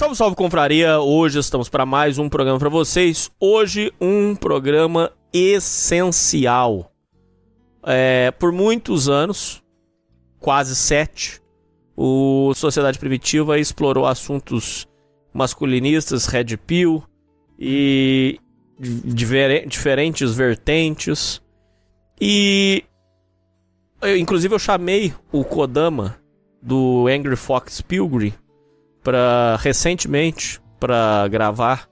Salve, salve, confraria! Hoje estamos para mais um programa para vocês. Hoje, um programa essencial. É, por muitos anos, quase sete, o Sociedade Primitiva explorou assuntos masculinistas, red pill e diferentes vertentes. E eu, inclusive eu chamei o Kodama do Angry Fox Pilgrim para recentemente para gravar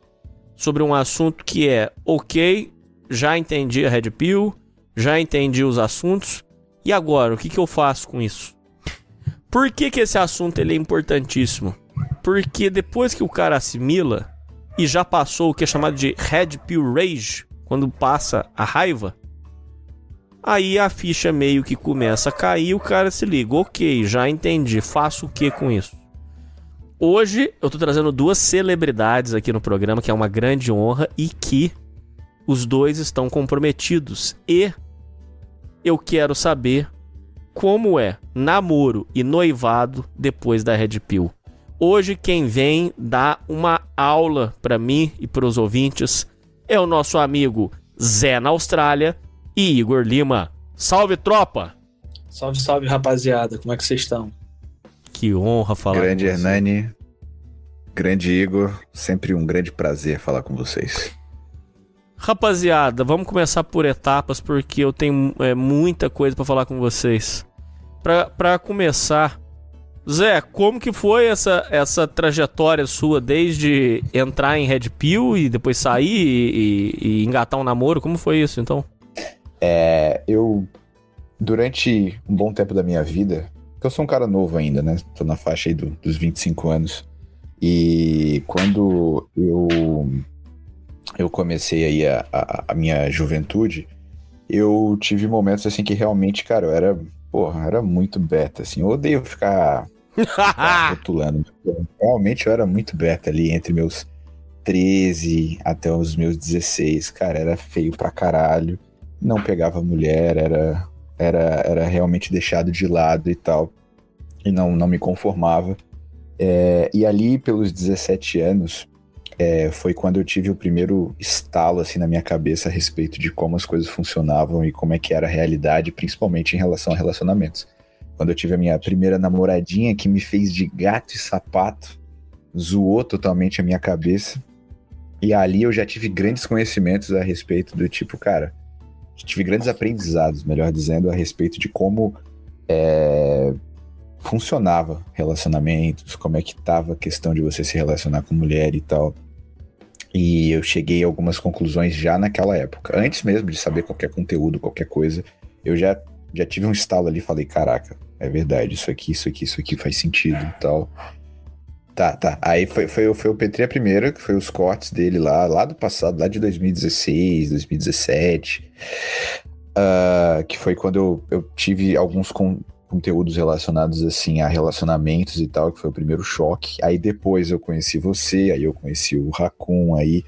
sobre um assunto que é ok, já entendi a Red Pill, já entendi os assuntos e agora o que, que eu faço com isso? Por que, que esse assunto ele é importantíssimo? Porque depois que o cara assimila e já passou o que é chamado de Red Pill Rage, quando passa a raiva, aí a ficha meio que começa a cair, o cara se liga, ok, já entendi, faço o que com isso? Hoje eu tô trazendo duas celebridades aqui no programa, que é uma grande honra e que os dois estão comprometidos. E eu quero saber como é namoro e noivado depois da Red Pill. Hoje quem vem dar uma aula para mim e para os ouvintes é o nosso amigo Zé na Austrália e Igor Lima. Salve tropa! Salve, salve rapaziada, como é que vocês estão? Que honra falar Grande com Hernani, grande Igor, sempre um grande prazer falar com vocês. Rapaziada, vamos começar por etapas porque eu tenho é, muita coisa para falar com vocês. Para começar, Zé, como que foi essa, essa trajetória sua desde entrar em Red Pill e depois sair e, e, e engatar um namoro? Como foi isso então? É, eu durante um bom tempo da minha vida, porque eu sou um cara novo ainda, né? Tô na faixa aí do, dos 25 anos. E quando eu, eu comecei aí a, a, a, minha juventude, eu tive momentos assim que realmente, cara, eu era, porra, era muito beta, assim. Eu odeio ficar, ficar rotulando. Realmente eu era muito beta ali entre meus 13 até os meus 16. Cara, era feio pra caralho. Não pegava mulher, era era, era realmente deixado de lado e tal. E não, não me conformava. É, e ali, pelos 17 anos, é, foi quando eu tive o primeiro estalo assim na minha cabeça a respeito de como as coisas funcionavam e como é que era a realidade, principalmente em relação a relacionamentos. Quando eu tive a minha primeira namoradinha que me fez de gato e sapato, zoou totalmente a minha cabeça. E ali eu já tive grandes conhecimentos a respeito do tipo, cara, tive grandes aprendizados, melhor dizendo, a respeito de como é, funcionava relacionamentos, como é que tava a questão de você se relacionar com mulher e tal. E eu cheguei a algumas conclusões já naquela época. Antes mesmo de saber qualquer conteúdo, qualquer coisa, eu já, já tive um estalo ali e falei, caraca, é verdade, isso aqui, isso aqui, isso aqui faz sentido e tal. Tá, tá. Aí foi, foi, foi o Petri a primeira, que foi os cortes dele lá, lá do passado, lá de 2016, 2017. Uh, que foi quando eu, eu tive alguns con conteúdos relacionados assim a relacionamentos e tal, que foi o primeiro choque. Aí depois eu conheci você, aí eu conheci o Raccoon, aí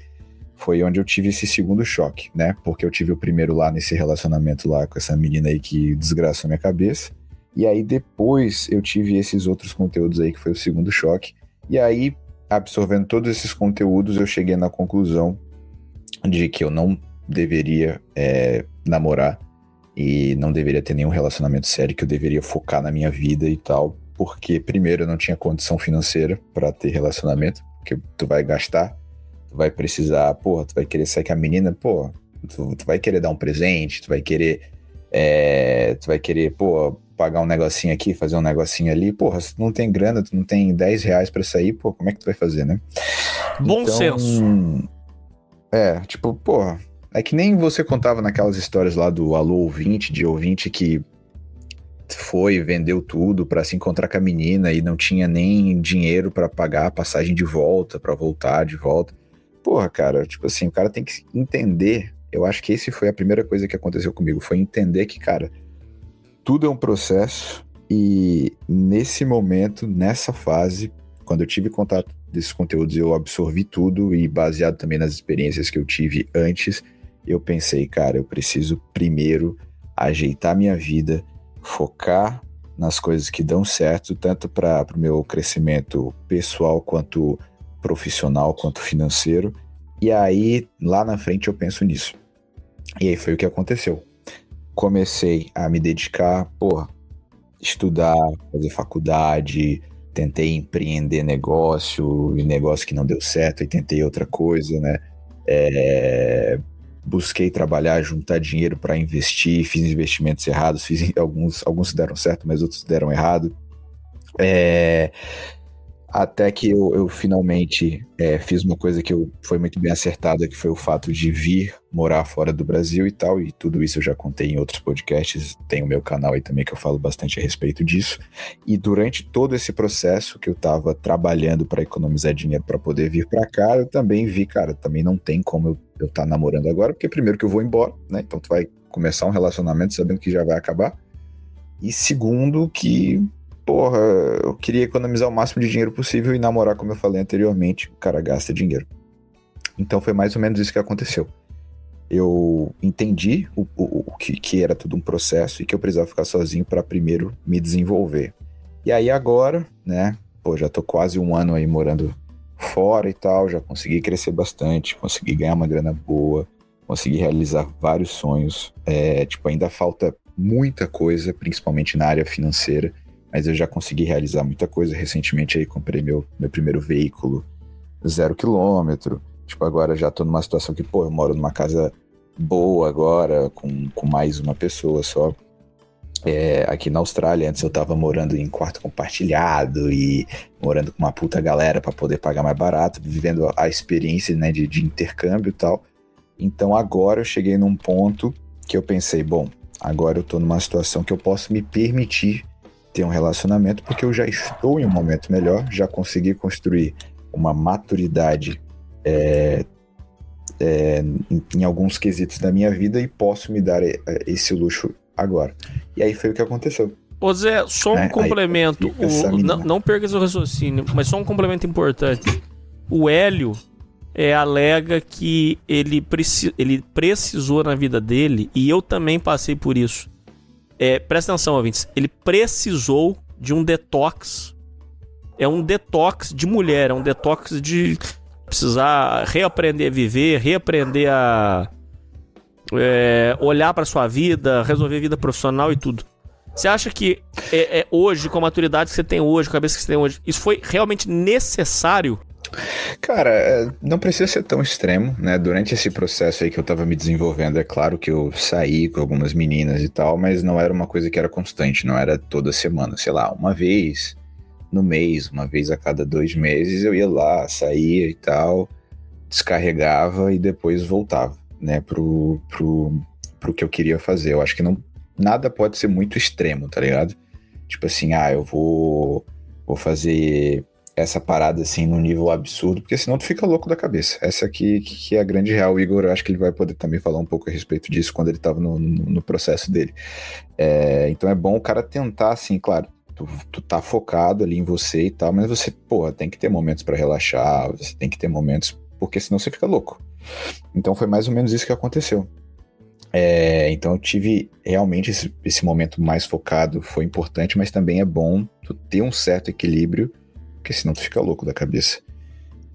foi onde eu tive esse segundo choque, né? Porque eu tive o primeiro lá nesse relacionamento lá com essa menina aí que desgraçou minha cabeça. E aí depois eu tive esses outros conteúdos aí que foi o segundo choque. E aí, absorvendo todos esses conteúdos, eu cheguei na conclusão de que eu não deveria é, namorar e não deveria ter nenhum relacionamento sério, que eu deveria focar na minha vida e tal, porque primeiro eu não tinha condição financeira para ter relacionamento, porque tu vai gastar, tu vai precisar, porra, tu vai querer sair com a menina, pô, tu, tu vai querer dar um presente, tu vai querer, é, tu vai querer, pô, pagar um negocinho aqui, fazer um negocinho ali, porra, se tu não tem grana, tu não tem 10 reais para sair, pô, como é que tu vai fazer, né? Bom Então, senso. É, tipo, porra, é que nem você contava naquelas histórias lá do alô ouvinte, de ouvinte que foi, vendeu tudo pra se encontrar com a menina e não tinha nem dinheiro pra pagar a passagem de volta, pra voltar de volta. Porra, cara, tipo assim, o cara tem que entender. Eu acho que esse foi a primeira coisa que aconteceu comigo, foi entender que, cara, tudo é um processo e nesse momento, nessa fase, quando eu tive contato desses conteúdos, eu absorvi tudo e baseado também nas experiências que eu tive antes, eu pensei, cara, eu preciso primeiro ajeitar minha vida, focar nas coisas que dão certo, tanto para o meu crescimento pessoal quanto profissional, quanto financeiro. E aí, lá na frente, eu penso nisso. E aí foi o que aconteceu. Comecei a me dedicar, porra, estudar, fazer faculdade, tentei empreender negócio, e negócio que não deu certo, e tentei outra coisa, né? É, busquei trabalhar, juntar dinheiro para investir, fiz investimentos errados, fiz alguns, alguns deram certo, mas outros deram errado. É, até que eu, eu finalmente é, fiz uma coisa que eu, foi muito bem acertada, que foi o fato de vir morar fora do Brasil e tal, e tudo isso eu já contei em outros podcasts, tem o meu canal aí também que eu falo bastante a respeito disso. E durante todo esse processo que eu tava trabalhando para economizar dinheiro para poder vir para cá, eu também vi, cara, também não tem como eu eu estar namorando agora, porque primeiro que eu vou embora, né? Então tu vai começar um relacionamento sabendo que já vai acabar. E segundo que, porra, eu queria economizar o máximo de dinheiro possível e namorar, como eu falei anteriormente, o cara gasta dinheiro. Então foi mais ou menos isso que aconteceu. Eu entendi o, o, o que, que era tudo um processo e que eu precisava ficar sozinho para primeiro me desenvolver. E aí agora, né? Pô, já tô quase um ano aí morando fora e tal, já consegui crescer bastante, consegui ganhar uma grana boa, consegui realizar vários sonhos. É, tipo, ainda falta muita coisa, principalmente na área financeira, mas eu já consegui realizar muita coisa. Recentemente aí comprei meu, meu primeiro veículo zero quilômetro. Tipo, agora já tô numa situação que, pô, eu moro numa casa boa agora, com, com mais uma pessoa só. É, aqui na Austrália, antes eu tava morando em quarto compartilhado e morando com uma puta galera para poder pagar mais barato, vivendo a experiência né, de, de intercâmbio e tal. Então agora eu cheguei num ponto que eu pensei, bom, agora eu tô numa situação que eu posso me permitir ter um relacionamento porque eu já estou em um momento melhor, já consegui construir uma maturidade é, é, em, em alguns quesitos da minha vida e posso me dar é, esse luxo agora. E aí foi o que aconteceu. Ô Zé, só um É, aí complemento. o- não, não perca seu raciocínio, mas só um complemento importante. O Hélio é, alega que ele, preci ele precisou na vida dele, e eu também passei por isso. É, presta atenção, ouvintes. Ele precisou de um detox. É um detox de mulher, é um detox de precisar reaprender a viver, reaprender a é, olhar para sua vida, resolver vida profissional e tudo. Você acha que é, é, hoje, com a maturidade que você tem hoje, com a cabeça que você tem hoje, isso foi realmente necessário? Cara, é, não precisa ser tão extremo, né? Durante esse processo aí que eu tava me desenvolvendo, é claro que eu saí com algumas meninas e tal, mas não era uma coisa que era constante, não era toda semana, sei lá, uma vez no mês, uma vez a cada dois meses eu ia lá, saía e tal, descarregava e depois voltava, né, pro, pro, pro que eu queria fazer. Eu acho que não, nada pode ser muito extremo, tá ligado? Tipo assim, ah, eu vou, vou fazer essa parada assim num nível absurdo, porque senão tu fica louco da cabeça. Essa aqui que é a grande real. O Igor, eu acho que ele vai poder também falar um pouco a respeito disso quando ele tava no, no, no processo dele. É, então é bom o cara tentar, assim, claro, tu, tu tá focado ali em você e tal, mas você, porra, tem que ter momentos para relaxar, você tem que ter momentos, porque senão você fica louco. Então foi mais ou menos isso que aconteceu. É, então eu tive realmente esse, esse momento mais focado, foi importante, mas também é bom tu ter um certo equilíbrio porque senão tu fica louco da cabeça.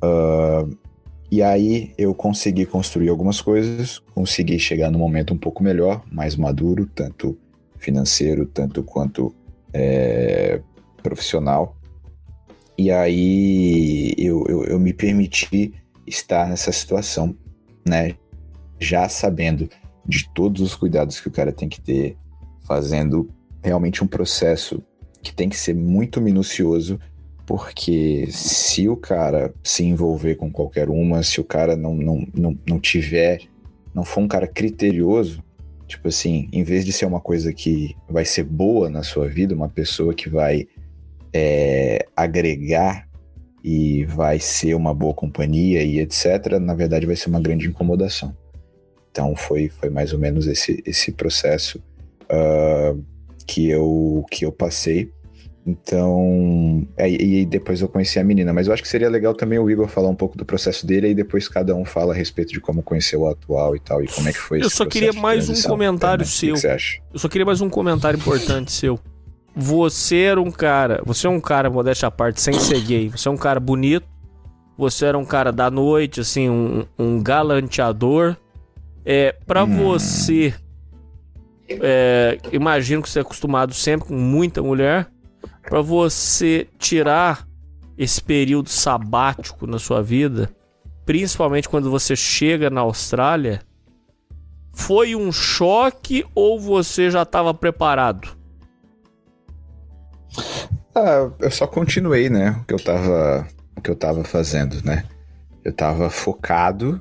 Uh, e aí eu consegui construir algumas coisas, consegui chegar num momento um pouco melhor, mais maduro, tanto financeiro, tanto quanto é, profissional. E aí eu, eu, eu me permiti estar nessa situação, né? Já sabendo de todos os cuidados que o cara tem que ter, fazendo realmente um processo que tem que ser muito minucioso, porque se o cara se envolver com qualquer uma, se o cara não, não, não, não tiver, não for um cara criterioso, tipo assim, em vez de ser uma coisa que vai ser boa na sua vida, uma pessoa que vai é, agregar e vai ser uma boa companhia e etc., na verdade vai ser uma grande incomodação. Então foi, foi mais ou menos esse, esse processo uh, que, eu, que eu passei. Então, é, e depois eu conheci a menina, mas eu acho que seria legal também o Igor falar um pouco do processo dele e depois cada um fala a respeito de como conheceu o atual e tal, e como é que foi Eu só queria mais um comentário também. seu. O que você acha? Eu só queria mais um comentário importante seu. Você era um cara, você é um cara, modéstia à parte, sem ser gay, você é um cara bonito, você era um cara da noite, assim, um, um galanteador. É, para hum. você, é, imagino que você é acostumado sempre com muita mulher para você tirar esse período sabático na sua vida, principalmente quando você chega na Austrália, foi um choque ou você já estava preparado? Ah, eu só continuei, né, o que eu tava, o que eu tava fazendo, né? Eu tava focado,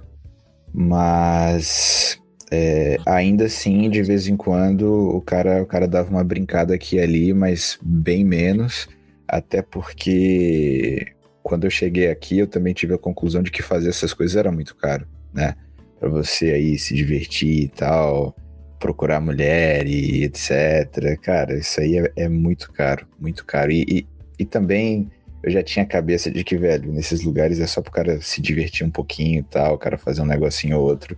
mas é, ainda assim, de vez em quando, o cara, o cara dava uma brincada aqui e ali, mas bem menos. Até porque quando eu cheguei aqui, eu também tive a conclusão de que fazer essas coisas era muito caro, né? Pra você aí se divertir e tal, procurar mulher e etc. Cara, isso aí é, é muito caro, muito caro. E, e, e, também eu já tinha a cabeça de que, velho, nesses lugares é só pro cara se divertir um pouquinho e tal, o cara fazer um negocinho ou outro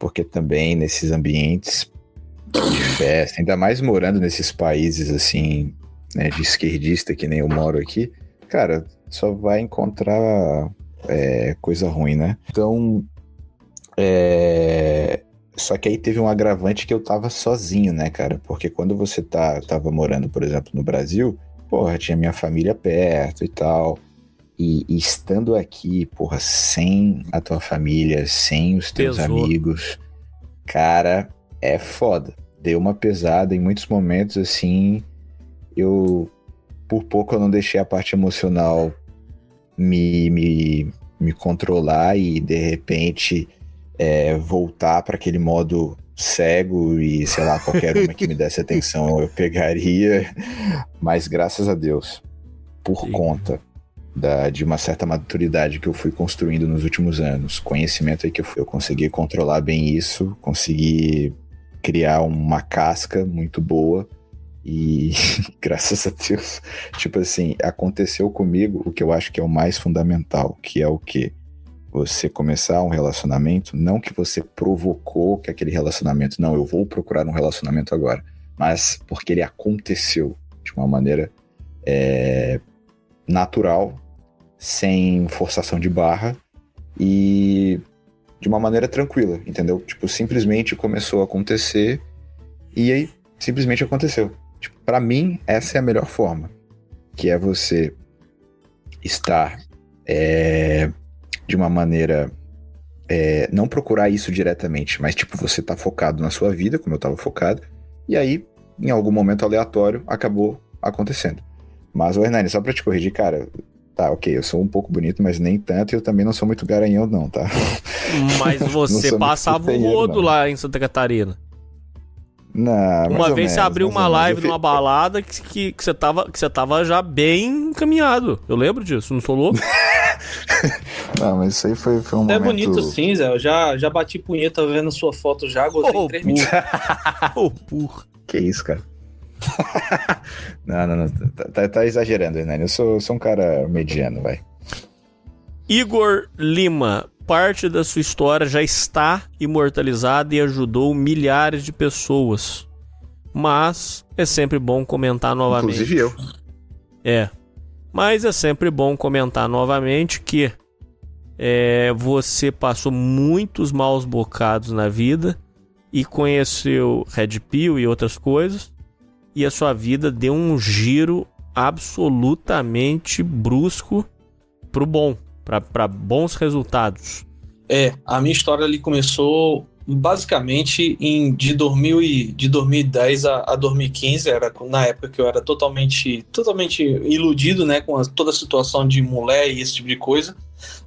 porque também nesses ambientes de festa, ainda mais morando nesses países assim, né, de esquerdista que nem eu moro aqui, cara, só vai encontrar é, coisa ruim, né? Então, é... só que aí teve um agravante que eu tava sozinho, né, cara? Porque quando você tá, tava morando, por exemplo, no Brasil, porra, tinha minha família perto e tal. E, e, estando aqui, porra, sem a tua família, sem os teus Pesou. amigos, cara, é foda. Deu uma pesada em muitos momentos, assim. Eu, por pouco, eu não deixei a parte emocional me, me, me controlar e, de repente, é, voltar para aquele modo cego e, sei lá, qualquer uma que me desse atenção eu pegaria. Mas, graças a Deus, por Sim. conta da, de uma certa maturidade que eu fui construindo nos últimos anos. Conhecimento aí que eu, fui, eu consegui controlar bem isso, consegui criar uma casca muito boa e graças a Deus, tipo assim, aconteceu comigo o que eu acho que é o mais fundamental, que é o que você começar um relacionamento, não que você provocou que aquele relacionamento, não, eu vou procurar um relacionamento agora, mas porque ele aconteceu de uma maneira é, natural, sem forçação de barra e de uma maneira tranquila, entendeu? Tipo, simplesmente começou a acontecer e aí simplesmente aconteceu. Tipo, para mim, essa é a melhor forma, que é você estar é, de uma maneira é, não procurar isso diretamente, mas tipo você tá focado na sua vida, como eu tava focado, e aí em algum momento aleatório acabou acontecendo. Mas, o Hernani, só pra te corrigir, cara, tá, ok, eu sou um pouco bonito, mas nem tanto, e eu também não sou muito garanhão, não, tá? Mas você passava o rodo lá em Santa Catarina. Não, uma vez menos, você abriu uma live numa balada que, que, que, você tava, que você tava já bem encaminhado. Eu lembro disso, não sou louco? não, mas isso aí foi, foi um é momento... É bonito sim, Zé. Eu já, já bati punheta vendo sua foto já, gostei oh, três minutos. oh, porra. Que isso, cara. não, não, não. Tá, tá, tá exagerando, Hernani. Eu sou, sou um cara mediano, vai. Igor Lima, parte da sua história já está imortalizada e ajudou milhares de pessoas. Mas é sempre bom comentar novamente. Inclusive eu. É. Mas é sempre bom comentar novamente que é, você passou muitos maus bocados na vida e conheceu Red Pill e outras coisas e a sua vida deu um giro absolutamente brusco pro bom, para bons resultados. É, a minha história ali começou basicamente em de, 2000 e, de 2010 a, a 2015 era na época que eu era totalmente totalmente iludido né com a, toda a situação de mulher e esse tipo de coisa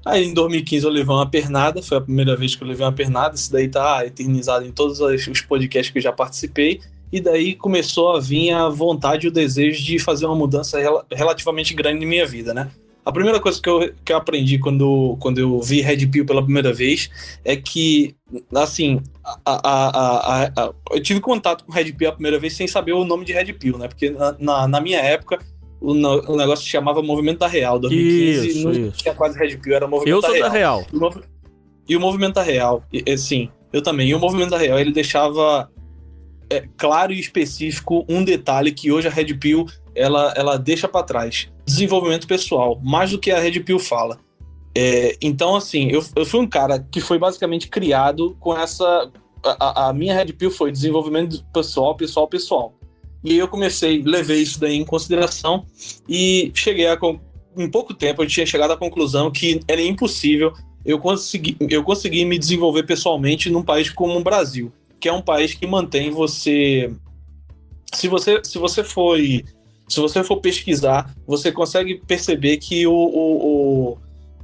aí em 2015 eu levei uma pernada foi a primeira vez que eu levei uma pernada isso daí tá eternizado em todos os podcasts que eu já participei e daí começou a vir a vontade e o desejo de fazer uma mudança rel relativamente grande em minha vida né a primeira coisa que eu, que eu aprendi quando, quando eu vi Red Pill pela primeira vez é que, assim, a, a, a, eu tive contato com Red Pill a primeira vez sem saber o nome de Red Pill, né? Porque na, na, na minha época o, o, negócio se chamava Movimento da Real. 2015 isso, não isso. tinha quase Red Pill, era Movimento eu da Real. Eu sou da Real. E o, e o Movimento da Real, e, sim, eu também. E o Movimento da Real, ele deixava é, claro e específico um detalhe que hoje a Red Pill ela, ela deixa para trás desenvolvimento pessoal, mais do que a Red Pill fala. É, então, assim, eu, eu fui um cara que foi basicamente criado com essa. A, a, minha Red Pill foi desenvolvimento pessoal, pessoal, pessoal. E aí eu comecei, levei isso daí em consideração e cheguei a. Em pouco tempo eu tinha chegado à conclusão que era impossível eu conseguir, eu conseguir me desenvolver pessoalmente num país como o Brasil, que é um país que mantém você. Se você, se você foi se você for pesquisar, você consegue perceber que o, o,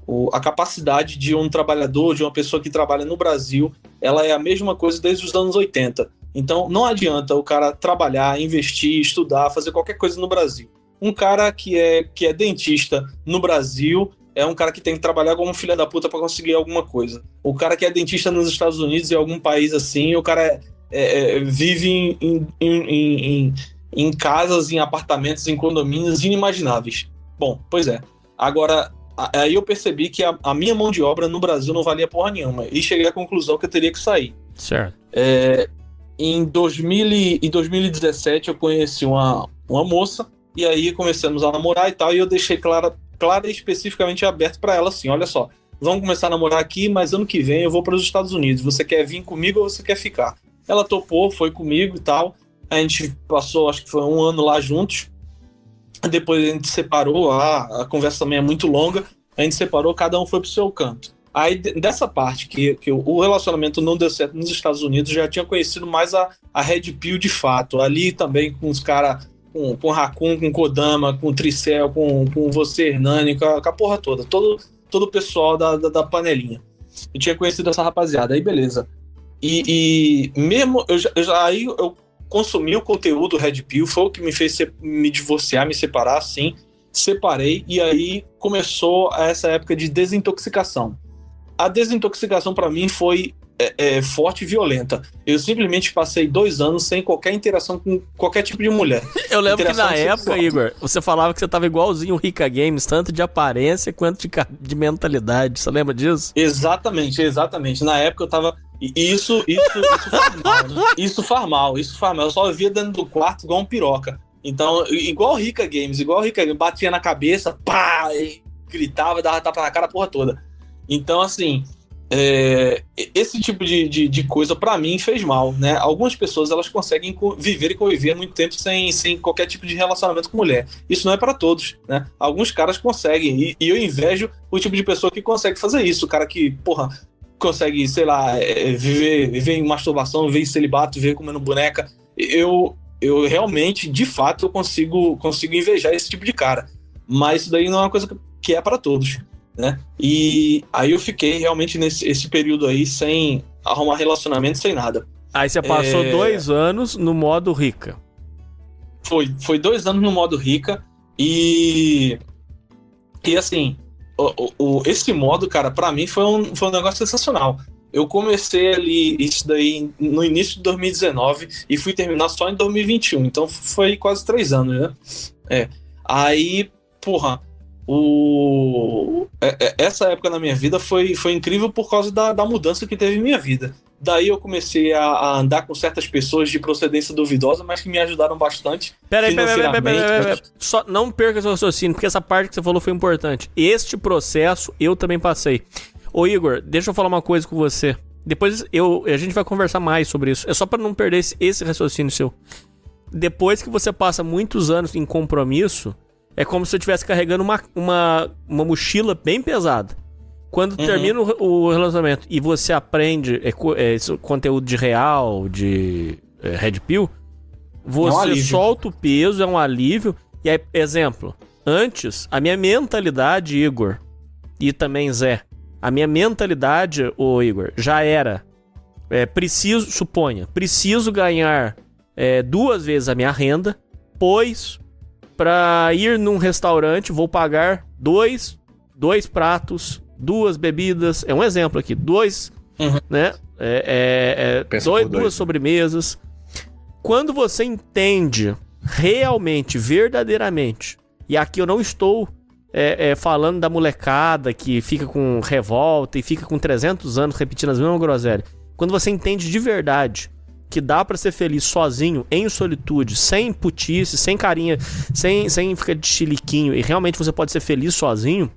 o, a capacidade de um trabalhador, de uma pessoa que trabalha no Brasil, ela é a mesma coisa desde os anos 80. Então não adianta o cara trabalhar, investir, estudar, fazer qualquer coisa no Brasil. Um cara que é, que é dentista no Brasil é um cara que tem que trabalhar como filha da puta para conseguir alguma coisa. O cara que é dentista nos Estados Unidos, em algum país assim, o cara é, é, é vive em, em, em, em em casas, em apartamentos, em condomínios inimagináveis. Bom, pois é. Agora, aí eu percebi que a, a, minha mão de obra no Brasil não valia porra nenhuma. E cheguei à conclusão que eu teria que sair. Certo. É, em, 2000, em 2017 eu conheci uma, uma moça e aí começamos a namorar e tal. E eu deixei clara, clara e especificamente aberto para ela assim: olha só, vamos começar a namorar aqui, mas ano que vem eu vou para os Estados Unidos. Você quer vir comigo ou você quer ficar? Ela topou, foi comigo e tal. A gente passou, acho que foi um ano lá juntos. Depois a gente separou, a, a conversa também é muito longa. A gente separou, cada um foi pro seu canto. Aí, dessa parte que, que o relacionamento não deu certo nos Estados Unidos, já tinha conhecido mais a, a Red Pill de fato. Ali também com os caras, com, com Raccoon, com Kodama, com Tricel, com, com você, Hernani, com a, com a porra toda. Todo, todo o pessoal da, da, da, panelinha. Eu tinha conhecido essa rapaziada. Aí, beleza. E, e mesmo, eu, eu já, aí eu consumi o conteúdo Red Pill, foi o que me fez me divorciar, me separar, sim. Separei e aí começou essa época de desintoxicação. A desintoxicação para mim foi é, é, forte e violenta. Eu simplesmente passei dois anos sem qualquer interação com qualquer tipo de mulher. Eu lembro que na época, Igor, você falava que você tava igualzinho o Rica Games, tanto de aparência quanto de, de mentalidade. Você lembra disso? Exatamente, exatamente. Na época eu tava isso, isso, isso faz mal, né? Isso faz mal, isso faz mal. Eu só via dentro do quarto igual um piroca. Então, igual Rica Games, igual Rica Games, batia na cabeça, pá, gritava, dava tapa na cara a porra toda. Então, assim, é, esse tipo de, de, de coisa para mim fez mal, né? Algumas pessoas elas conseguem viver e conviver muito tempo sem, sem qualquer tipo de relacionamento com mulher. Isso não é para todos, né? Alguns caras conseguem e, e, eu invejo o tipo de pessoa que consegue fazer isso. O cara que, porra, consegue, sei lá, é, viver, viver em masturbação, viver em celibato, viver comendo boneca. Eu, eu realmente, de fato, eu consigo, consigo invejar esse tipo de cara. Mas isso daí não é uma coisa que é para todos, né? E aí eu fiquei realmente nesse esse período aí sem arrumar relacionamento, sem nada. Aí você passou é... dois anos no modo rica. Foi, foi dois anos no modo rica e e assim o, o, esse modo, cara, para mim foi um, foi um negócio sensacional. Eu comecei ali isso daí no início de 2019 e fui terminar só em 2021. Então foi quase três anos, né? É. Aí, porra, o... É, é, essa época na minha vida foi, foi incrível por causa da, da mudança que teve em minha vida. Daí eu comecei a, a, andar com certas pessoas de procedência duvidosa, mas que me ajudaram bastante. Peraí, peraí, peraí, peraí, peraí, Só não perca seu raciocínio, porque essa parte que você falou foi importante. Este processo eu também passei. Ô Igor, deixa eu falar uma coisa com você. Depois eu, a gente vai conversar mais sobre isso. É só para não perder esse, esse raciocínio seu. Depois que você passa muitos anos em compromisso, é como se eu estivesse carregando uma, uma, uma mochila bem pesada. Quando Uhum. termina o, o relacionamento e você aprende é, é, conteúdo de real, de é, Red Pill, você alívio. solta o peso, é um alívio. E aí, exemplo, antes, a minha mentalidade, Igor, e também Zé, a minha mentalidade, ô Igor, já era. é, preciso, suponha, preciso ganhar é, duas vezes a minha renda, pois para ir num restaurante vou pagar dois, dois pratos, duas bebidas, é um exemplo aqui, dois, Uhum. né? É, é, é, dois- duas sobremesas. Quando você entende realmente, verdadeiramente, e aqui eu não estou é, é, falando da molecada que fica com revolta e fica com 300 anos repetindo as mesmas groselhas. Quando você entende de verdade que dá pra ser feliz sozinho, em solitude, sem putice, sem carinha, sem, sem ficar de chiliquinho, e realmente você pode ser feliz sozinho,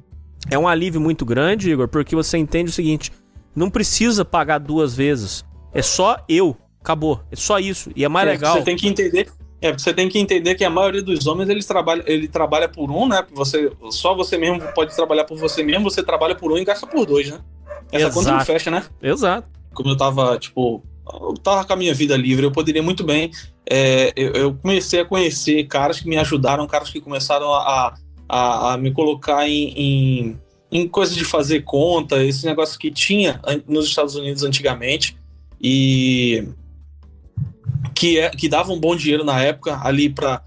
é um alívio muito grande, Igor, porque você entende o seguinte: não precisa pagar duas vezes. É só eu. Acabou. É só isso. E é mais É, legal. Você tem que entender. É, porque você tem que entender que a maioria dos homens eles trabalham, ele trabalha por um, né? Você, só você mesmo pode trabalhar por você mesmo, você trabalha por um e gasta por dois, né? Essa conta não Exato. fecha, né? Exato. Como eu tava, tipo, eu tava com a minha vida livre, eu poderia muito bem. é, eu, eu comecei a conhecer caras que me ajudaram, caras que começaram a, a, a me colocar em, em, em coisas de fazer conta, esse negócio que tinha nos Estados Unidos antigamente. E que, é, que dava um bom dinheiro na época, ali para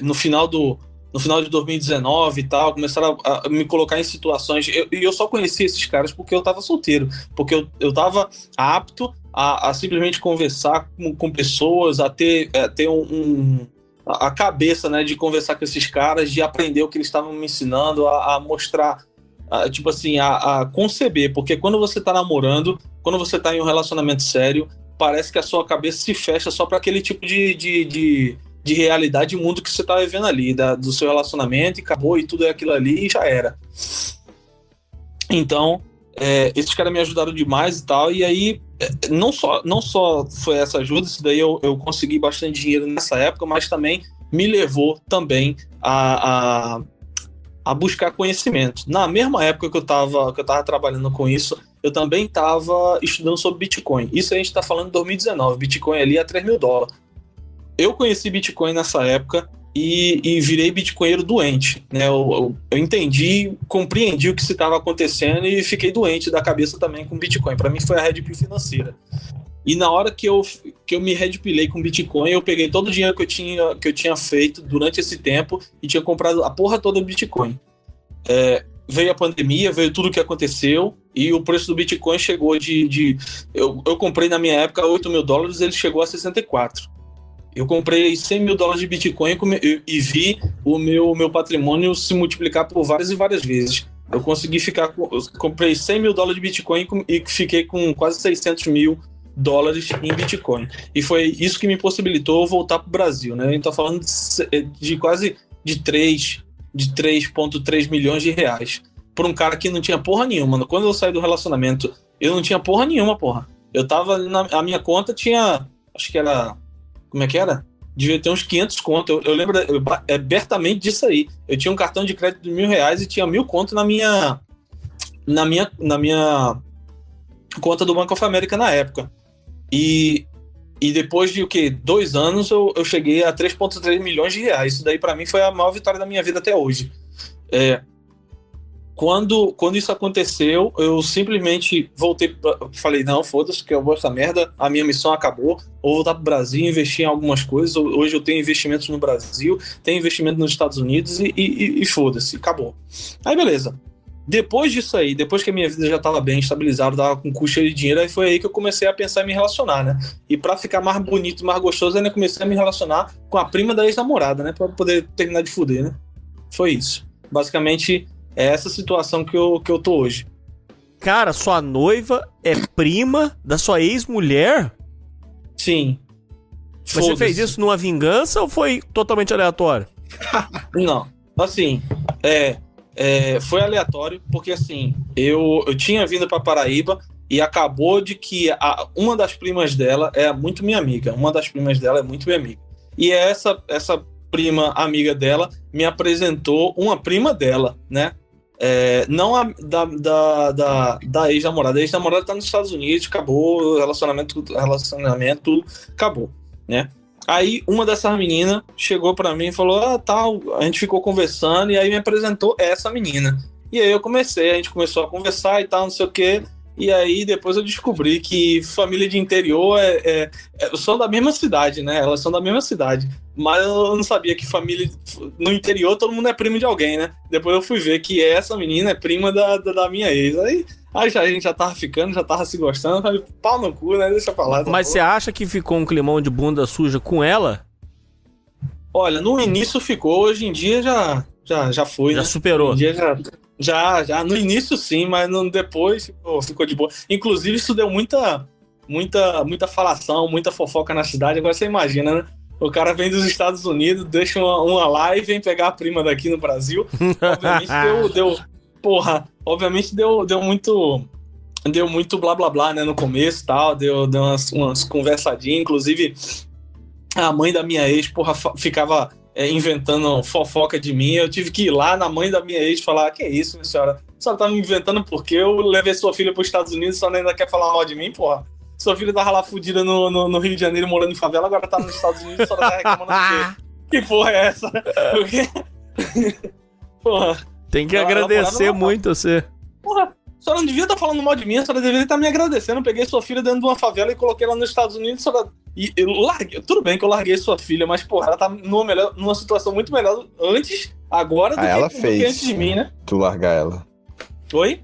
no final do no final de 2019 e tal, começaram a, a me colocar em situações. eu- E eu, só conheci esses caras porque eu tava solteiro, porque eu, eu tava apto a, a simplesmente conversar com, com pessoas, a ter, a ter um, um- a cabeça né, de conversar com esses caras, de aprender o que eles estavam me ensinando, a, a mostrar, a, tipo assim, a, a conceber, porque quando você tá namorando, quando você tá em um relacionamento sério, parece que a sua cabeça se fecha só para aquele tipo de, de, de, de realidade e mundo que você tá vivendo ali, da, do seu relacionamento, e acabou, e tudo é aquilo ali, e já era. Então, é, esses caras me ajudaram demais e tal, e aí, é, não só, não só foi essa ajuda, isso daí eu, eu consegui bastante dinheiro nessa época, mas também me levou também a, a, a buscar conhecimento. Na mesma época que eu estava que eu tava trabalhando com isso, eu também estava estudando sobre Bitcoin. Isso a gente está falando em 2019, Bitcoin ali a 3 mil dólares. Eu conheci Bitcoin nessa época e, e virei bitcoinheiro doente. Né? Eu, eu, eu entendi, compreendi o que estava acontecendo e fiquei doente da cabeça também com Bitcoin. Para mim foi a Red Pill financeira. E na hora que eu, que eu me redpilei com Bitcoin, eu peguei todo o dinheiro que eu tinha, que eu tinha feito durante esse tempo e tinha comprado a porra toda do Bitcoin. É, veio a pandemia, veio tudo o que aconteceu e o preço do Bitcoin chegou de. de eu, eu comprei na minha época 8 mil dólares, ele chegou a 64. Eu comprei 100 mil dólares de Bitcoin e vi o meu, meu patrimônio se multiplicar por várias e várias vezes. Eu consegui ficar com. Comprei 100 mil dólares de Bitcoin e fiquei com quase 600 mil dólares em Bitcoin. E foi isso que me possibilitou voltar para o Brasil. Né? A gente está falando de, de quase de 3, de 3,3 milhões de reais. Por um cara que não tinha porra nenhuma. Quando eu saí do relacionamento, eu não tinha porra nenhuma, porra. Eu tava na a minha conta, tinha. Acho que era. Como é que era? Devia ter uns 500 conto. Eu, eu lembro é, abertamente disso aí. Eu tinha um cartão de crédito de mil reais e tinha mil conto na minha. Na minha. Na minha conta do Banco of America na época. E, e depois de o quê? Dois anos eu, eu cheguei a 3,3 milhões de reais. Isso daí para mim foi a maior vitória da minha vida até hoje. É, quando, quando isso aconteceu, eu simplesmente voltei, falei, não, foda-se, que eu vou essa merda, a minha missão acabou, vou voltar pro Brasil, investir em algumas coisas, hoje eu tenho investimentos no Brasil, tenho investimento nos Estados Unidos e, e, e foda-se, acabou. Aí beleza. Depois disso aí, depois que a minha vida já estava bem estabilizada, tava com custo de dinheiro, aí foi aí que eu comecei a pensar em me relacionar, né? E para ficar mais bonito, mais gostoso, ainda comecei a me relacionar com a prima da ex-namorada, né? Para poder terminar de fuder, né? Foi isso. Basicamente, é essa situação que eu, que eu tô hoje. Cara, sua noiva é prima da sua ex-mulher? Sim. Mas você fez isso numa vingança ou foi totalmente aleatório? Não. Assim, é, é, foi aleatório, porque assim, eu, eu tinha vindo para Paraíba e acabou de que a, uma das primas dela é muito minha amiga. Uma das primas dela é muito minha amiga. E essa, essa prima amiga dela me apresentou uma prima dela, né? É, não a, da, da, da, da ex-namorada. A ex-namorada tá nos Estados Unidos, acabou, relacionamento, relacionamento, acabou, né? Aí uma dessas meninas chegou para mim e falou: Ah, tal, a gente ficou conversando, e aí me apresentou essa menina. E aí eu comecei, a gente começou a conversar e tal, não sei o quê. E aí depois eu descobri que família de interior é, é, é, são da mesma cidade, né? Elas são da mesma cidade. Mas eu não sabia que família. No interior todo mundo é primo de alguém, né? Depois eu fui ver que essa menina é prima da, da, da minha ex. Aí, aí já, a gente já tava ficando, já tava se gostando. Falei, pau no cu, né? Deixa pra lá. Mas você acha que ficou um climão de bunda suja com ela? Olha, no início ficou, hoje em dia já, já, já foi. Já né? superou. Hoje em dia já, já, já. No início sim, mas no, depois ficou, ficou de boa. Inclusive, isso deu muita, muita, muita falação, muita fofoca na cidade. Agora você imagina, né? O cara vem dos Estados Unidos, deixa uma, uma live e vem pegar a prima daqui no Brasil. Obviamente deu, deu. Porra, obviamente deu, deu muito. Deu muito blá blá blá, né? No começo e tal. Deu, deu umas, umas conversadinhas. Inclusive, a mãe da minha ex, porra, ficava é, inventando fofoca de mim. Eu tive que ir lá na mãe da minha ex falar: Que isso, minha senhora? A senhora tá me inventando porque eu levei sua filha para os Estados Unidos e só ainda quer falar mal de mim, porra. Sua filha tava lá fudida no, no, no, Rio de Janeiro morando em favela, agora tá nos Estados Unidos e só tá reclamando de Que porra é essa? Porque. porra. Tem que agradecer muito você. Porra, a senhora não devia estar tá falando mal de mim, a senhora deveria estar tá me agradecendo. Eu peguei sua filha dentro de uma favela e coloquei ela nos Estados Unidos. Senhora... E eu larguei. Tudo bem que eu larguei sua filha, mas, porra, ela tá numa, melhor, numa situação muito melhor antes, agora, do, ah, que, ela fez antes de mim, né? Tu largar ela. Oi?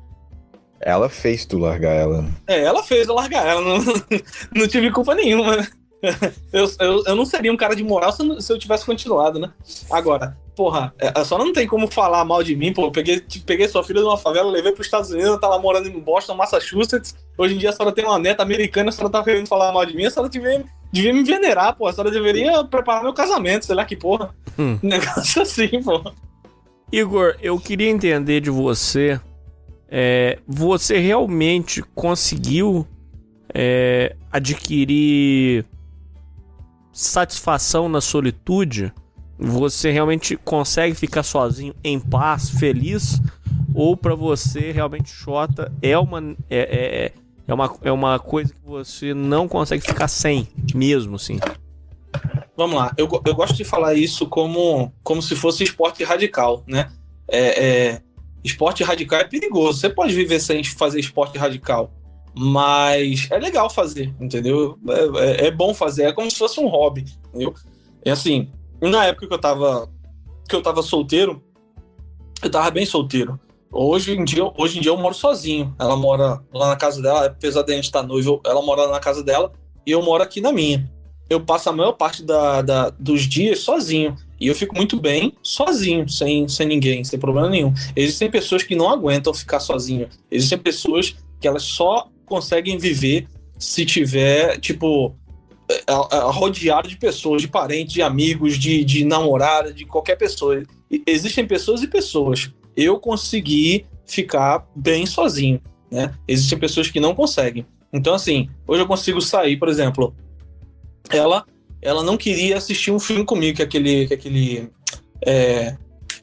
Ela fez tu largar ela. É, ela fez eu largar ela. Não, não tive culpa nenhuma. Né? Eu, eu, eu não seria um cara de moral se eu, se eu tivesse continuado, né? Agora, porra, a senhora não tem como falar mal de mim, pô. Eu peguei, peguei sua filha de uma favela, levei pros Estados Unidos, ela tá lá morando em Boston, Massachusetts. Hoje em dia a senhora tem uma neta americana, a senhora tá querendo falar mal de mim, a senhora devia, devia me venerar, pô. A senhora deveria preparar meu casamento, sei lá que porra. Hum. Negócio assim, pô. Igor, eu queria entender de você é, você realmente conseguiu é, adquirir satisfação na solitude? Você realmente consegue ficar sozinho, em paz, feliz? Ou para você realmente Xota é uma é, é, é, uma é uma coisa que você não consegue ficar sem mesmo, assim? Vamos lá, eu, eu gosto de falar isso como, como se fosse esporte radical, né? É, é, esporte radical é perigoso. Você pode viver sem fazer esporte radical, mas é legal fazer, entendeu? É, é, é bom fazer, é como se fosse um hobby, entendeu? É assim, na época que eu tava que eu tava solteiro, eu tava bem solteiro. Hoje em dia, hoje em dia eu moro sozinho. Ela mora lá na casa dela, apesar de a gente estar noivo, ela mora na casa dela e eu moro aqui na minha. Eu passo a maior parte da, da dos dias sozinho. E eu fico muito bem sozinho, sem, sem ninguém, sem problema nenhum. Existem pessoas que não aguentam ficar sozinho. Existem pessoas que elas só conseguem viver se tiver, tipo, rodeado de pessoas, de parentes, de amigos, de, de namorada, de qualquer pessoa. Existem pessoas e pessoas. Eu consegui ficar bem sozinho, né? Existem pessoas que não conseguem. Então, assim, hoje eu consigo sair, por exemplo, ela ela não queria assistir um filme comigo, que é aquele, que é aquele é,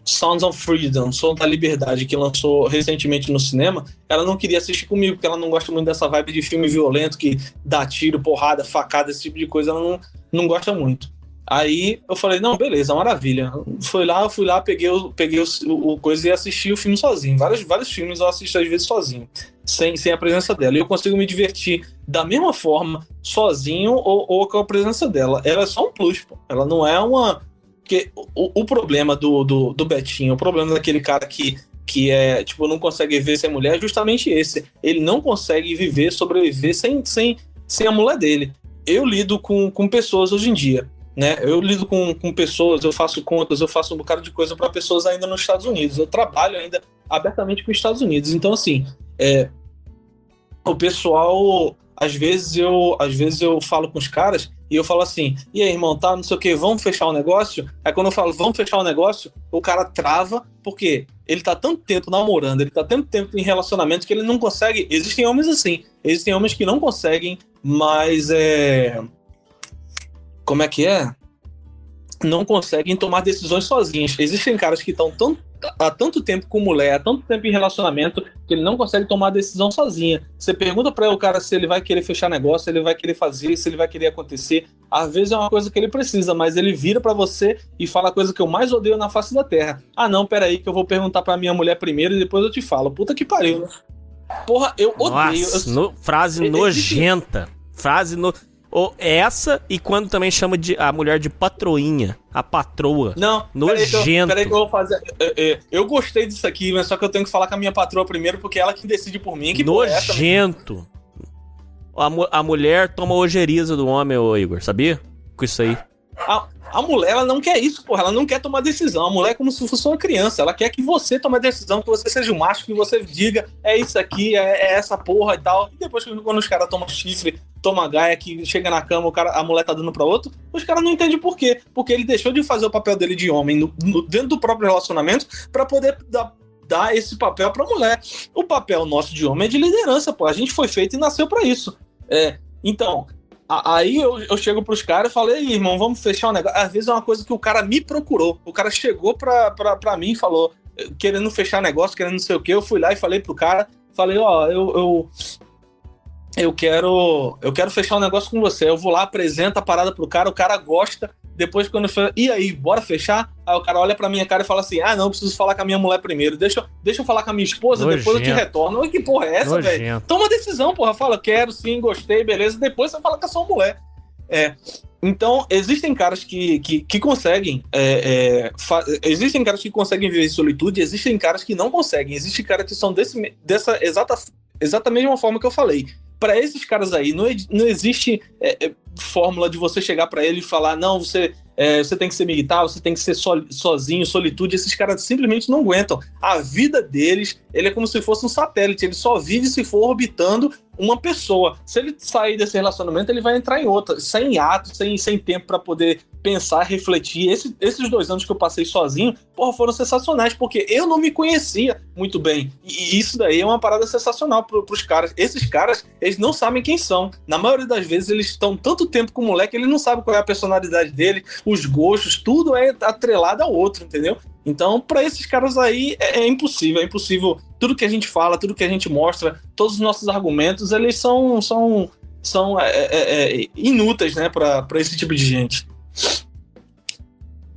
Sounds of Freedom, Som da Liberdade, que lançou recentemente no cinema. Ela não queria assistir comigo, porque ela não gosta muito dessa vibe de filme violento, que dá tiro, porrada, facada, esse tipo de coisa. Ela não, não gosta muito. Aí eu falei, não, beleza, maravilha. Foi lá, eu fui lá, peguei, o, peguei o, o, coisa e assisti o filme sozinho. Vários, vários filmes eu assisto às vezes sozinho, sem, sem a presença dela. E eu consigo me divertir da mesma forma, sozinho ou, ou com a presença dela. Ela é só um plus, pô. Ela não é uma. Porque o, o problema do, do, do Betinho, o problema daquele cara que que é, tipo, não consegue viver sem mulher, é justamente esse. Ele não consegue viver, sobreviver sem, sem, sem a mulher dele. Eu lido com, com pessoas hoje em dia né? Eu lido com, com pessoas, eu faço contas, eu faço um bocado de coisa para pessoas ainda nos Estados Unidos. Eu trabalho ainda abertamente com os Estados Unidos. Então, assim, é, o pessoal, às vezes eu, às vezes eu falo com os caras e eu falo assim: e aí, irmão, tá, não sei o que, vamos fechar o negócio? Aí quando eu falo, vamos fechar o negócio, o cara trava, porque ele tá tanto tempo namorando, ele tá tanto tempo em relacionamento que ele não consegue. Existem homens assim, existem homens que não conseguem, mas é como é que é? Não conseguem tomar decisões sozinhos. Existem caras que estão tão, há tanto tempo com mulher, há tanto tempo em relacionamento, que ele não consegue tomar decisão sozinha. Você pergunta para o cara se ele vai querer fechar negócio, se ele vai querer fazer, se ele vai querer acontecer. Às vezes é uma coisa que ele precisa, mas ele vira para você e fala a coisa que eu mais odeio na face da terra. Ah, não, peraí, que eu vou perguntar pra minha mulher primeiro e depois eu te falo. Puta que pariu? Porra, eu odeio. Nossa, no- frase Existe- nojenta. Frase no... Ou essa e quando também chama de a mulher de patroinha, a patroa. Não, peraí que, eu, Nojento. peraí que eu vou fazer. é, é, eu gostei disso aqui, mas só que eu tenho que falar com a minha patroa primeiro, porque ela que decide por mim. Que é? Nojento. A, a mulher toma ojeriza do homem, ô Igor, sabia? Com isso aí. A, a mulher, ela não quer isso, porra. Ela não quer tomar decisão. A mulher é como se fosse uma criança. Ela quer que você tome a decisão, que você seja o macho, que você diga é isso aqui, é, é essa porra e tal. E depois, quando os caras tomam chifre, toma gaia, que chega na cama, o cara, a mulher tá dando pra outro, os caras não entendem por quê. Porque ele deixou de fazer o papel dele de homem no- no- dentro do próprio relacionamento pra poder dar, dar esse papel pra mulher. O papel nosso de homem é de liderança, pô. A gente foi feito e nasceu pra isso. É, então, a- Aí eu, eu chego pros caras e falei, "Ei, irmão, vamos fechar um negócio. Às vezes é uma coisa que o cara me procurou. O cara chegou pra, pra, pra mim e falou, eh, querendo fechar negócio, querendo não sei o quê. Eu fui lá e falei pro cara, falei, ó, eu, eu, eu quero. Eu quero fechar um negócio com você. Eu vou lá, apresento a parada pro cara, o cara gosta. Depois, quando eu falo, e aí, bora fechar? Aí o cara olha pra minha cara e fala assim: Ah, não, preciso falar com a minha mulher primeiro. Deixa, eu- deixa eu falar com a minha esposa, depois eu te Nojento. retorno. Oi, que porra é essa, velho? Nojento. Toma decisão, porra. Fala, quero, sim, gostei, beleza. Depois você fala com a sua mulher. É. Então, existem caras que, que, que conseguem. é, é, existem caras que conseguem viver em solitude, existem caras que não conseguem. Existem caras que são desse, dessa exata, exata mesma forma que eu falei. Para esses caras aí, não, não existe é, é, fórmula de você chegar para ele e falar: não, você, é, você tem que ser militar, você tem que ser so- sozinho, solitude. Esses caras simplesmente não aguentam. A vida deles, ele é como se fosse um satélite, ele só vive se for orbitando uma pessoa. Se ele sair desse relacionamento, ele vai entrar em outra, sem ato, sem, sem tempo para poder pensar, refletir. Esse- esses dois anos que eu passei sozinho, porra, foram sensacionais, porque eu não me conhecia muito bem. E, isso daí é uma parada sensacional pro, pros caras. Esses caras, eles não sabem quem são. Na maioria das vezes, eles estão tanto tempo com o moleque, ele não sabe qual é a personalidade dele, os gostos, tudo é atrelado ao outro, entendeu? Então, para esses caras aí, é, é impossível, é impossível. Tudo que a gente fala, tudo que a gente mostra, todos os nossos argumentos, eles são, são, são é, é, é, inúteis, né, para esse tipo de gente.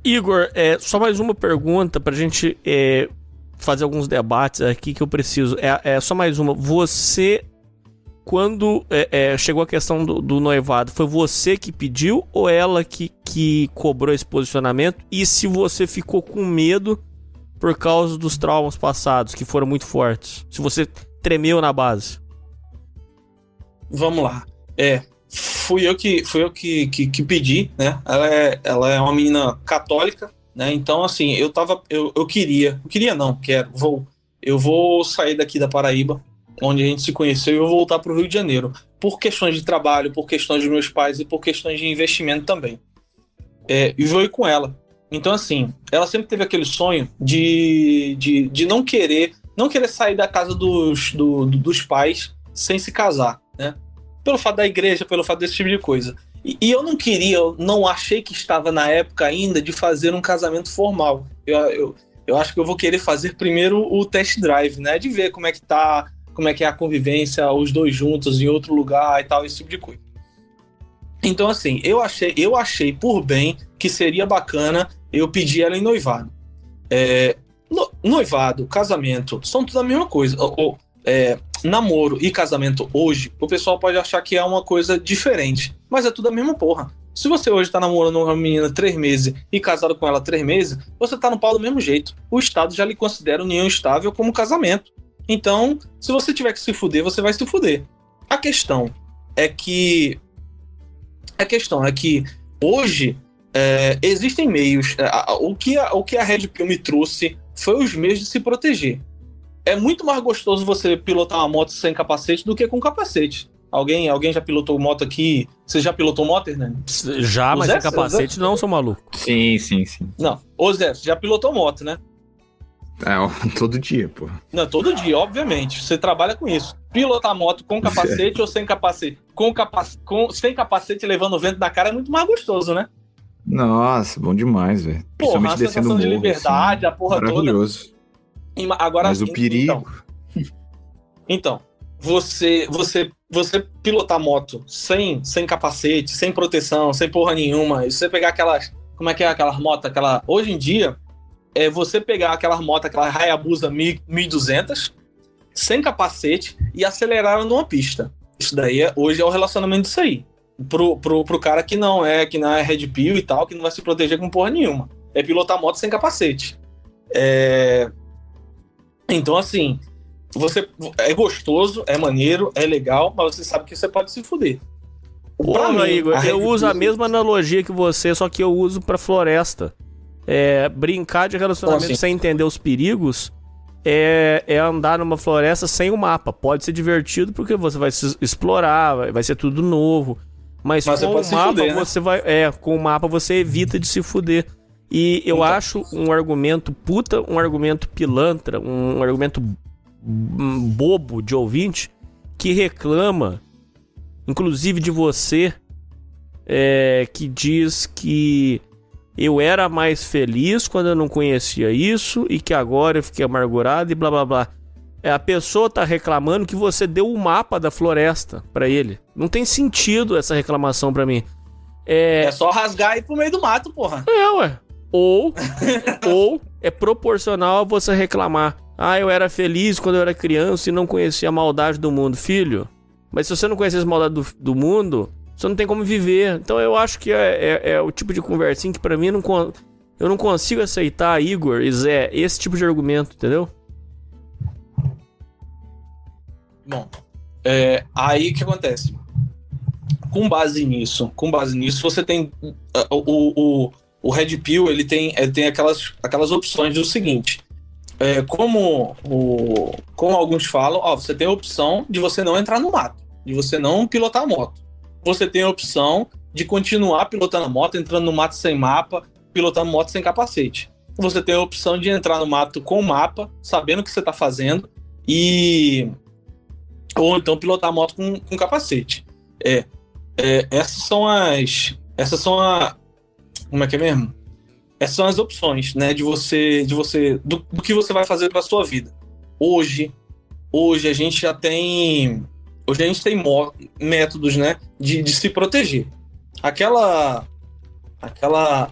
Igor, é, só mais uma pergunta pra gente é, fazer alguns debates aqui que eu preciso. É, é só mais uma. Você, quando é, é, chegou a questão do, do noivado, foi você que pediu ou ela que, que cobrou esse posicionamento? E se você ficou com medo por causa dos traumas passados, que foram muito fortes? Se você tremeu na base? Vamos lá. É, fui eu que fui eu que, que, que pedi, né? Ela é, ela é uma menina católica, né? Então, assim, eu tava. Eu, eu queria. Eu queria não, quero. Vou. Eu vou sair daqui da Paraíba, onde a gente se conheceu, e vou voltar para o Rio de Janeiro. Por questões de trabalho, por questões dos meus pais e por questões de investimento também. É, e vou com ela. Então, assim, ela sempre teve aquele sonho de, de, de não querer não querer sair da casa dos, do- do- dos pais sem se casar, né? Pelo fato da igreja, pelo fato desse tipo de coisa. E, e eu não queria, eu não achei que estava na época ainda de fazer um casamento formal. Eu, eu, eu acho que eu vou querer fazer primeiro o test drive, né? De ver como é que tá, como é que é a convivência, os dois juntos em outro lugar e tal, esse tipo de coisa. Então, assim, eu achei, eu achei por bem que seria bacana eu pedir ela em noivado. É, no- noivado, casamento, são tudo a mesma coisa. Ou- é, namoro e casamento hoje, o pessoal pode achar que é uma coisa diferente, mas é tudo a mesma porra. Se você hoje tá namorando uma menina três meses e casado com ela três meses, você tá no pau do mesmo jeito. O Estado já lhe considera união estável como casamento. Então, se você tiver que se fuder, você vai se fuder. A questão é que. A questão é que hoje é, existem meios. é, a- a- o, que a, o que a Red Pill me trouxe foi os meios de se proteger. É muito mais gostoso você pilotar uma moto sem capacete do que com capacete. Alguém, alguém já pilotou moto aqui? Você já pilotou moto, Hernani? Já, O mas Zé- sem capacete não, sou maluco. Sim, sim, sim. Não. Ô Zé, você já pilotou moto, né? É, todo dia, pô. Não, todo dia, obviamente. Você trabalha com isso. Pilotar moto com capacete ou sem capacete? Com capac... com... Sem capacete levando vento na cara é muito mais gostoso, né? Nossa, bom demais, velho. Porra, a descendo sensação de morro, liberdade, assim, a porra toda. Maravilhoso. E ma- Agora, Mas o então- perigo. Então, você, você, você pilotar moto sem, sem capacete, sem proteção, sem porra nenhuma, e você pegar aquelas. Como é que é aquelas motos? Aquela, hoje em dia, é você pegar aquelas motos, aquela Hayabusa 1000 1200, sem capacete e acelerar ela numa pista. Isso daí é, hoje é o relacionamento disso aí. Pro, pro, pro cara que não é, que não é Red Pill e tal, que não vai se proteger com porra nenhuma. É pilotar moto sem capacete. É... Então, assim, você é gostoso, é maneiro, é legal, mas você sabe que você pode se fuder. Porra, mim, Igor, eu uso a mesma analogia que você, só que eu uso pra floresta. É, brincar de relacionamento assim? sem entender os perigos é, é andar numa floresta sem o mapa. Pode ser divertido porque você vai se explorar, vai, vai ser tudo novo. Mas, Mas com o mapa fuder, né? você vai. É, com o mapa você evita de se fuder. E eu Então. acho um argumento puta, um argumento pilantra, um argumento bobo de ouvinte que reclama, inclusive de você, é, que diz que eu era mais feliz quando eu não conhecia isso e que agora eu fiquei amargurado e blá blá blá. É, a pessoa tá reclamando que você deu o mapa da floresta pra ele. Não tem sentido essa reclamação pra mim. É, É só rasgar e ir pro meio do mato, porra. é, ué. Ou, ou é proporcional a você reclamar. Ah, eu era feliz quando eu era criança e não conhecia a maldade do mundo. Filho, mas se você não conhece a maldade do, do mundo, você não tem como viver. Então eu acho que é, é- é o tipo de conversinha que pra mim não, eu não consigo aceitar, Igor e Zé, esse tipo de argumento, entendeu? Bom, é, aí o que acontece? Com base nisso, com base nisso, você tem uh, o, o, o Red Pill, ele tem, ele tem aquelas, aquelas opções do seguinte. É, como, o, como alguns falam, ó, você tem a opção de você não entrar no mato, de você não pilotar a moto. Você tem a opção de continuar pilotando a moto, entrando no mato sem mapa, pilotando moto sem capacete. Você tem a opção de entrar no mato com mapa, sabendo o que você está fazendo, e ou então pilotar a moto com, com capacete. É, é, essas são as. Essas são a. Como é que é mesmo? Essas são as opções, né? De você. De você do, do que você vai fazer para sua vida. Hoje, hoje a gente já tem. Hoje a gente tem métodos, né? De, de se proteger. Aquela. Aquela.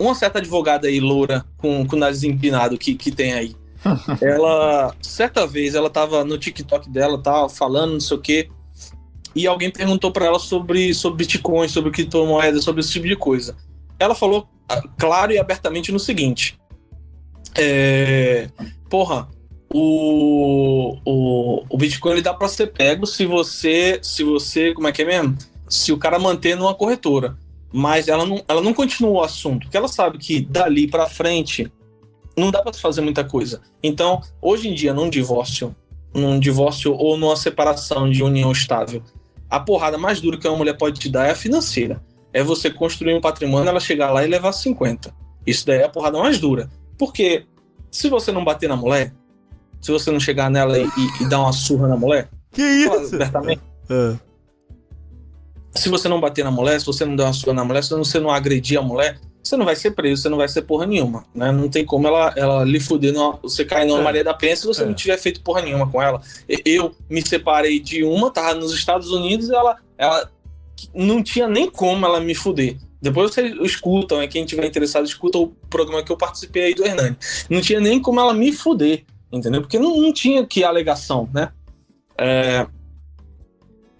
Uma certa advogada aí, loura, com, com o nariz empinado que, que tem aí ela certa vez ela tava no TikTok dela, tava falando, não sei o quê, e alguém perguntou para ela sobre sobre Bitcoin, sobre criptomoedas, sobre esse tipo de coisa. Ela falou ah, claro e abertamente no seguinte: é, porra, o, o, o Bitcoin ele dá para ser pego se você se você como é que é mesmo? Se o cara manter numa corretora. Mas ela não, ela não continua o assunto, porque ela sabe que dali para frente não dá para fazer muita coisa. Então, hoje em dia, num divórcio, num divórcio ou numa separação de união estável, a porrada mais dura que uma mulher pode te dar é a financeira. É você construir um patrimônio, ela chegar lá e levar 50. Isso daí é a porrada mais dura. Porque se você não bater na mulher, se você não chegar nela e, e- dar uma surra na mulher, Que abertamente, Ah, se você não bater na mulher, se você não der uma surra na mulher, se você não agredir a mulher, você não vai ser preso, você não vai ser porra nenhuma, né? Não tem como ela, ela lhe fuder, numa, você cair numa É. Maria da Penha se você É. não tiver feito porra nenhuma com ela. Eu me separei de uma, tava nos Estados Unidos, e ela, ela não tinha nem como ela me fuder. Depois vocês escutam, é quem tiver interessado, escuta o programa que eu participei aí do Hernani. Não tinha nem como ela me fuder, entendeu? Porque não, não tinha que alegação, né? É,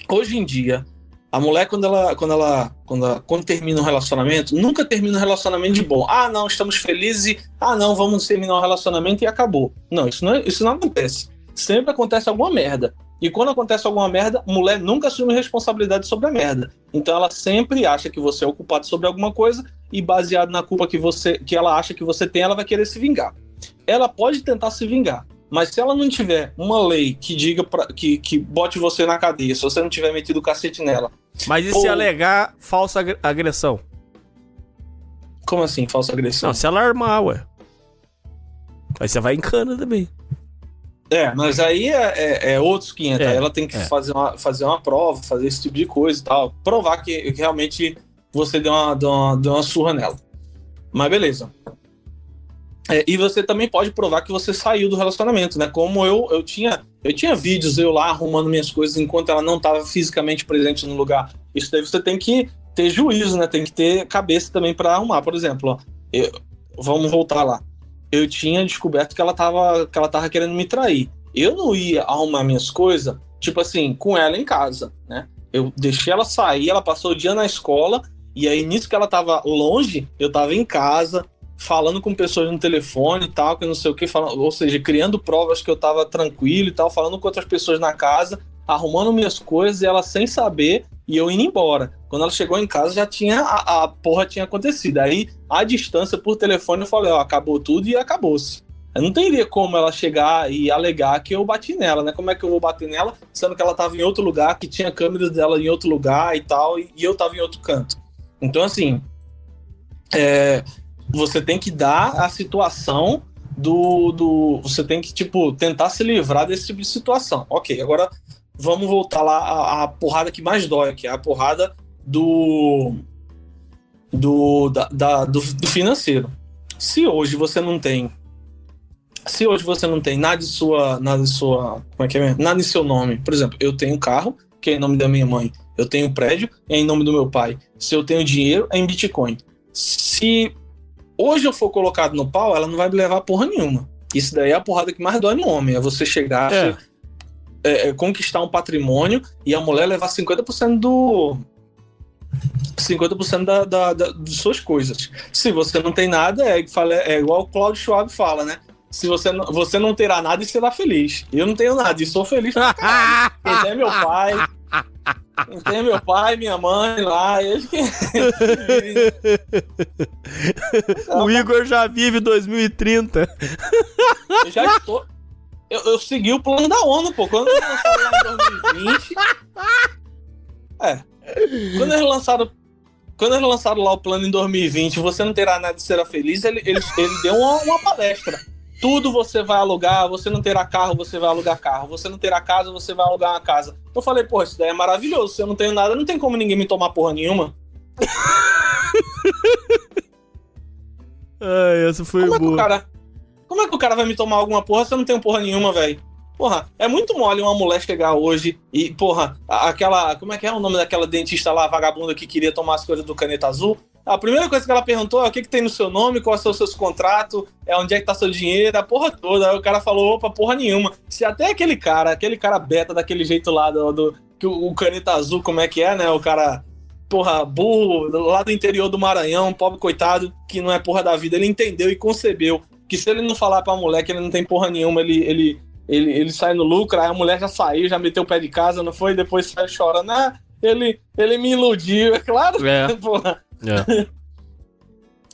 hoje em dia, a mulher, quando ela, quando ela, quando ela, quando termina um relacionamento, nunca termina um relacionamento de bom. Ah, não, estamos felizes e, ah, não, vamos terminar um relacionamento e acabou. Não, isso não, é- isso não acontece. Sempre acontece alguma merda. E quando acontece alguma merda, mulher nunca assume responsabilidade sobre a merda. Então ela sempre acha que você é o culpado sobre alguma coisa e baseado na culpa que você, que ela acha que você tem, ela vai querer se vingar. Ela pode tentar se vingar, mas se ela não tiver uma lei que diga pra, que, que bote você na cadeia, se você não tiver metido o cacete nela, Mas e se Ou- alegar falsa agre- agressão? como assim, falsa agressão? Não, se ela armar, ué. Aí você vai em cana também. É, mas aí é, é, é outros 500. É, Aí ela tem que é. fazer, uma, fazer uma prova, fazer esse tipo de coisa e tal. Provar que, que realmente você deu uma, deu uma, deu uma surra nela. Mas beleza. É, e você também pode provar que você saiu do relacionamento, né? Como eu, eu tinha eu tinha vídeos eu lá arrumando minhas coisas enquanto ela não estava fisicamente presente no lugar. Isso daí você tem que ter juízo, né? Tem que ter cabeça também para arrumar. Por exemplo, ó, eu, vamos voltar lá. Eu tinha descoberto que ela tava que ela tava querendo me trair. Eu não ia arrumar minhas coisas, tipo assim, com ela em casa, né? Eu deixei ela sair, ela passou o dia na escola, e aí nisso que ela tava longe, eu tava em casa, falando com pessoas no telefone e tal, que não sei o que, falando, ou seja, criando provas que eu tava tranquilo e tal, falando com outras pessoas na casa, arrumando minhas coisas e ela sem saber e eu indo embora. Quando ela chegou em casa já tinha a, a porra tinha acontecido. Aí a distância por telefone eu falei, ó, acabou tudo e acabou-se. Não teria como ela chegar e alegar que eu bati nela, né? Como é que eu vou bater nela, sendo que ela tava em outro lugar, que tinha câmeras dela em outro lugar e tal, e, e eu tava em outro canto. Então, assim, é, você tem que dar a situação do, do. Você tem que, tipo, tentar se livrar desse tipo de situação. Ok, agora vamos voltar lá à, à porrada que mais dói, que é a porrada do. Do, da, da, do, do financeiro. Se hoje você não tem se hoje você não tem nada de sua, nada de sua, como é que é? Nada em seu nome. Por exemplo, eu tenho um carro, que é em nome da minha mãe. Eu tenho prédio, é em nome do meu pai. Se eu tenho dinheiro, é em Bitcoin. Se hoje eu for colocado no pau, ela não vai me levar porra nenhuma. Isso daí é a porrada que mais dói no homem. É você chegar, é. É, é, conquistar um patrimônio e a mulher levar 50% do. 50% da, da, da, das suas coisas. Se você não tem nada, é, é igual o Claudio Schwab fala, né? Se você não, você não terá nada e será feliz. Eu não tenho nada e sou feliz pra caralho. Quem é meu pai, tem meu pai, minha mãe lá. Eles que... o Igor já vive 2030. Eu já estou. Eu, eu segui o plano da ONU, pô. Quando eles lançaram lá em 2020. É. Quando eles lançaram. Quando eles lançaram lá o plano em 2020, você não terá nada de ser feliz, ele, ele, ele deu uma, uma palestra tudo você vai alugar, você não terá carro, você vai alugar carro, você não terá casa, você vai alugar uma casa. Eu falei, porra, isso daí é maravilhoso. Se eu não tenho nada, não tem como ninguém me tomar porra nenhuma. Ai, essa foi como boa. É que o cara, como é que o cara vai me tomar alguma porra se eu não tenho porra nenhuma, velho? Porra, é muito mole uma mulher chegar hoje e, porra, aquela. Como é que é o nome daquela dentista lá, vagabunda, que queria tomar as coisas do caneta azul? A primeira coisa que ela perguntou é o que, que tem no seu nome, quais são os seus contratos, é onde é que tá seu dinheiro, a porra toda. Aí o cara falou, opa, porra nenhuma. Se até aquele cara, aquele cara beta daquele jeito lá do, do que o, o, caneta azul, como é que é, né? O cara, porra, burro, lá do interior do Maranhão, pobre coitado, que não é porra da vida, ele entendeu e concebeu que se ele não falar pra mulher que ele não tem porra nenhuma, ele, ele, ele, ele sai no lucro, aí a mulher já saiu, já meteu o pé de casa, não foi? Depois sai chorando, ah, ele, ele me iludiu, é claro, é. porra. É.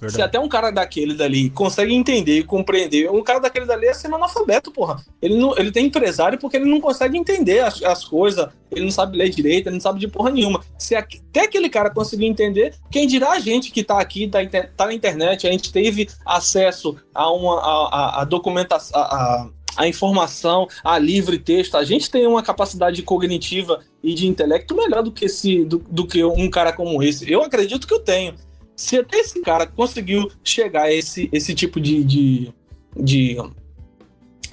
Se até um cara daquele dali consegue entender e compreender, um cara daquele dali é ser analfabeto, porra. Ele, não, ele tem empresário porque ele não consegue entender as, as coisas, ele não sabe ler direito, ele não sabe de porra nenhuma. Se até aquele cara conseguir entender, quem dirá a gente que tá aqui, tá, tá na internet, a gente teve acesso a uma a, a, a documentação. A, a informação, a livre texto, a gente tem uma capacidade cognitiva e de intelecto melhor do que, esse, do, do que um cara como esse. Eu acredito que eu tenho. Se até esse cara conseguiu chegar a esse, esse tipo de, de, de,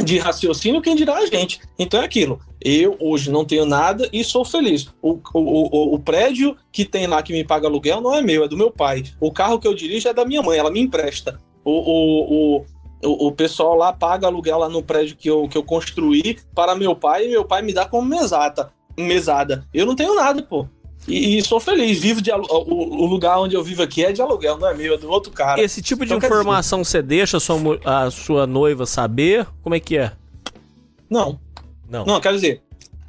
de raciocínio, quem dirá a gente? Então é aquilo. Eu hoje não tenho nada e sou feliz. O, o, o, o, prédio que tem lá que me paga aluguel não é meu, é do meu pai. O carro que eu dirijo é da minha mãe, ela me empresta. O, o, o, o pessoal lá paga aluguel lá no prédio que eu, que eu construí para meu pai e meu pai me dá como mesada. mesada. Eu não tenho nada, pô. E, e, sou feliz, vivo de o, o, lugar onde eu vivo aqui é de aluguel, não é meu, é do outro cara. Esse tipo de então, informação você deixa a sua, a sua noiva saber? Como é que é? Não. Não. Não, quero dizer,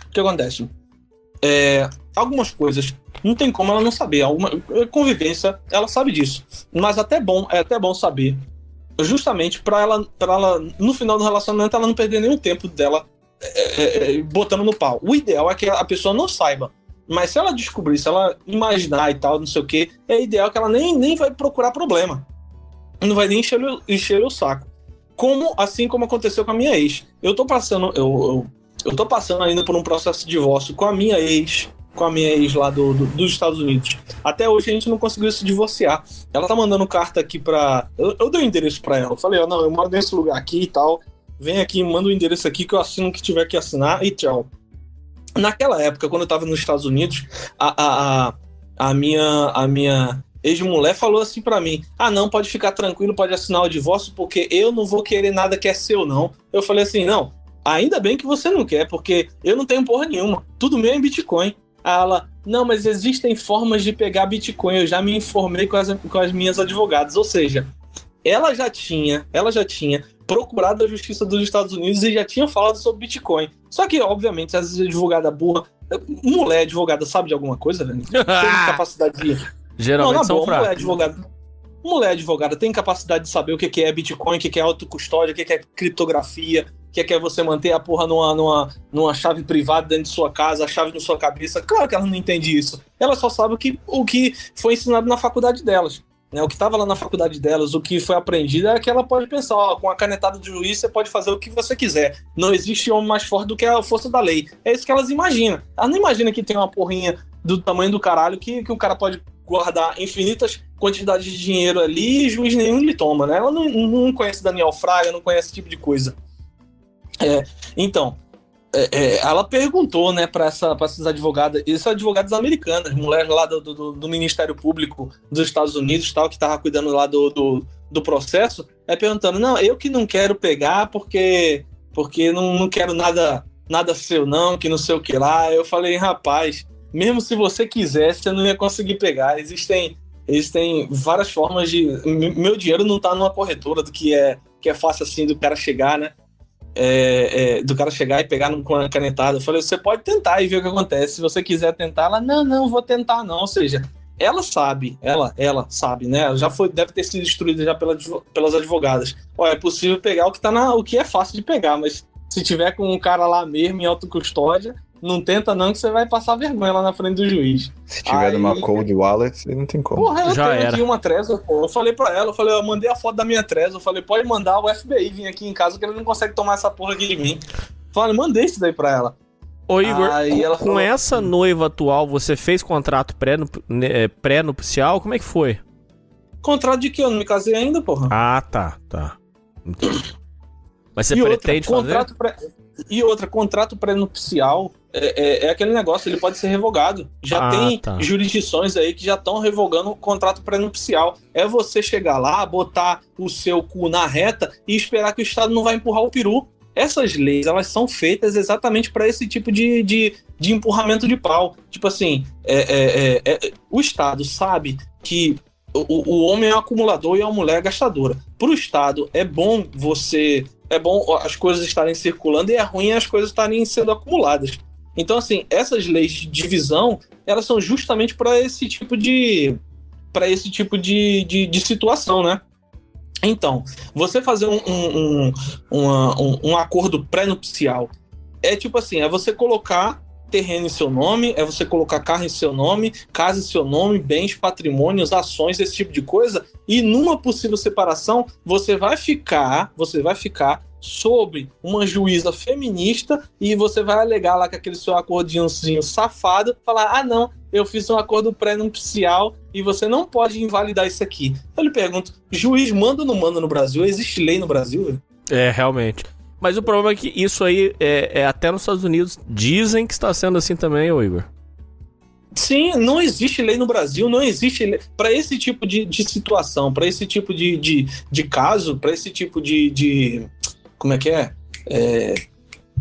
o que acontece? É, algumas coisas não tem como ela não saber. Alguma convivência, ela sabe disso. Mas até bom, é até bom saber. Justamente para ela, para ela, no final do relacionamento, ela não perder nenhum tempo dela é, é, é, botando no pau. O ideal é que a pessoa não saiba. Mas se ela descobrir, se ela imaginar e tal, não sei o que, é ideal que ela nem, nem vai procurar problema. Não vai nem encher, encher o saco. Como, assim como aconteceu com a minha ex. Eu tô passando, eu, eu, eu tô passando ainda por um processo de divórcio com a minha ex, com a minha ex lá do, do, dos Estados Unidos. Até hoje a gente não conseguiu se divorciar. Ela tá mandando carta aqui pra. Eu, eu dei o um endereço pra ela. Eu falei, ó, não, eu moro nesse lugar aqui e tal. Vem aqui, manda o um endereço aqui que eu assino o que tiver que assinar e tchau. Naquela época, quando eu tava nos Estados Unidos, a, a, a, a minha. A minha ex-mulher falou assim para mim: Ah, não, pode ficar tranquilo, pode assinar o divórcio, porque eu não vou querer nada que é seu, não. Eu falei assim: Não, ainda bem que você não quer, porque eu não tenho porra nenhuma. Tudo meu é em Bitcoin. Ela, não, mas existem formas de pegar Bitcoin. Eu já me informei com as, com as minhas advogadas. Ou seja, ela já tinha, ela já tinha procurado a justiça dos Estados Unidos e já tinha falado sobre Bitcoin. Só que, obviamente, as advogadas burra, mulher advogada sabe de alguma coisa, velho? Tem capacidade de. Geralmente não, na boa, mulher advogada. Mulher advogada tem capacidade de saber o que é Bitcoin, o que é autocustódia, o que é criptografia, que quer você manter a porra numa, numa, numa chave privada dentro de sua casa, a chave na sua cabeça. Claro que ela não entende isso. Ela só sabe o que, o que foi ensinado na faculdade delas. Né? O que estava lá na faculdade delas, o que foi aprendido é que ela pode pensar, ó, com a canetada do juiz você pode fazer o que você quiser. Não existe homem mais forte do que a força da lei. É isso que elas imaginam. Elas não imaginam que tem uma porrinha do tamanho do caralho que, que o cara pode guardar infinitas quantidades de dinheiro ali e juiz nenhum lhe toma, né? Ela não, não conhece Daniel Fraga, não conhece esse tipo de coisa. É, então, é, é, ela perguntou, né, para essa, essas advogadas, essas advogadas americanas, mulheres lá do, do, do, Ministério Público dos Estados Unidos, tal, que estava cuidando lá do, do, do, processo, é perguntando, não, eu que não quero pegar porque porque não, não quero nada nada seu não, que não sei o que lá. Eu falei, rapaz, mesmo se você quisesse, você não ia conseguir pegar. Existem existem várias formas de meu dinheiro não está numa corretora do que é que é fácil assim do cara chegar, né? É, é, do cara chegar e pegar com uma canetada. Eu falei, você pode tentar e ver o que acontece. Se você quiser tentar, ela, não, não, vou tentar não. Ou seja, ela sabe, ela, ela sabe, né? Ela já foi, deve ter sido instruída já pela, pelas advogadas. Olha, é possível pegar o que tá na, o que é fácil de pegar, mas se tiver com um cara lá mesmo em autocustódia, não tenta não que você vai passar vergonha lá na frente do juiz. Se tiver Aí... numa cold wallet, não tem como. Porra, eu Já tenho era. aqui uma Trezor, pô. Eu falei pra ela, eu falei, eu mandei a foto da minha Trezor, eu falei, pode mandar o FBI vir aqui em casa que ele não consegue tomar essa porra aqui de mim. Falei, mandei isso daí pra ela. Ô Igor, Aí com, falou, com essa noiva atual, você fez contrato é, pré-nupcial? Pré Como é que foi? Contrato de que eu não me casei ainda, porra. Ah, tá, tá. Mas você e pretende outra, fazer? Pré... E outra, contrato pré-nupcial é, é, é, aquele negócio, ele pode ser revogado. Já ah, tem tá. jurisdições aí que já estão revogando o contrato pré-nupcial. É você chegar lá, botar o seu cu na reta e esperar que o Estado não vai empurrar o peru. Essas leis, elas são feitas exatamente para esse tipo de, de, de, empurramento de pau. Tipo assim, é, é, é, é o Estado sabe que o, o homem é um acumulador e a mulher é gastadora. Para o Estado, é bom você é bom as coisas estarem circulando e é ruim as coisas estarem sendo acumuladas. Então, assim, essas leis de divisão, elas são justamente para esse tipo de para esse tipo de, de, de, situação, né? Então, você fazer um, um, um, um, um acordo pré-nupcial é tipo assim, é você colocar terreno em seu nome, é você colocar carro em seu nome, casa em seu nome, bens, patrimônios, ações, esse tipo de coisa. E numa possível separação, você vai ficar, você vai ficar sobre uma juíza feminista e você vai alegar lá com aquele seu acordinhozinho safado, falar: "Ah, não, eu fiz um acordo pré-nupcial e você não pode invalidar isso aqui". Eu lhe pergunto: juiz manda ou não manda no Brasil? Existe lei no Brasil? É, realmente. Mas o problema é que isso aí, é, é até nos Estados Unidos, dizem que está sendo assim também, ô Igor. Sim, não existe lei no Brasil, não existe. Para esse tipo de, de situação, para esse tipo de, de, de caso, para esse tipo de, de. Como é que é? é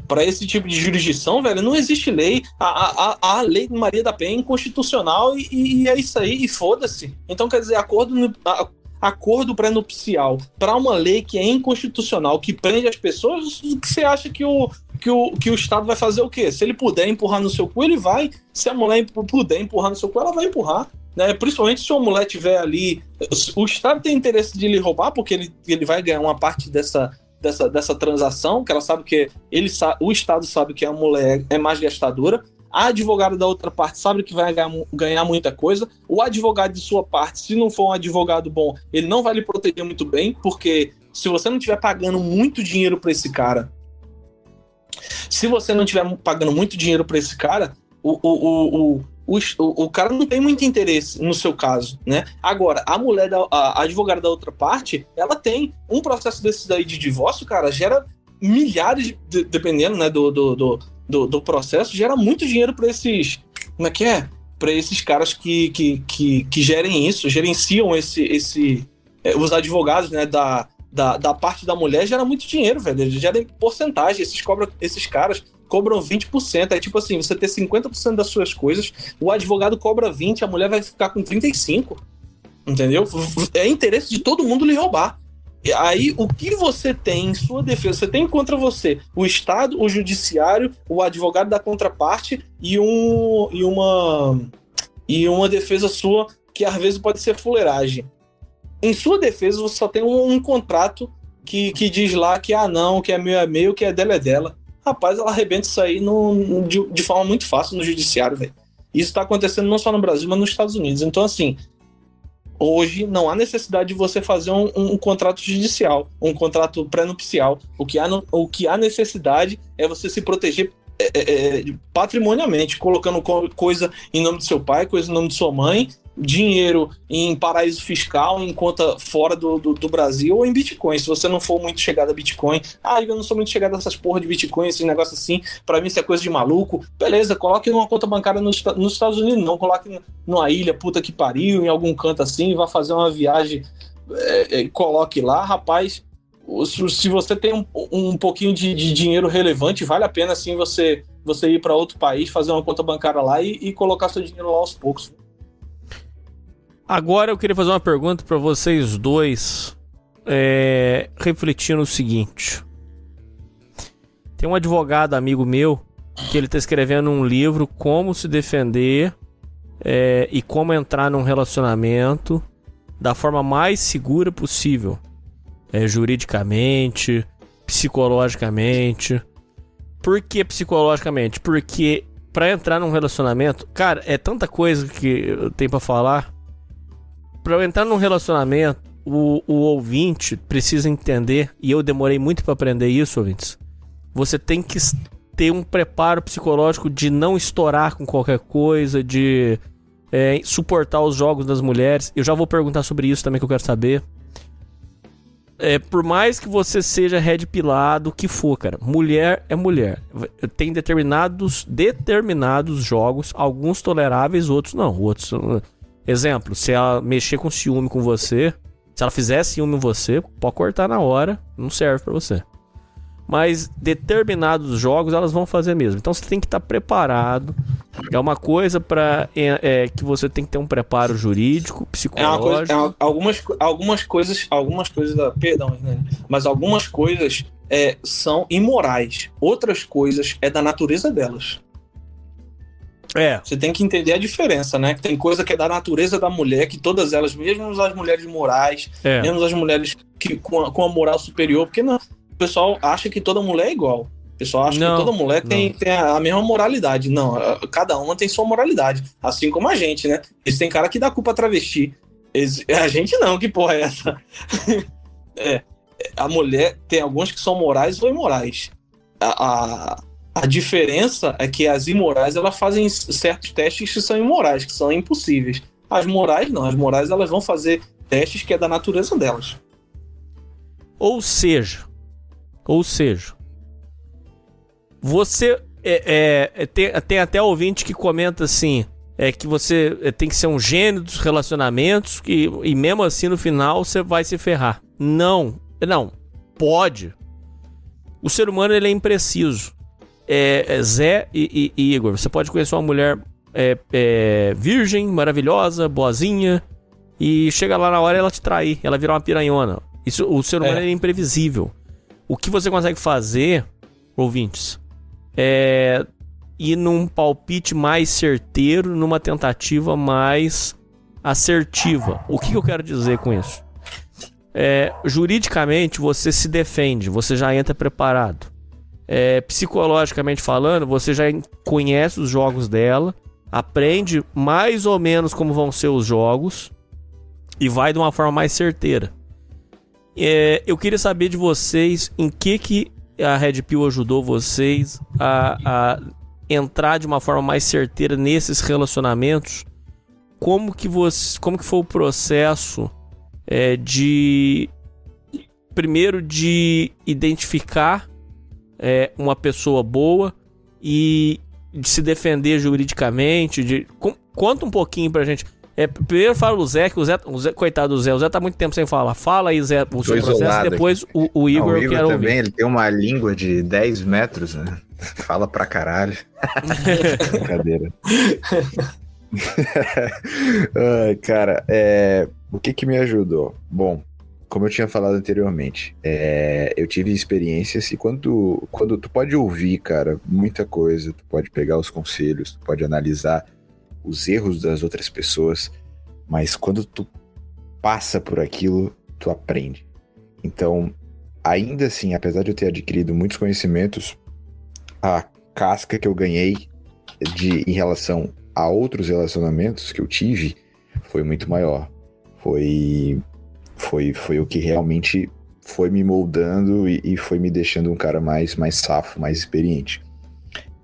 para esse tipo de jurisdição, velho, não existe lei. A, a, a lei Maria da Penha é inconstitucional e, e é isso aí, e foda-se. Então, quer dizer, acordo, acordo pré-nupcial para uma lei que é inconstitucional, que prende as pessoas, você acha que o, que, o, que o Estado vai fazer o quê? Se ele puder empurrar no seu cu, ele vai. Se a mulher puder empurrar no seu cu, ela vai empurrar. Né? Principalmente se uma mulher tiver ali. O Estado tem interesse de lhe roubar, porque ele, ele vai ganhar uma parte dessa, dessa, dessa transação, que ela sabe que ele o Estado sabe que a mulher é mais gastadora. A advogada da outra parte sabe que vai ganhar, muita coisa. O advogado de sua parte, se não for um advogado bom, ele não vai lhe proteger muito bem, porque se você não estiver pagando muito dinheiro para esse cara, se você não estiver pagando muito dinheiro para esse cara, o, o, o, o, o, cara não tem muito interesse no seu caso, né? Agora, a mulher, da, a advogada da outra parte, ela tem um processo desse daí de divórcio, cara, gera milhares, de, dependendo né, do, do, do, do, do processo, gera muito dinheiro para esses. Como é que é? Para esses caras que, que, que, que gerem isso, gerenciam esse, esse, é, os advogados né, da, da, da parte da mulher gera muito dinheiro, velho. Eles geram porcentagem. Esses, cobra, esses caras cobram 20%. É tipo assim, você ter 50% das suas coisas, o advogado cobra 20%, a mulher vai ficar com 35%. Entendeu? É interesse de todo mundo lhe roubar. Aí, o que você tem em sua defesa? Você tem contra você o Estado, o Judiciário, o advogado da contraparte e, um, e, uma, e uma defesa sua que às vezes pode ser fuleiragem. Em sua defesa, você só tem um, um contrato que, que diz lá que, ah, não, que é meu é meu, que é dela é dela. Rapaz, ela arrebenta isso aí no, de, de forma muito fácil no judiciário, velho. Isso está acontecendo não só no Brasil, mas nos Estados Unidos. Então, assim, hoje não há necessidade de você fazer um, um, um contrato judicial, um contrato pré-nupcial. O, que há, o que há necessidade é você se proteger é, é, é patrimonialmente, colocando coisa em nome do seu pai, coisa em nome de sua mãe, dinheiro em paraíso fiscal, em conta fora do, do, do, Brasil ou em Bitcoin. Se você não for muito chegado a Bitcoin, ah, eu não sou muito chegado a essas porra de Bitcoin, esses negócios assim, para mim isso é coisa de maluco. Beleza, coloque uma conta bancária nos, nos Estados Unidos, não coloque numa ilha puta que pariu, em algum canto assim, vá fazer uma viagem, é, é, coloque lá, rapaz. Se você tem um, um pouquinho de, de dinheiro relevante, vale a pena assim você você ir para outro país, fazer uma conta bancária lá e, e colocar seu dinheiro lá aos poucos. Agora eu queria fazer uma pergunta para vocês dois, é, refletindo o seguinte. Tem um advogado amigo meu que ele está escrevendo um livro como se defender é, e como entrar num relacionamento da forma mais segura possível, é, juridicamente, psicologicamente. Por que psicologicamente? Porque para entrar num relacionamento, cara, é tanta coisa que eu tenho para falar para entrar num relacionamento, o, o ouvinte precisa entender, e eu demorei muito para aprender isso, ouvintes. Você tem que ter um preparo psicológico de não estourar com qualquer coisa, de é, suportar os jogos das mulheres. Eu já vou perguntar sobre isso também que eu quero saber. É, por mais que você seja red pilado, o que for, cara, mulher é mulher. Tem determinados determinados jogos, alguns toleráveis, outros não. Outros Exemplo, se ela mexer com ciúme com você, se ela fizer ciúme em você, pode cortar na hora, não serve para você. Mas determinados jogos elas vão fazer mesmo. Então você tem que estar tá preparado. É uma coisa para é, é, que você tem que ter um preparo jurídico, psicológico. É coisa, é algumas, algumas coisas, algumas coisas, perdão, mas algumas coisas é, são imorais. Outras coisas é da natureza delas. É. Você tem que entender a diferença, né? Tem coisa que é da natureza da mulher, que todas elas, mesmo as mulheres morais, é. mesmo as mulheres que, com, a, com a moral superior, porque não, o pessoal acha que toda mulher é igual. O pessoal acha não, que toda mulher tem, tem a mesma moralidade. Não, cada uma tem sua moralidade. Assim como a gente, né? Eles tem cara que dá culpa a travesti. Eles, a gente não, que porra é essa? é, a mulher tem alguns que são morais ou imorais. A, a, a diferença é que as imorais elas fazem certos testes que são imorais, que são impossíveis. As morais não, as morais elas vão fazer testes que é da natureza delas. Ou seja, ou seja, você é, é, é tem, tem, até ouvinte que comenta assim, é que você é, tem que ser um gênio dos relacionamentos que, e mesmo assim no final você vai se ferrar. Não, não, pode. O ser humano ele é impreciso é, é Zé e, e, e, Igor, você pode conhecer uma mulher é, é, virgem, maravilhosa, boazinha, e chega lá na hora ela te trair, ela virar uma piranhona. Isso, o ser humano é. é imprevisível. O que você consegue fazer, ouvintes, é ir num palpite mais certeiro, numa tentativa mais assertiva. O que, que eu quero dizer com isso? É, juridicamente você se defende, você já entra preparado é, psicologicamente falando, você já conhece os jogos dela, aprende mais ou menos como vão ser os jogos e vai de uma forma mais certeira. É, eu queria saber de vocês em que, que a Red Pill ajudou vocês a, a entrar de uma forma mais certeira nesses relacionamentos, como que você, como que foi o processo é, de primeiro de identificar é, uma pessoa boa e de se defender juridicamente, de com, conta um pouquinho pra gente. É, primeiro fala o Zé, que o Zé, o Zé, coitado do Zé, o Zé tá muito tempo sem falar. Fala aí, Zé, o seu processo, e depois o, o Igor, Não, o Igor também, ouvir. ele tem uma língua de 10 metros, né? Fala pra caralho. Brincadeira. Ai, cara, é... o que que me ajudou? Bom, como eu tinha falado anteriormente, é... eu tive experiências e quando, quando tu pode ouvir, cara, muita coisa, tu pode pegar os conselhos, tu pode analisar os erros das outras pessoas, mas quando tu passa por aquilo, tu aprende. Então, ainda assim, apesar de eu ter adquirido muitos conhecimentos, a casca que eu ganhei de em relação a outros relacionamentos que eu tive foi muito maior. Foi foi foi o que realmente foi me moldando e, e foi me deixando um cara mais mais safo, mais experiente.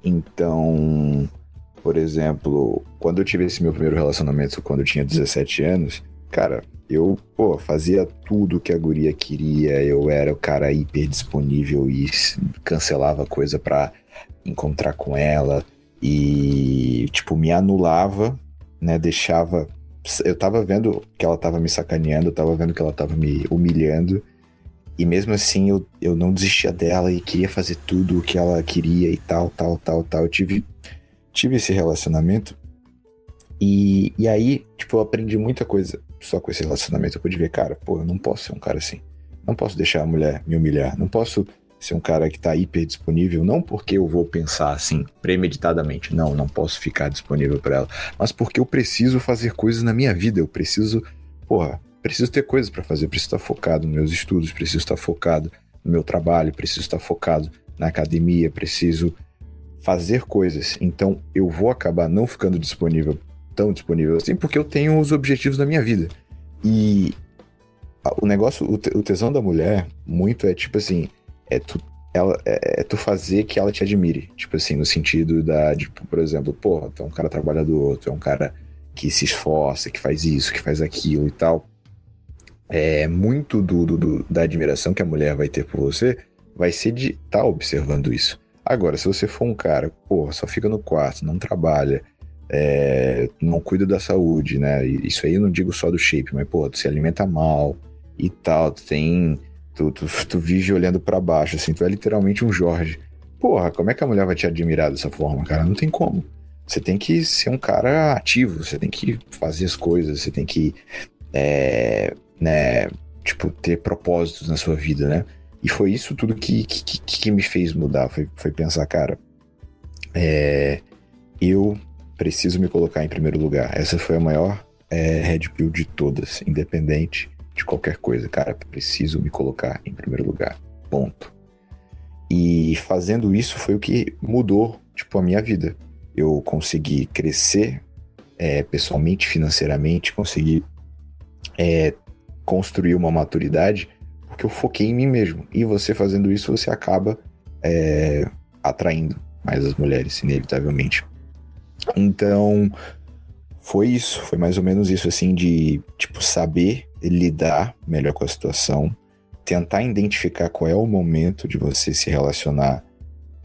Então, por exemplo, quando eu tive esse meu primeiro relacionamento, quando eu tinha 17 anos, cara, eu, pô, fazia tudo que a guria queria, eu era o cara hiper disponível e cancelava coisa pra encontrar com ela e, tipo, me anulava, né, deixava... Eu tava vendo que ela tava me sacaneando, eu tava vendo que ela tava me humilhando, e mesmo assim eu, eu não desistia dela e queria fazer tudo o que ela queria e tal, tal, tal, tal. Eu tive tive esse relacionamento e, e aí, tipo, eu aprendi muita coisa só com esse relacionamento. Eu pude ver, cara, pô, eu não posso ser um cara assim. Não posso deixar a mulher me humilhar. Não posso ser um cara que tá hiper disponível, não porque eu vou pensar assim, premeditadamente. Não, não posso ficar disponível para ela. Mas porque eu preciso fazer coisas na minha vida. Eu preciso, porra, preciso ter coisas para fazer. preciso estar focado nos meus estudos, preciso estar focado no meu trabalho, preciso estar focado na academia, preciso fazer coisas. Então eu vou acabar não ficando disponível, tão disponível assim, porque eu tenho os objetivos da minha vida. E o negócio, o, tesão da mulher, muito é tipo assim, é tu, ela, é, é, tu fazer que ela te admire. Tipo assim, no sentido da, tipo, por exemplo, pô, tu é um cara trabalhador, tu é um cara que se esforça, que faz isso, que faz aquilo e tal. É muito do, do, da admiração que a mulher vai ter por você vai ser de estar tá observando isso. Agora, se você for um cara, pô, só fica no quarto, não trabalha, é, não cuida da saúde, né? Isso aí eu não digo só do shape, mas, pô, tu se alimenta mal e tal, tu tem. Tu, tu, tu vive olhando para baixo, assim, tu é literalmente um Jorge. Porra, como é que a mulher vai te admirar dessa forma, cara? Não tem como. Você tem que ser um cara ativo, você tem que fazer as coisas, você tem que, é, né, tipo, ter propósitos na sua vida, né? E foi isso tudo que, que, que me fez mudar. Foi, foi pensar, cara, é, eu preciso me colocar em primeiro lugar. Essa foi a maior é, Red Pill de todas, independente de qualquer coisa. Cara, preciso me colocar em primeiro lugar. Ponto. E fazendo isso foi o que mudou, tipo, a minha vida. Eu consegui crescer é, pessoalmente, financeiramente, consegui é, construir uma maturidade porque eu foquei em mim mesmo. E você fazendo isso, você acaba é, atraindo mais as mulheres, inevitavelmente. Então, foi isso, foi mais ou menos isso, assim, de, tipo, saber lidar melhor com a situação, tentar identificar qual é o momento de você se relacionar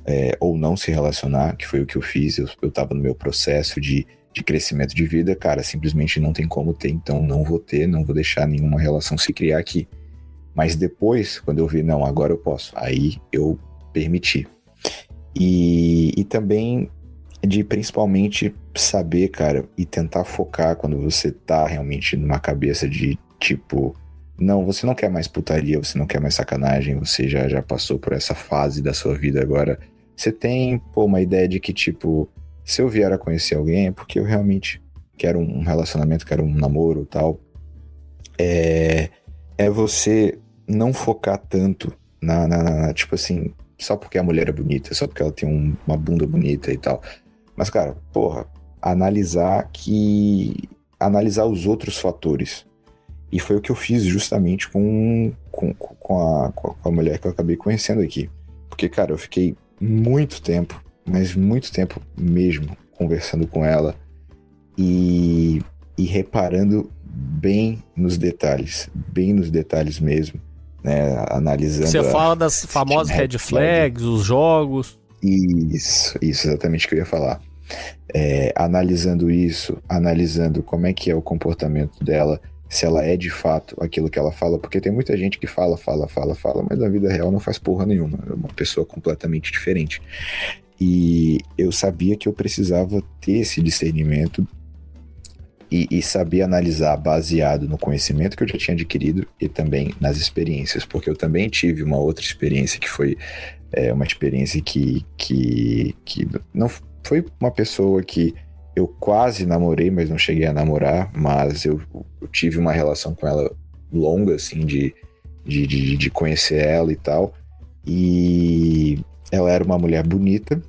é, ou não se relacionar, que foi o que eu fiz, eu, eu tava no meu processo de, de crescimento de vida, cara, simplesmente não tem como ter, então não vou ter, não vou deixar nenhuma relação se criar aqui. Mas depois, quando eu vi, não, agora eu posso, aí eu permiti. E, e também de principalmente saber, cara, e tentar focar quando você tá realmente numa cabeça de tipo, não, você não quer mais putaria, você não quer mais sacanagem, você já, já passou por essa fase da sua vida agora. Você tem, pô, uma ideia de que, tipo, se eu vier a conhecer alguém é porque eu realmente quero um relacionamento, quero um namoro tal. É, é você não focar tanto na, na, na, tipo assim, só porque a mulher é bonita, só porque ela tem um, uma bunda bonita e tal. Mas, cara, porra, analisar que. analisar os outros fatores. E foi o que eu fiz justamente com, com, com, a, com a mulher que eu acabei conhecendo aqui. Porque, cara, eu fiquei muito tempo, mas muito tempo mesmo conversando com ela e, e reparando bem nos detalhes, bem nos detalhes mesmo, né? Analisando. Você fala das famosas red flags, os jogos. Isso, isso, exatamente o que eu ia falar. É, analisando isso, analisando como é que é o comportamento dela, se ela é de fato aquilo que ela fala, porque tem muita gente que fala, fala, fala, fala, mas na vida real não faz porra nenhuma, é uma pessoa completamente diferente. E eu sabia que eu precisava ter esse discernimento e, e, saber analisar baseado no conhecimento que eu já tinha adquirido e também nas experiências, porque eu também tive uma outra experiência que foi é, uma experiência que, que, que não foi uma pessoa que eu quase namorei, mas não cheguei a namorar, mas eu, eu tive uma relação com ela longa, assim, de, de, de, de conhecer ela e tal. E ela era uma mulher bonita,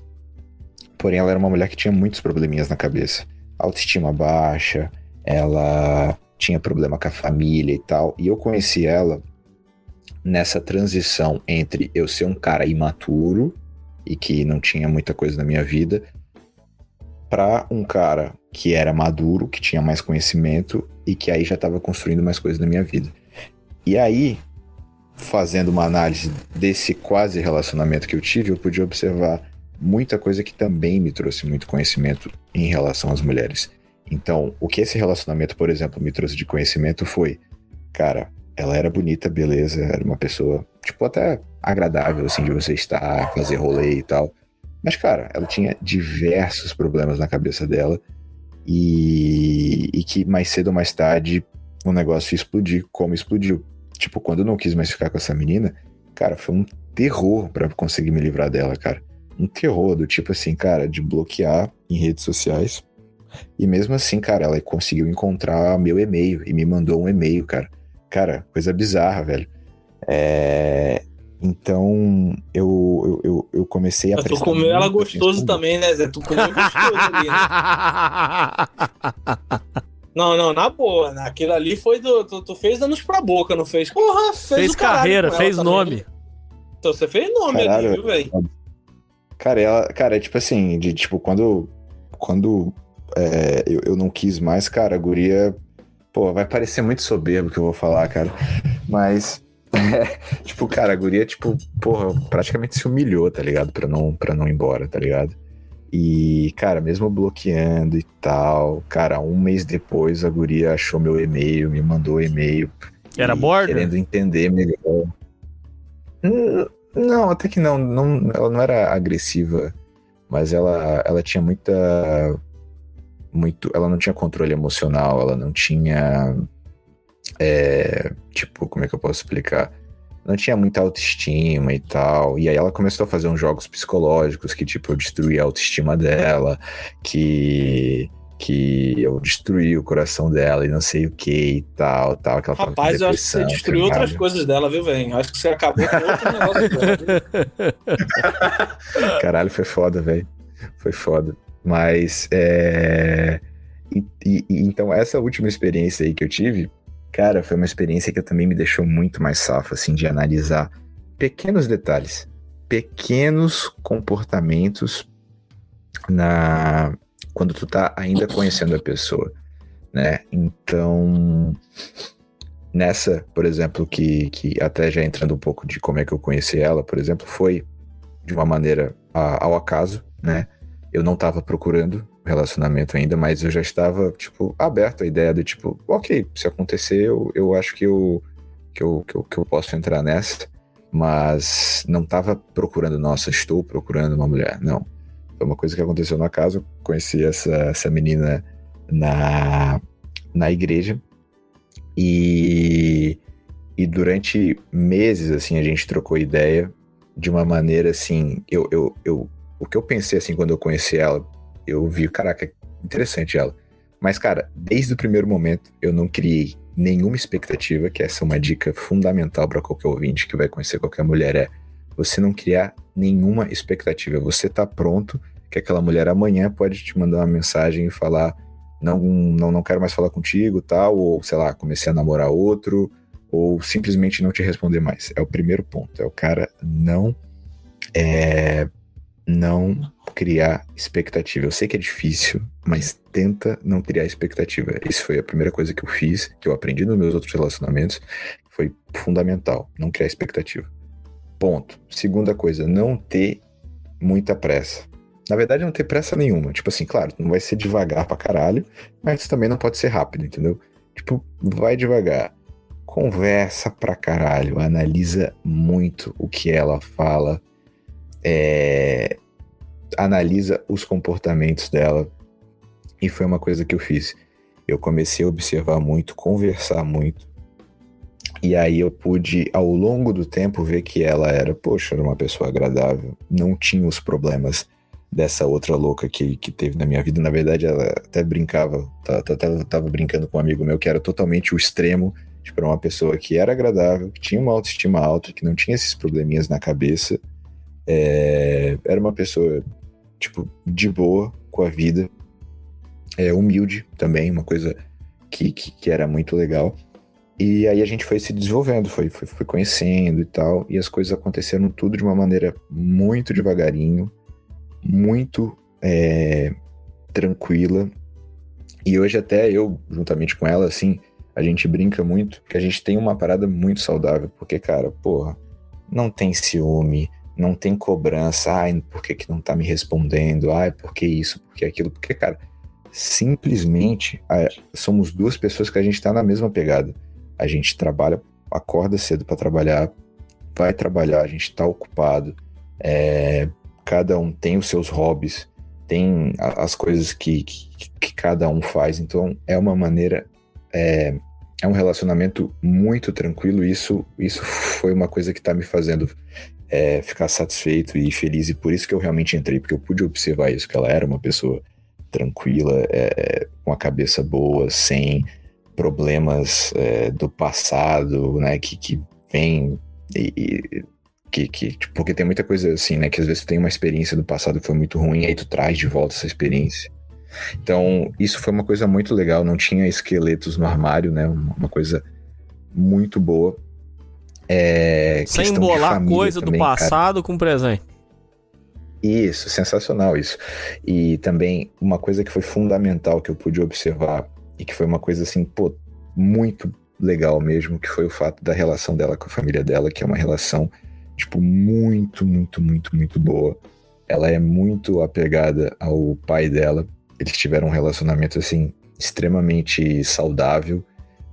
porém ela era uma mulher que tinha muitos probleminhas na cabeça autoestima baixa, ela tinha problema com a família e tal. E eu conheci ela nessa transição entre eu ser um cara imaturo e que não tinha muita coisa na minha vida, para um cara que era maduro, que tinha mais conhecimento e que aí já estava construindo mais coisas na minha vida. E aí, fazendo uma análise desse quase relacionamento que eu tive, eu pude observar muita coisa que também me trouxe muito conhecimento em relação às mulheres. Então, o que esse relacionamento, por exemplo, me trouxe de conhecimento foi, cara, ela era bonita, beleza, era uma pessoa, tipo, até agradável, assim, de você estar, fazer rolê e tal. Mas, cara, ela tinha diversos problemas na cabeça dela e, e que mais cedo ou mais tarde o negócio ia explodir, como explodiu. Tipo, quando eu não quis mais ficar com essa menina, cara, foi um terror para conseguir me livrar dela, cara um terror do tipo assim, cara, de bloquear em redes sociais. E mesmo assim, cara, ela conseguiu encontrar meu e-mail e me mandou um e-mail, cara. Cara, coisa bizarra, velho. É... Então, eu, eu, eu comecei a. Mas tu comeu ela gostoso também, né, Zé? Tu comeu gostoso ali, né? Não, não, na boa. Né? Aquilo ali foi do. Tu, tu fez danos pra boca, não fez? Porra, fez, fez carreira, fez nome. Então você fez nome Caralho, ali, viu, velho? Cara, ela, cara, é tipo assim, de tipo, quando, quando é, eu, eu não quis mais, cara, a guria, pô, vai parecer muito soberbo que eu vou falar, cara, mas, tipo, cara, a guria, tipo, porra, praticamente se humilhou, tá ligado, pra não, pra não ir embora, tá ligado? E, cara, mesmo bloqueando e tal, cara, um mês depois a guria achou meu e-mail, me mandou e-mail. Era bordo? Querendo entender melhor. Não, até que não, não. Ela não era agressiva, mas ela, ela tinha muita. Muito. Ela não tinha controle emocional, ela não tinha. É, tipo, como é que eu posso explicar? Não tinha muita autoestima e tal. E aí ela começou a fazer uns jogos psicológicos que, tipo, eu destruí a autoestima dela, que que eu destruí o coração dela e não sei o que e tal, tal. Que ela Rapaz, eu acho que você destruiu caralho. outras coisas dela, viu, velho? Acho que você acabou com outro negócio dela. Caralho, foi foda, velho. Foi foda. Mas, é... E, e, então, essa última experiência aí que eu tive, cara, foi uma experiência que também me deixou muito mais safo, assim, de analisar pequenos detalhes, pequenos comportamentos na quando tu tá ainda conhecendo a pessoa, né? Então, nessa, por exemplo, que, que até já entrando um pouco de como é que eu conheci ela, por exemplo, foi de uma maneira a, ao acaso, né? Eu não tava procurando relacionamento ainda, mas eu já estava, tipo, aberto à ideia do tipo, ok, se acontecer, eu, eu acho que eu, que, eu, que, eu, que eu posso entrar nessa, mas não tava procurando, nossa, estou procurando uma mulher, não foi uma coisa que aconteceu no acaso. Conheci essa, essa menina na, na igreja. E, e durante meses, assim, a gente trocou ideia de uma maneira, assim... Eu, eu, eu, o que eu pensei, assim, quando eu conheci ela, eu vi, caraca, interessante ela. Mas, cara, desde o primeiro momento, eu não criei nenhuma expectativa, que essa é uma dica fundamental para qualquer ouvinte que vai conhecer qualquer mulher, é você não criar nenhuma expectativa. Você tá pronto que aquela mulher amanhã pode te mandar uma mensagem e falar não, não, não quero mais falar contigo, tal, ou sei lá, comecei a namorar outro, ou simplesmente não te responder mais. É o primeiro ponto. É o cara não é, não criar expectativa. Eu sei que é difícil, mas tenta não criar expectativa. Isso foi a primeira coisa que eu fiz, que eu aprendi nos meus outros relacionamentos, foi fundamental, não criar expectativa. Ponto. Segunda coisa, não ter muita pressa. Na verdade, não ter pressa nenhuma. Tipo assim, claro, não vai ser devagar pra caralho, mas também não pode ser rápido, entendeu? Tipo, vai devagar. Conversa pra caralho, analisa muito o que ela fala, é, analisa os comportamentos dela. E foi uma coisa que eu fiz. Eu comecei a observar muito, conversar muito. E aí eu pude, ao longo do tempo, ver que ela era, poxa, era uma pessoa agradável, não tinha os problemas dessa outra louca que, que teve na minha vida. Na verdade, ela até brincava, tava, tava, tava brincando com um amigo meu que era totalmente o extremo, tipo, uma pessoa que era agradável, que tinha uma autoestima alta, que não tinha esses probleminhas na cabeça. É, era uma pessoa, tipo, de boa com a vida, é, humilde também, uma coisa que, que, que era muito legal. E aí a gente foi se desenvolvendo, foi, foi, foi conhecendo e tal, e as coisas aconteceram tudo de uma maneira muito devagarinho, muito é, tranquila. E hoje até eu, juntamente com ela, assim, a gente brinca muito que a gente tem uma parada muito saudável, porque, cara, porra, não tem ciúme, não tem cobrança, ai, por que, que não tá me respondendo? Ai, por que isso, por que aquilo? Porque, cara, simplesmente somos duas pessoas que a gente tá na mesma pegada. A gente trabalha, acorda cedo para trabalhar, vai trabalhar, a gente tá ocupado, é, cada um tem os seus hobbies, tem as coisas que, que, que cada um faz, então é uma maneira, é, é um relacionamento muito tranquilo, isso, isso foi uma coisa que está me fazendo é, ficar satisfeito e feliz, e por isso que eu realmente entrei, porque eu pude observar isso, que ela era uma pessoa tranquila, é, com a cabeça boa, sem problemas é, do passado, né, que, que vem e, e que, que porque tem muita coisa assim, né? Que às vezes tu tem uma experiência do passado que foi muito ruim, aí tu traz de volta essa experiência. Então, isso foi uma coisa muito legal. Não tinha esqueletos no armário, né? Uma coisa muito boa. É, Sem embolar coisa também, do passado cara. com presente. Isso, sensacional isso. E também uma coisa que foi fundamental que eu pude observar e que foi uma coisa assim, pô, muito legal mesmo, que foi o fato da relação dela com a família dela, que é uma relação tipo, muito, muito, muito, muito boa. Ela é muito apegada ao pai dela. Eles tiveram um relacionamento, assim, extremamente saudável,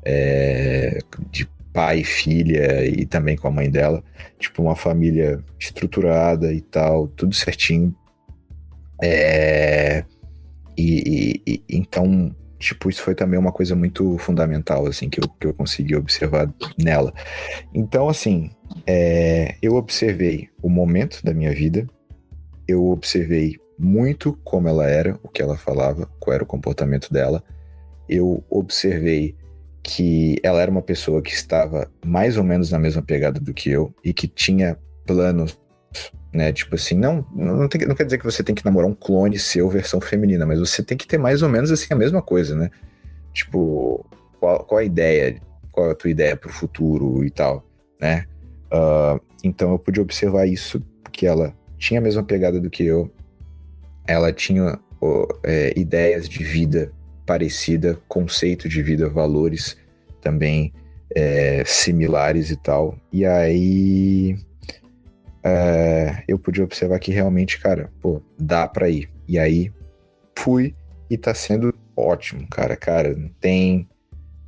é, de pai, filha e também com a mãe dela. Tipo, uma família estruturada e tal, tudo certinho. É, e, e, e então tipo, isso foi também uma coisa muito fundamental, assim, que eu, que eu consegui observar nela. Então, assim, é, eu observei o momento da minha vida, eu observei muito como ela era, o que ela falava, qual era o comportamento dela. Eu observei que ela era uma pessoa que estava mais ou menos na mesma pegada do que eu e que tinha planos né? Tipo assim, não, não, tem, não quer dizer que você tem que namorar um clone seu versão feminina, mas você tem que ter mais ou menos assim a mesma coisa, né? Tipo, qual, qual a ideia, qual a tua ideia pro futuro e tal, né? Uh, então eu pude observar isso, que ela tinha a mesma pegada do que eu, ela tinha uh, é, ideias de vida parecida, conceito de vida, valores também é, similares e tal. E aí é, eu pude observar que realmente, cara, pô, dá pra ir. E aí fui e tá sendo ótimo, cara. Cara, não tem,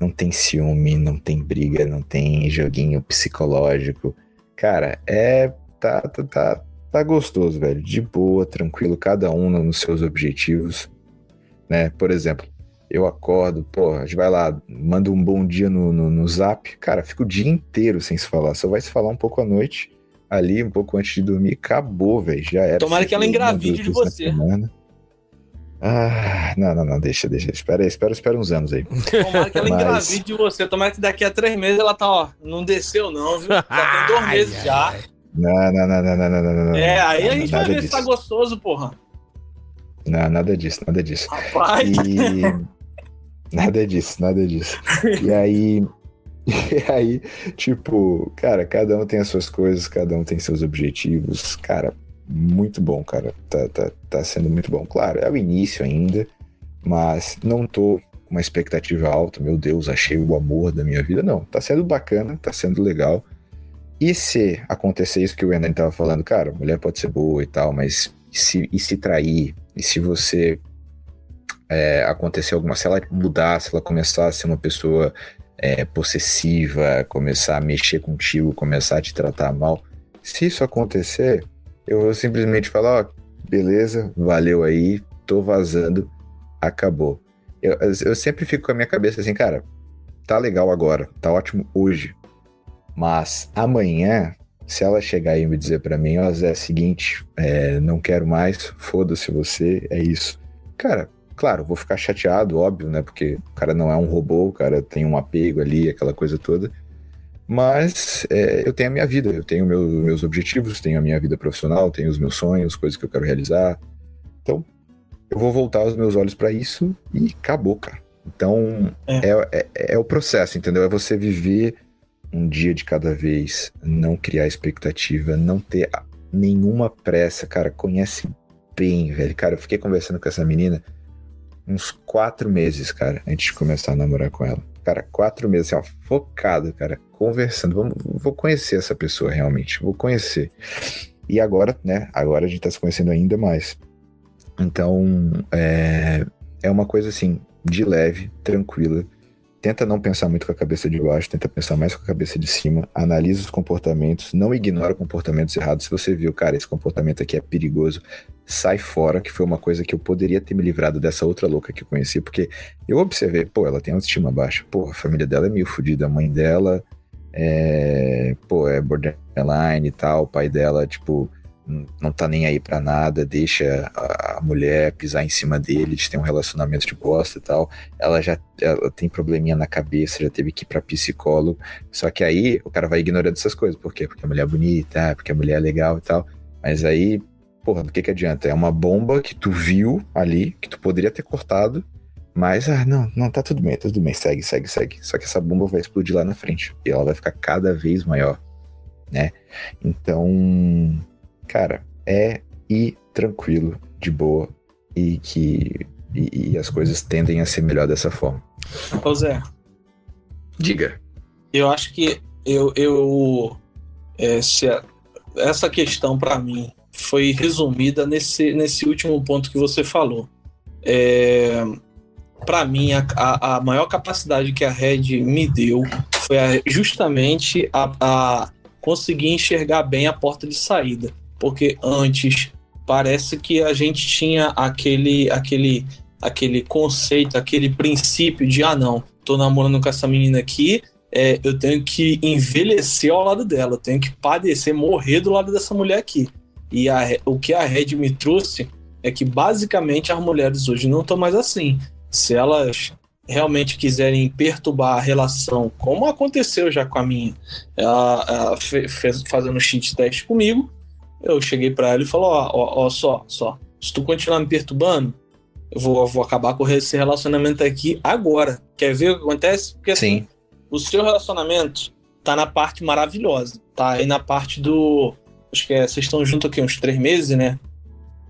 não tem ciúme, não tem briga, não tem joguinho psicológico. Cara, é. Tá, tá, tá, tá gostoso, velho. De boa, tranquilo, cada um nos seus objetivos. Né? Por exemplo, eu acordo, pô, a gente vai lá, manda um bom dia no, no, no zap. Cara, fica o dia inteiro sem se falar. Só vai se falar um pouco à noite ali um pouco antes de dormir, acabou, velho. Já era. Tomara que ela engravide de você. Ah, não, não, não, deixa, deixa. Espera aí, espera, espera uns anos aí. Tomara que ela Mas... engravide de você. Tomara que daqui a três meses ela tá, ó, não desceu não, viu? Já tem dois meses ai, já. Ai. Não, não, não, não, não, não, não, não. É, aí não, a gente vai ver disso. se tá gostoso, porra. Não, nada disso, nada disso. Rapaz. E... Nada disso, nada disso. E aí, E aí, tipo, cara, cada um tem as suas coisas, cada um tem seus objetivos. Cara, muito bom, cara. Tá, tá, tá sendo muito bom. Claro, é o início ainda, mas não tô com uma expectativa alta. Meu Deus, achei o amor da minha vida. Não, tá sendo bacana, tá sendo legal. E se acontecer isso que o Enan tava falando, cara, mulher pode ser boa e tal, mas e se, e se trair? E se você é, acontecer alguma. Se ela mudar, se ela começar a ser uma pessoa é, possessiva, começar a mexer contigo, começar a te tratar mal. Se isso acontecer, eu vou simplesmente falar: ó, beleza, valeu aí, tô vazando, acabou. Eu, eu sempre fico com a minha cabeça assim, cara, tá legal agora, tá ótimo hoje. Mas amanhã, se ela chegar e me dizer para mim, ó, Zé, é seguinte, é, não quero mais, foda-se você, é isso. Cara, Claro, vou ficar chateado, óbvio, né? Porque o cara não é um robô, o cara tem um apego ali, aquela coisa toda. Mas é, eu tenho a minha vida, eu tenho meu, meus objetivos, tenho a minha vida profissional, tenho os meus sonhos, coisas que eu quero realizar. Então, eu vou voltar os meus olhos para isso e acabou, cara. Então, é. É, é, é o processo, entendeu? É você viver um dia de cada vez, não criar expectativa, não ter nenhuma pressa, cara. Conhece bem, velho. Cara, eu fiquei conversando com essa menina uns quatro meses, cara, antes de começar a namorar com ela. Cara, quatro meses, assim, ó, focado, cara, conversando. Vamos, vou conhecer essa pessoa realmente, vou conhecer. E agora, né, agora a gente tá se conhecendo ainda mais. Então, é, é uma coisa assim, de leve, tranquila tenta não pensar muito com a cabeça de baixo, tenta pensar mais com a cabeça de cima, analisa os comportamentos, não ignora comportamentos errados. Se você viu, cara, esse comportamento aqui é perigoso, sai fora, que foi uma coisa que eu poderia ter me livrado dessa outra louca que eu conheci, porque eu observei, pô, ela tem autoestima baixa, pô, a família dela é meio fodida, a mãe dela é, pô, é borderline e tal, o pai dela, tipo, não tá nem aí para nada, deixa a, mulher pisar em cima dele, eles têm um relacionamento de bosta e tal. Ela já ela tem probleminha na cabeça, já teve que ir pra psicólogo. Só que aí o cara vai ignorando essas coisas. Por quê? Porque a mulher é bonita, porque a mulher é legal e tal. Mas aí, porra, do que que adianta? É uma bomba que tu viu ali, que tu poderia ter cortado, mas, ah, não, não, tá tudo bem, tá tudo bem, segue, segue, segue. Só que essa bomba vai explodir lá na frente. E ela vai ficar cada vez maior, né? Então, cara, é ir tranquilo, de boa, e que e, e, as coisas tendem a ser melhor dessa forma. Ô Zé. Diga. Eu acho que eu, eu é, a, essa questão para mim foi resumida nesse, nesse último ponto que você falou. É, para mim, a, a, maior capacidade que a Red me deu foi a, justamente a, a conseguir enxergar bem a porta de saída porque antes parece que a gente tinha aquele aquele aquele conceito, aquele princípio de ah não, tô namorando com essa menina aqui, é, eu tenho que envelhecer ao lado dela, eu tenho que padecer, morrer do lado dessa mulher aqui. E a, o que a Red me trouxe é que basicamente as mulheres hoje não estão mais assim. Se elas realmente quiserem perturbar a relação, como aconteceu já com a minha, ela, ela fez, fazendo cheat test comigo, eu cheguei para ela e falou: ó, ó, ó, só, só, se tu continuar me perturbando, eu vou, vou acabar com esse relacionamento aqui agora. Quer ver o que acontece? Porque assim, Sim. o seu relacionamento tá na parte maravilhosa, tá aí na parte do. Acho que é, vocês estão juntos aqui uns três meses, né?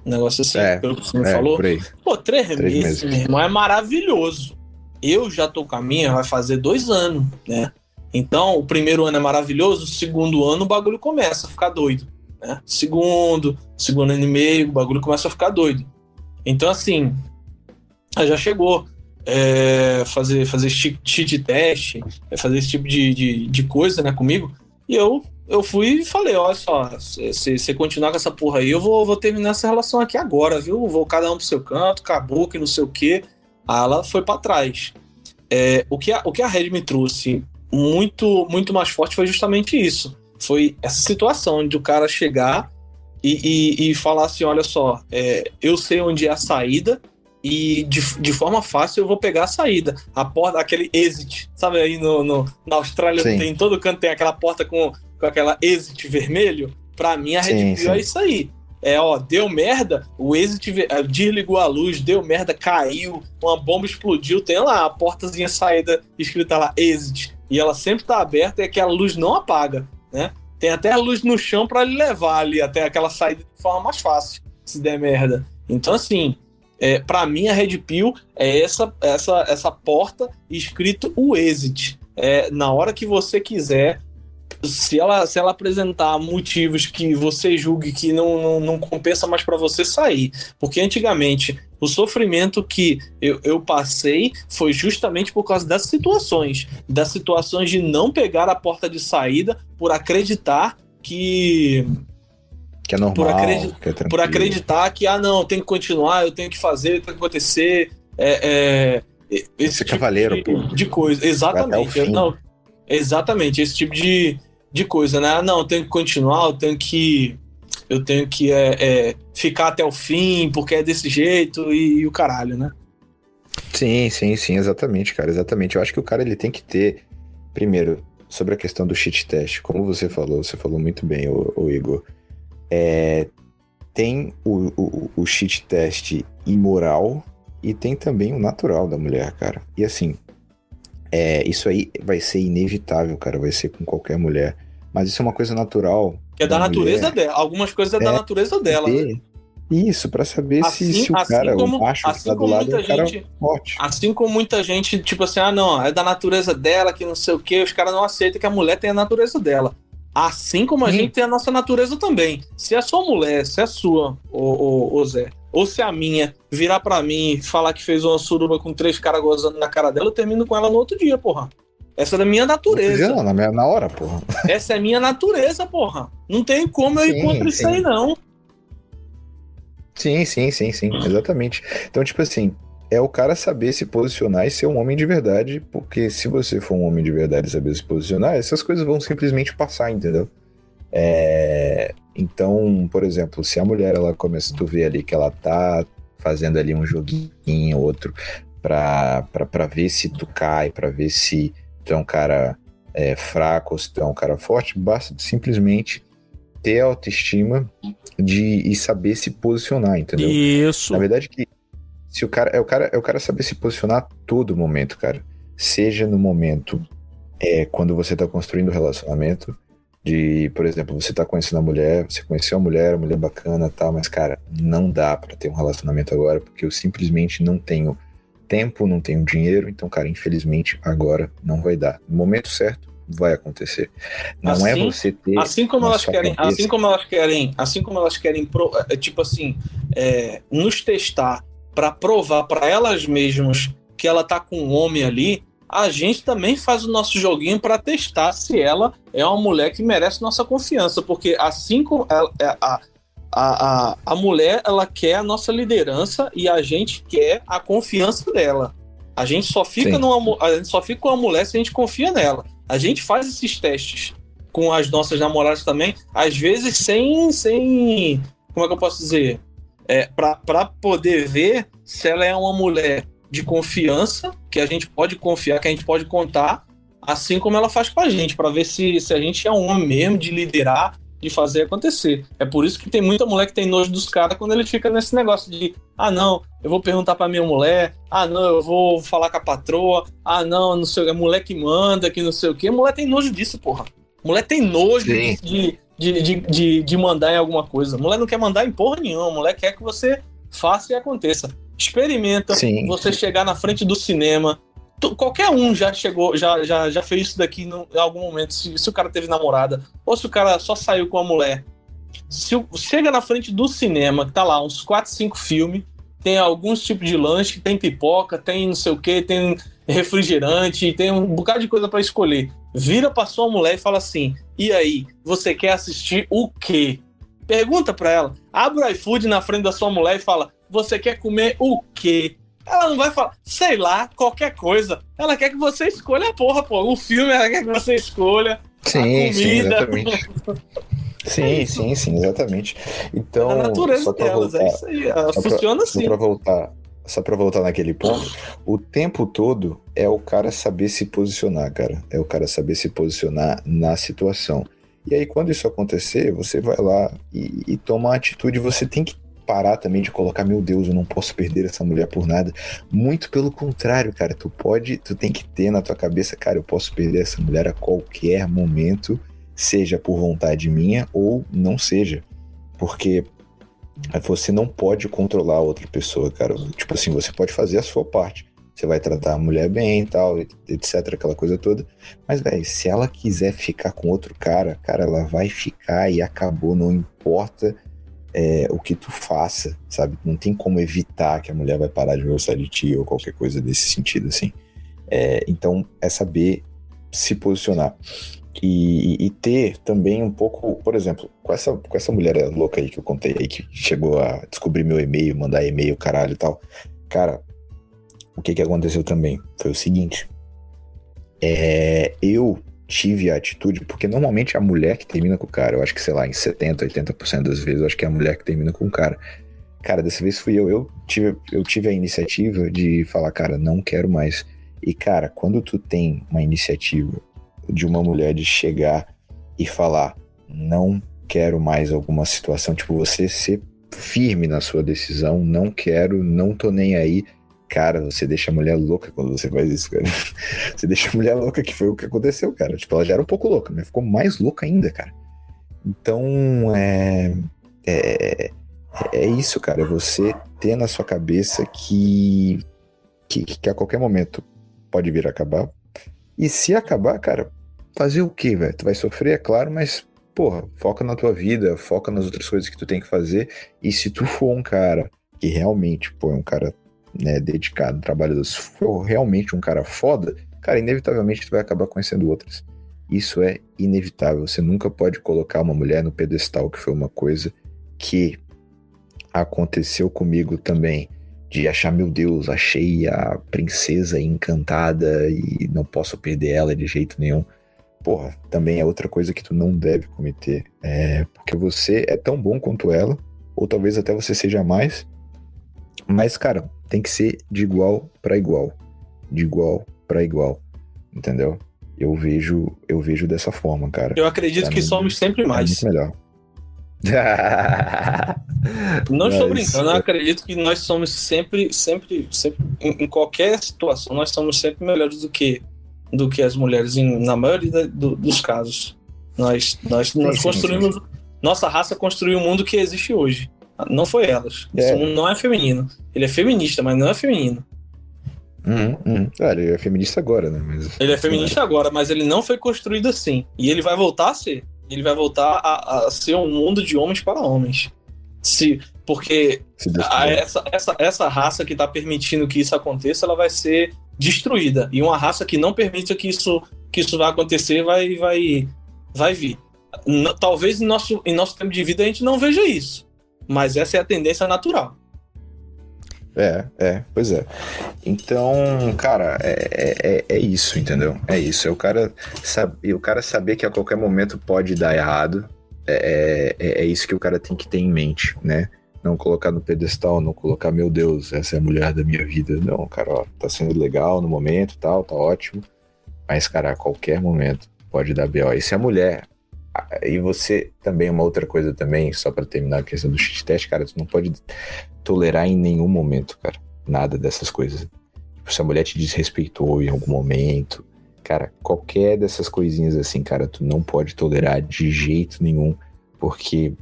Um negócio assim, é, pelo que você me é, falou. Pô, três, três meses, meses, meu irmão, é maravilhoso. Eu já tô com a minha, vai fazer dois anos, né? Então, o primeiro ano é maravilhoso, o segundo ano o bagulho começa a ficar doido. Né? Segundo, segundo ano e meio, o bagulho começa a ficar doido. Então, assim, já chegou é, fazer, fazer cheat teste, é, fazer esse tipo de, de, de, coisa né, comigo. E eu, eu fui e falei: olha só, se você continuar com essa porra aí, eu vou, vou terminar essa relação aqui agora, viu? Vou cada um pro seu canto, acabou, que não sei o quê. Aí ela foi para trás. É, o, que a, o que a Red me trouxe muito, muito mais forte foi justamente isso foi essa situação de o cara chegar e, e, e falar assim: olha só, é, eu sei onde é a saída e de, de forma fácil eu vou pegar a saída. A porta, aquele exit, sabe aí no, no na Austrália sim. tem todo canto tem aquela porta com, com aquela exit vermelho. Pra mim a Red Pill é isso aí. É, ó, deu merda, o exit é, desligou a luz, deu merda, caiu, uma bomba explodiu, tem lá a portazinha saída escrita lá exit, e ela sempre tá aberta e aquela luz não apaga né? tem até a luz no chão para ele levar ali até aquela saída de forma mais fácil, se der merda. Então, assim, é, para mim a Red Pill é essa, essa, essa porta escrito o exit. É, na hora que você quiser, se ela, se ela apresentar motivos que você julgue que não, não, não compensa mais para você sair. Porque antigamente o sofrimento que eu, eu passei foi justamente por causa das situações das situações de não pegar a porta de saída por acreditar que. Que é normal. Por, acredi que é por acreditar que, ah, não, tem que continuar, eu tenho que fazer, tem que acontecer. É, é, esse tipo cavaleiro, de, pô. de coisa. Exatamente. Não, exatamente, esse tipo de, de coisa, né? Ah, não, eu tenho que continuar, eu tenho que. Eu tenho que é, é, ficar até o fim, porque é desse jeito e, e, o caralho, né? Sim, sim, sim, exatamente, cara, exatamente. Eu acho que o cara ele tem que ter, primeiro, sobre a questão do cheat test, como você falou, você falou muito bem, o, o Igor. É, tem o, o, o cheat test imoral e tem também o natural da mulher, cara. E assim, é, isso aí vai ser inevitável, cara, vai ser com qualquer mulher. Mas isso é uma coisa natural. Que é da, da natureza dela. Algumas coisas é, é da natureza dela. Né? Isso, para saber assim, se, se, o assim cara, como, o macho assim que tá do lado é um cara gente, forte. Assim como muita gente, tipo assim, ah, não, é da natureza dela, que não sei o quê, os caras não aceitam que a mulher tem a natureza dela. Assim como a gente tem a nossa natureza também. Se a sua mulher, se a sua, ô, ô, ô Zé, ou se a minha virar para mim e falar que fez uma suruba com três caras gozando na cara dela, eu termino com ela no outro dia, porra. Essa é da minha natureza. Não, na, na hora, porra. Essa é minha natureza, porra. Não tem como eu sim, ir contra sim. isso aí, não. Sim, sim, sim, sim, exatamente. Então, tipo assim, é o cara saber se posicionar e ser um homem de verdade, porque se você for um homem de verdade e saber se posicionar, essas coisas vão simplesmente passar, entendeu? É... Então, por exemplo, se a mulher ela começa, tu vê ali que ela tá fazendo ali um joguinho, outro, pra, pra, pra ver se tu cai, pra ver se tu é um cara é, fraco ou se tu é um cara forte, basta simplesmente ter autoestima de e saber se posicionar, entendeu? Isso. Na verdade que se o cara é o cara é o cara saber se posicionar a todo momento, cara. Seja no momento é quando você tá construindo o um relacionamento, de, por exemplo, você tá conhecendo a mulher, você conheceu a mulher, a mulher bacana, tal, mas cara, não dá para ter um relacionamento agora porque eu simplesmente não tenho tempo, não tenho dinheiro, então, cara, infelizmente agora não vai dar. No momento certo vai acontecer. Não é assim, é você ter assim como elas querem, cabeça. assim como elas querem, assim como elas querem, é, tipo assim, é, nos testar para provar para elas mesmas que ela tá com um homem ali, a gente também faz o nosso joguinho para testar se ela é uma mulher que merece nossa confiança, porque assim como ela, é, a, a, a, a mulher ela quer a nossa liderança e a gente quer a confiança dela. A gente só fica numa, a gente só fica com a mulher se a gente confia nela. A gente faz esses testes com as nossas namoradas também, às vezes sem sem como é que eu posso dizer? É, para poder ver se ela é uma mulher de confiança, que a gente pode confiar, que a gente pode contar, assim como ela faz com a gente, para ver se, se a gente é um homem mesmo de liderar, de fazer acontecer. É por isso que tem muita mulher que tem nojo dos caras quando ele fica nesse negócio de ah, não, eu vou perguntar pra minha mulher, ah, não, eu vou falar com a patroa, ah, não, não sei o que, mulher que manda, que não sei o que. Mulher tem nojo disso, porra. Mulher tem nojo de, de, de, de, de mandar em alguma coisa. Mulher não quer mandar em porra nenhuma, mulher quer que você faça e aconteça. Experimenta Sim. você chegar na frente do cinema. Qualquer um já chegou, já, já, já fez isso daqui no, em algum momento. Se, se, o cara teve namorada, ou se o cara só saiu com a mulher. Se chega na frente do cinema, tá lá, uns 4, 5 filmes, tem alguns tipos de lanche, tem pipoca, tem não sei o que, tem refrigerante, tem um bocado de coisa para escolher. Vira pra sua mulher e fala assim: e aí, você quer assistir o quê? Pergunta pra ela. Abre o iFood na frente da sua mulher e fala: você quer comer o quê? Ela não vai falar, sei lá, qualquer coisa. Ela quer que você escolha a porra, pô. O filme ela quer que você escolha. Sim, sim, exatamente. sim, sim, sim, exatamente. Então, é a natureza delas, voltar, é isso aí. Ela funciona pra, assim. Só pra voltar, só pra voltar naquele ponto, o tempo todo é o cara saber se posicionar, cara. É o cara saber se posicionar na situação. E aí, quando isso acontecer, você vai lá e, e toma uma atitude. Você tem que parar também de colocar, meu Deus, eu não posso perder essa mulher por nada. Muito pelo contrário, cara, tu pode, tu tem que ter na tua cabeça, cara, eu posso perder essa mulher a qualquer momento seja por vontade minha ou não seja. Porque você não pode controlar a outra pessoa, cara. Tipo assim, você pode fazer a sua parte. Você vai tratar a mulher bem e tal, etc, aquela coisa toda. Mas, velho, se ela quiser ficar com outro cara, cara, ela vai ficar e acabou, não importa é, o que tu faça, sabe? Não tem como evitar que a mulher vai parar de gostar de ti ou qualquer coisa desse sentido, assim. É, então, é saber se posicionar. E, e, ter também um pouco, por exemplo, com essa, com essa mulher louca aí que eu contei aí, que chegou a descobrir meu e-mail, mandar e-mail, caralho e tal. Cara, o que que aconteceu também? Foi o seguinte. É, eu tive a atitude, porque normalmente é a mulher que termina com o cara, eu acho que, sei lá, em 70, 80% das vezes, eu acho que é a mulher que termina com o cara. Cara, dessa vez fui eu, eu tive, eu tive a iniciativa de falar, cara, não quero mais. E, cara, quando tu tem uma iniciativa de uma mulher de chegar e falar: não quero mais alguma situação, tipo, você ser firme na sua decisão, não quero, não tô nem aí. Cara, você deixa a mulher louca quando você faz isso, cara. Você deixa a mulher louca, que foi o que aconteceu, cara. Tipo, ela já era um pouco louca, mas ficou mais louca ainda, cara. Então, é. É, é isso, cara. É você ter na sua cabeça que, que, que a qualquer momento pode vir a acabar. E se acabar, cara, fazer o quê, velho? Tu vai sofrer, é claro, mas, porra, foca na tua vida, foca nas outras coisas que tu tem que fazer. E se tu for um cara que realmente, pô, é um cara né, dedicado, trabalhador, se for realmente um cara foda, cara, inevitavelmente tu vai acabar conhecendo outras. Isso é inevitável. Você nunca pode colocar uma mulher no pedestal, que foi uma coisa que aconteceu comigo também. De achar, meu Deus, achei a princesa encantada e não posso perder ela de jeito nenhum porra, também é outra coisa que tu não deve cometer. É porque você é tão bom quanto ela, ou talvez até você seja mais. Mas, cara, tem que ser de igual para igual. De igual para igual. Entendeu? Eu vejo, eu vejo dessa forma, cara. Eu acredito pra que mim, somos sempre mais. É muito melhor. não estou brincando, eu acredito que nós somos sempre, sempre, sempre, em, em qualquer situação, nós somos sempre melhores do que do que as mulheres em, na maioria do, dos casos. Nós, nós, nós construímos. Nossa raça construiu o mundo que existe hoje. Não foi elas. É. Esse mundo não é feminino. Ele é feminista, mas não é feminino. Uhum, uhum. Ah, ele é feminista agora, né? Mas, ele é feminista agora, mas ele não foi construído assim. E ele vai voltar a ser. Ele vai voltar a, a ser um mundo de homens para homens. Se, porque Se a, essa, essa, essa raça que está permitindo que isso aconteça, ela vai ser destruída. E uma raça que não permita que isso, que isso vá acontecer vai, vai, vai vir. N talvez em nosso, em nosso tempo de vida a gente não veja isso, mas essa é a tendência natural. É, é, pois é. Então, cara, é, é, é isso, entendeu? É isso. É o cara, sabe, o cara saber que a qualquer momento pode dar errado. É, é, é isso que o cara tem que ter em mente, né? não colocar no pedestal, não colocar, meu Deus, essa é a mulher da minha vida. Não, cara, ó, tá sendo legal no momento tal, tá ótimo. Mas, cara, a qualquer momento pode dar B.O. E se a mulher. E você também, uma outra coisa também, só para terminar a questão do shit test, cara, tu não pode tolerar em nenhum momento, cara, nada dessas coisas. Tipo, se a mulher te desrespeitou em algum momento, cara, qualquer dessas coisinhas assim, cara, tu não pode tolerar de jeito nenhum, porque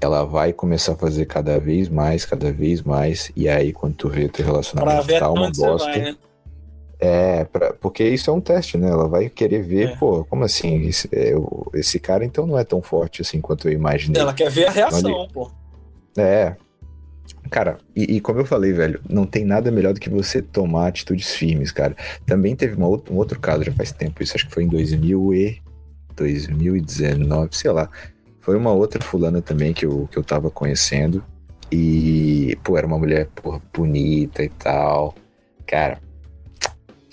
ela vai começar a fazer cada vez mais, cada vez mais, e aí quando tu vê teu relacionamento tá uma bosta. Vai, né? É, pra, porque isso é um teste, né? Ela vai querer ver, é. pô, como assim? Esse, é, esse, cara então não é tão forte assim quanto eu imaginei. Ela quer ver a reação, então, pô. É. Cara, e, e, como eu falei, velho, não tem nada melhor do que você tomar atitudes firmes, cara. Também teve uma, um outro caso, já faz tempo, isso acho que foi em 2000 e 2019, sei lá foi uma outra fulana também que eu, que eu tava conhecendo. E, pô, era uma mulher, porra, bonita e tal. Cara,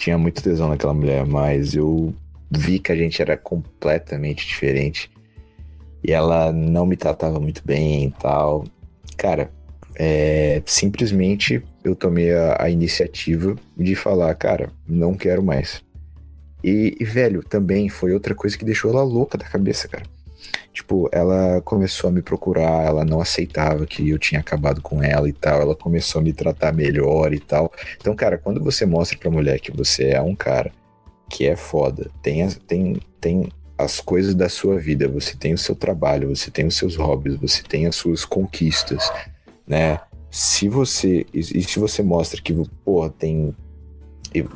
tinha muito tesão naquela mulher, mas eu vi que a gente era completamente diferente. E ela não me tratava muito bem e tal. Cara, é, simplesmente eu tomei a, a, iniciativa de falar, cara, não quero mais. E, e, velho, também foi outra coisa que deixou ela louca da cabeça, cara. Tipo, ela começou a me procurar, ela não aceitava que eu tinha acabado com ela e tal, ela começou a me tratar melhor e tal. Então, cara, quando você mostra pra mulher que você é um cara que é foda, tem, tem, tem as coisas da sua vida, você tem o seu trabalho, você tem os seus hobbies, você tem as suas conquistas, né? Se você e se você mostra que, pô, tem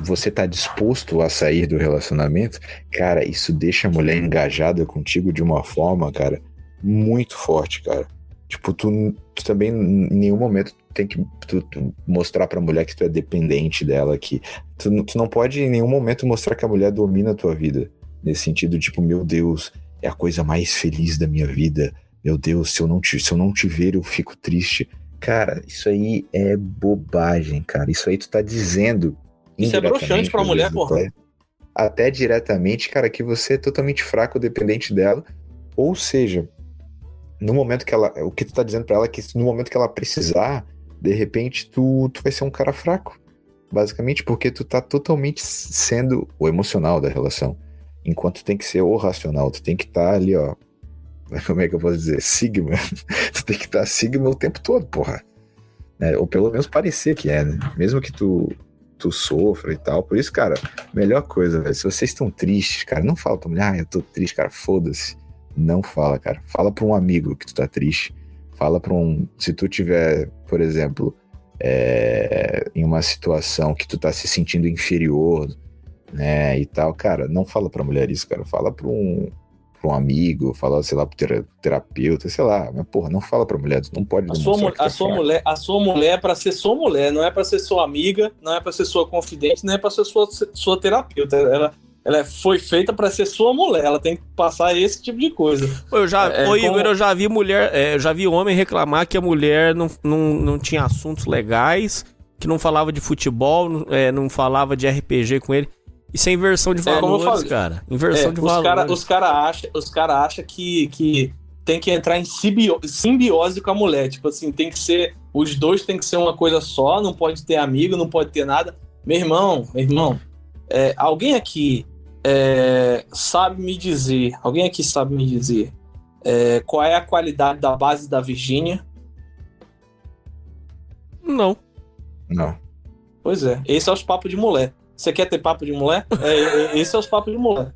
você tá disposto a sair do relacionamento, cara, isso deixa a mulher engajada contigo de uma forma, cara, muito forte, cara. Tipo, tu, tu também em nenhum momento tem que tu, tu mostrar pra mulher que tu é dependente dela, que tu, tu não pode em nenhum momento mostrar que a mulher domina a tua vida. Nesse sentido, tipo, meu Deus, é a coisa mais feliz da minha vida. Meu Deus, se eu não te, se eu não te ver, eu fico triste. Cara, isso aí é bobagem, cara. Isso aí tu tá dizendo. Isso é broxante pra mulher, porra. Até, até diretamente, cara, que você é totalmente fraco, dependente dela. Ou seja, no momento que ela. O que tu tá dizendo pra ela é que no momento que ela precisar, de repente tu, tu vai ser um cara fraco. Basicamente, porque tu tá totalmente sendo o emocional da relação. Enquanto tem que ser o racional, tu tem que estar tá ali, ó. Como é que eu posso dizer? Sigma. tu tem que estar tá Sigma o tempo todo, porra. É, ou pelo menos parecer que é, né? Mesmo que tu, tu sofra e tal. Por isso, cara, melhor coisa, velho. Se vocês estão tristes, cara, não fala pra mulher, ah, eu tô triste, cara, foda-se. Não fala, cara. Fala pra um amigo que tu tá triste. Fala pra um. Se tu tiver, por exemplo, é, em uma situação que tu tá se sentindo inferior, né, e tal, cara, não fala pra mulher isso, cara. Fala pra um, pra um amigo, fala, sei lá, pro terapeuta, sei lá. Mas, porra, não fala pra mulher, não pode a sua, a sua mulher A sua mulher é pra ser sua mulher, não é pra ser sua amiga, não é pra ser sua confidente, não é pra ser sua, sua terapeuta. Ela, ela foi feita para ser sua mulher, ela tem que passar esse tipo de coisa. Eu já, é, ô, Igor, como... eu já vi mulher, é, eu já vi homem reclamar que a mulher não, não, não tinha assuntos legais, que não falava de futebol, é, não falava de RPG com ele. Isso é inversão de é, valores, cara. Inversão é, de os valores. Cara, os caras acham os cara acha que, que tem que entrar em simbiose com a mulher. Tipo assim, tem que ser. Os dois tem que ser uma coisa só, não pode ter amigo, não pode ter nada. Meu irmão, meu irmão, é, alguém aqui é, sabe me dizer, alguém aqui sabe me dizer é, qual é a qualidade da base da Virgínia? Não. Não. Pois é, esse é os papos de mulher. Você quer ter papo de mulher? É, é, esse é os papos de mulher.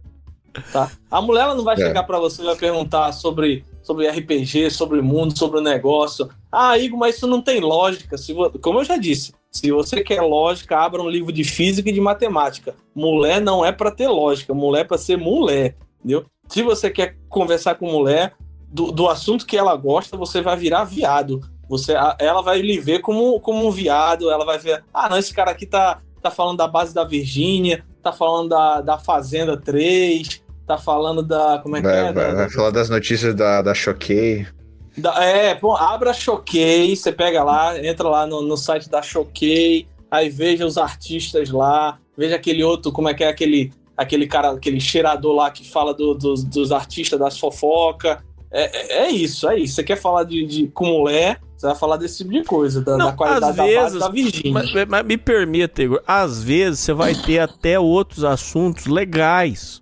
Tá? A mulher ela não vai é. chegar para você e vai perguntar sobre, sobre RPG, sobre o mundo, sobre o negócio. Ah, Igor, mas isso não tem lógica. Se, como eu já disse, se você quer lógica, abra um livro de física e de matemática. Mulher não é para ter lógica, mulher é para ser mulher, entendeu? Se você quer conversar com mulher do, do assunto que ela gosta, você vai virar viado. Você, ela vai lhe ver como, como um viado, ela vai ver, ah, não, esse cara aqui tá, tá falando da base da Virgínia, tá falando da, da Fazenda 3, tá falando da. Como é que vai, é? Vai, da, vai falar das notícias da, da Choquei. É, bom, abra Choquei, você pega lá, entra lá no, no site da Choquei, aí veja os artistas lá, veja aquele outro, como é que é aquele, aquele cara, aquele cheirador lá que fala do, do, dos artistas das fofoca. É, é, é, isso, é isso. Você quer falar de, de com mulher, você vai falar desse tipo de coisa, da, Não, da qualidade da vezes, da Virgínia. Mas, mas, me permita, Igor, às vezes você vai ter até outros assuntos legais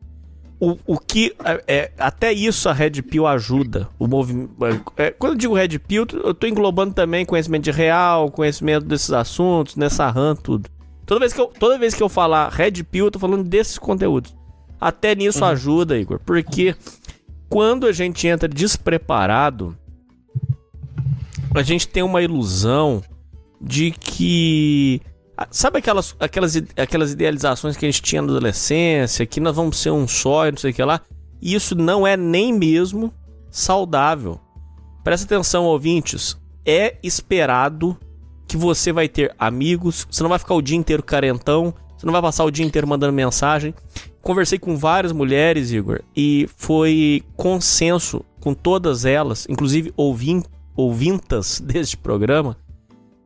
o, o que. É, é, até isso a Red Pill ajuda. O movimento. É, quando eu digo Red Pill, eu tô englobando também conhecimento de real, conhecimento desses assuntos, nessa RAM, tudo. Toda vez que eu, toda vez que eu falar Red Pill, eu tô falando desses conteúdos. Até nisso uhum. ajuda, Igor, porque quando a gente entra despreparado, a gente tem uma ilusão de que sabe aquelas, aquelas, aquelas idealizações que a gente tinha na adolescência, que nós vamos ser um só e não sei o que lá? Isso não é nem mesmo saudável. Presta atenção, ouvintes. É esperado que você vai ter amigos, você não vai ficar o dia inteiro carentão, você não vai passar o dia inteiro mandando mensagem. Conversei com várias mulheres, Igor, e foi consenso com todas elas, inclusive ouvin, ouvintas deste programa,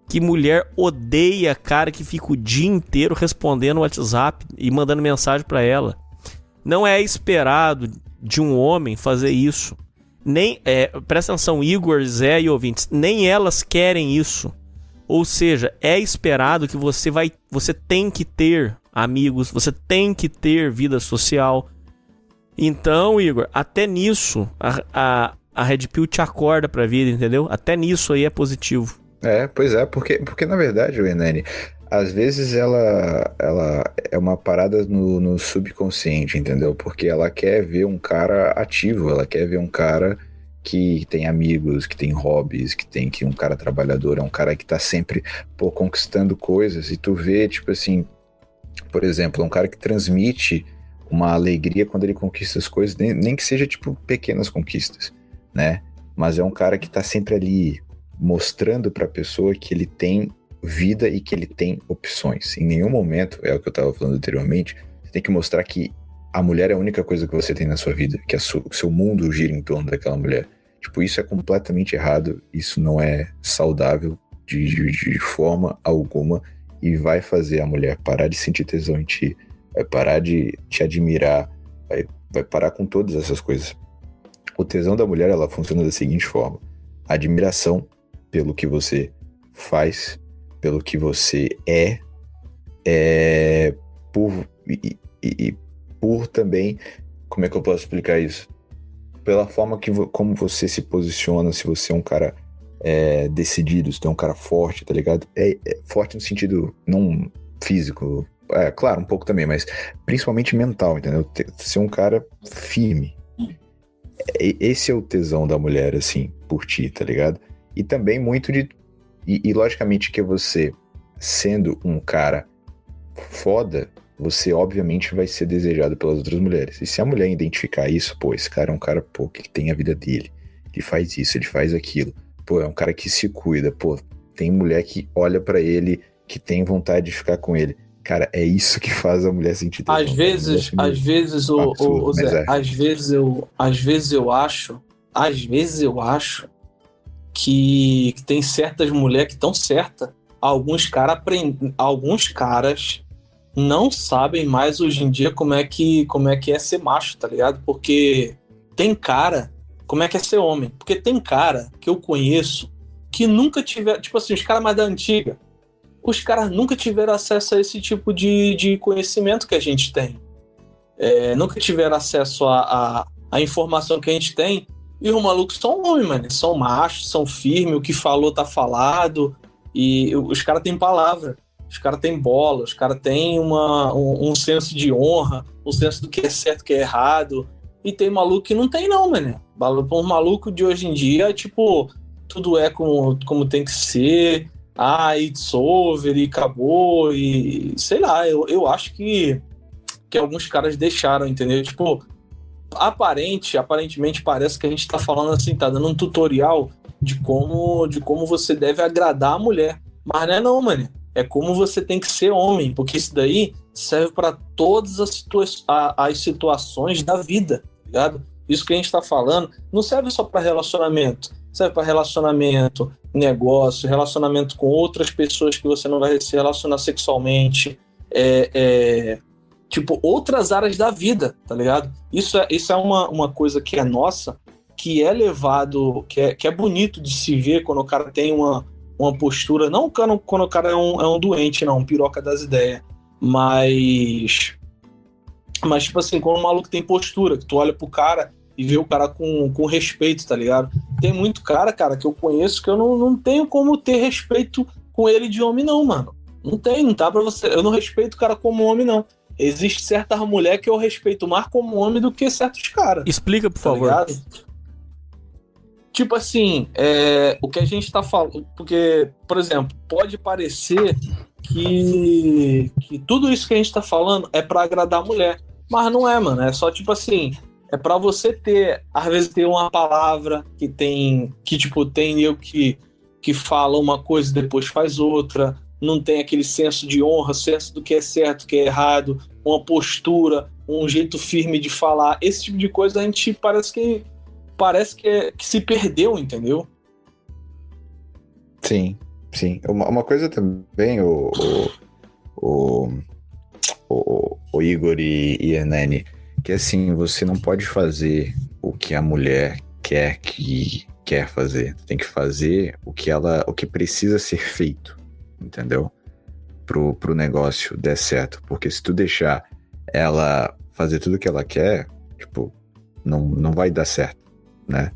que mulher odeia cara que fica o dia inteiro respondendo o WhatsApp e mandando mensagem para ela. Não é esperado de um homem fazer isso. Nem, é, presta atenção, Igor, Zé e ouvintes, nem elas querem isso. Ou seja, é esperado que você vai, você tem que ter amigos, você tem que ter vida social. Então, Igor, até nisso a, a, a Red Pill te acorda pra vida, entendeu? Até nisso aí é positivo. É, pois é, porque, porque na verdade, o Enani, às vezes ela, ela é uma parada no, no subconsciente, entendeu? Porque ela quer ver um cara ativo, ela quer ver um cara que tem amigos, que tem hobbies, que tem que um cara trabalhador, é um cara que tá sempre pô, conquistando coisas, e tu vê, tipo assim, por exemplo, um cara que transmite uma alegria quando ele conquista as coisas, nem, nem que seja tipo pequenas conquistas, né? Mas é um cara que tá sempre ali mostrando para a pessoa que ele tem vida e que ele tem opções. Em nenhum momento, é o que eu estava falando anteriormente, você tem que mostrar que a mulher é a única coisa que você tem na sua vida, que o seu mundo gira em torno daquela mulher. Tipo, isso é completamente errado, isso não é saudável de, de, de forma alguma e vai fazer a mulher parar de sentir tesão em ti, vai parar de te admirar, vai, vai parar com todas essas coisas. O tesão da mulher, ela funciona da seguinte forma: admiração pelo que você faz, pelo que você é, é por e, e, por também, como é que eu posso explicar isso? Pela forma que como você se posiciona, se você é um cara é, decidido, se você é um cara forte, tá ligado? É, é forte no sentido não físico, é claro, um pouco também, mas principalmente mental, entendeu? Ser um cara firme. Esse é o tesão da mulher, assim, por ti, tá ligado? E também muito de. E, e logicamente que você, sendo um cara foda, você obviamente vai ser desejado pelas outras mulheres. E se a mulher identificar isso, pô, esse cara é um cara, pô, que tem a vida dele. Ele faz isso, ele faz aquilo. Pô, é um cara que se cuida. Pô, tem mulher que olha para ele, que tem vontade de ficar com ele. Cara, é isso que faz a mulher sentir Às vezes, às vezes, o, absurdo, o Zé, é. às vezes eu, às vezes eu acho, às vezes eu acho que, que tem certas mulheres que estão certas. Alguns cara alguns caras não sabem mais hoje em dia como é que como é que é ser macho, tá ligado? Porque tem cara, como é que é ser homem? Porque tem cara que eu conheço que nunca tiver, tipo assim, os caras mais da antiga, os caras nunca tiveram acesso a esse tipo de, de conhecimento que a gente tem. É, nunca tiveram acesso a, a, a, informação que a gente tem. E os malucos são homens, mano. São machos, são firmes, o que falou tá falado. E os caras têm palavra os caras têm bola, os caras têm uma, um, um, senso de honra, um senso do que é certo que é errado. E tem maluco que não tem, não, mano. Um maluco de hoje em dia, tipo, tudo é como, como tem que ser. Ah, it's over e acabou. E sei lá, eu, eu acho que, que alguns caras deixaram, entendeu? Tipo, aparente, aparentemente parece que a gente tá falando assim, tá dando um tutorial de como, de como você deve agradar a mulher. Mas não é não, mano é como você tem que ser homem, porque isso daí serve para todas as, situa as situações da vida, ligado? Isso que a gente está falando não serve só para relacionamento, serve para relacionamento, negócio, relacionamento com outras pessoas que você não vai se relacionar sexualmente, é, é, tipo, outras áreas da vida, tá ligado? Isso é, isso é uma, uma coisa que é nossa, que é levado, que é, que é bonito de se ver quando o cara tem uma, uma postura, não quando, quando o cara é um, é um doente, não, um piroca das ideias, mas. Mas, tipo assim, quando o maluco tem postura, que tu olha pro cara e vê o cara com, com respeito, tá ligado? Tem muito cara, cara, que eu conheço que eu não, não tenho como ter respeito com ele de homem, não, mano. Não tem, não tá pra você. Eu não respeito o cara como homem, não. Existe certas mulheres que eu respeito mais como homem do que certos caras. Explica, por tá favor. Ligado? Tipo assim, é, o que a gente tá falando. Porque, por exemplo, pode parecer que, que tudo isso que a gente tá falando é para agradar a mulher. Mas não é, mano. É só tipo assim. É para você ter, às vezes, ter uma palavra que tem. Que, tipo, tem eu que, que fala uma coisa e depois faz outra. Não tem aquele senso de honra, senso do que é certo, que é errado, uma postura, um jeito firme de falar. Esse tipo de coisa a gente parece que parece que, é, que se perdeu, entendeu? Sim, sim. Uma, uma coisa também, o, o, o, o Igor e, e Hernani, que assim, você não pode fazer o que a mulher quer que quer fazer. Tem que fazer o que ela, o que precisa ser feito, entendeu? Pro, pro negócio der certo. Porque se tu deixar ela fazer tudo o que ela quer, tipo, não, não vai dar certo né?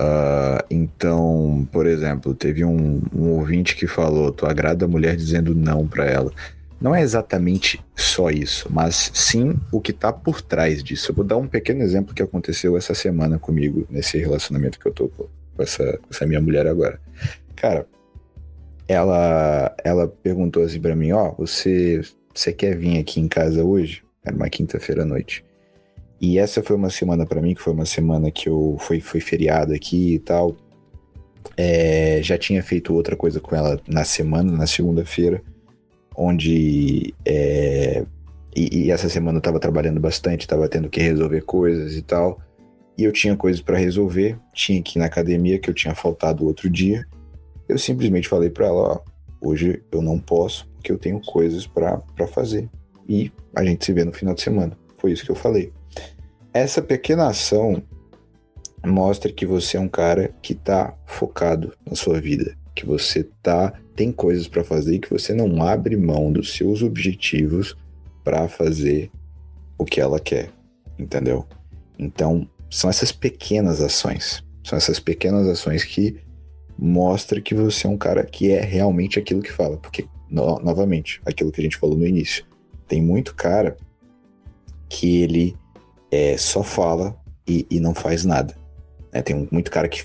Uh, então, por exemplo, teve um, um, ouvinte que falou: tu agrada a mulher dizendo não para ela. Não é exatamente só isso, mas sim o que tá por trás disso. Eu vou dar um pequeno exemplo que aconteceu essa semana comigo, nesse relacionamento que eu tô com essa, essa minha mulher agora. Cara, ela, ela perguntou assim para mim: Ó, oh, você, você quer vir aqui em casa hoje? Era uma quinta-feira à noite. E essa foi uma semana para mim, que foi uma semana que eu foi, foi feriado aqui e tal. É, já tinha feito outra coisa com ela na semana, na segunda-feira, onde é, e, e, essa semana eu tava trabalhando bastante, tava tendo que resolver coisas e tal. E eu tinha coisas para resolver, tinha que ir na academia que eu tinha faltado outro dia. Eu simplesmente falei para ela, ó, hoje eu não posso porque eu tenho coisas para fazer. E a gente se vê no final de semana. Foi isso que eu falei. Essa pequena ação mostra que você é um cara que tá focado na sua vida, que você tá tem coisas para fazer e que você não abre mão dos seus objetivos para fazer o que ela quer, entendeu? Então, são essas pequenas ações, são essas pequenas ações que mostra que você é um cara que é realmente aquilo que fala, porque no, novamente, aquilo que a gente falou no início, tem muito cara que ele é, só fala e, e não faz nada. É, tem muito cara que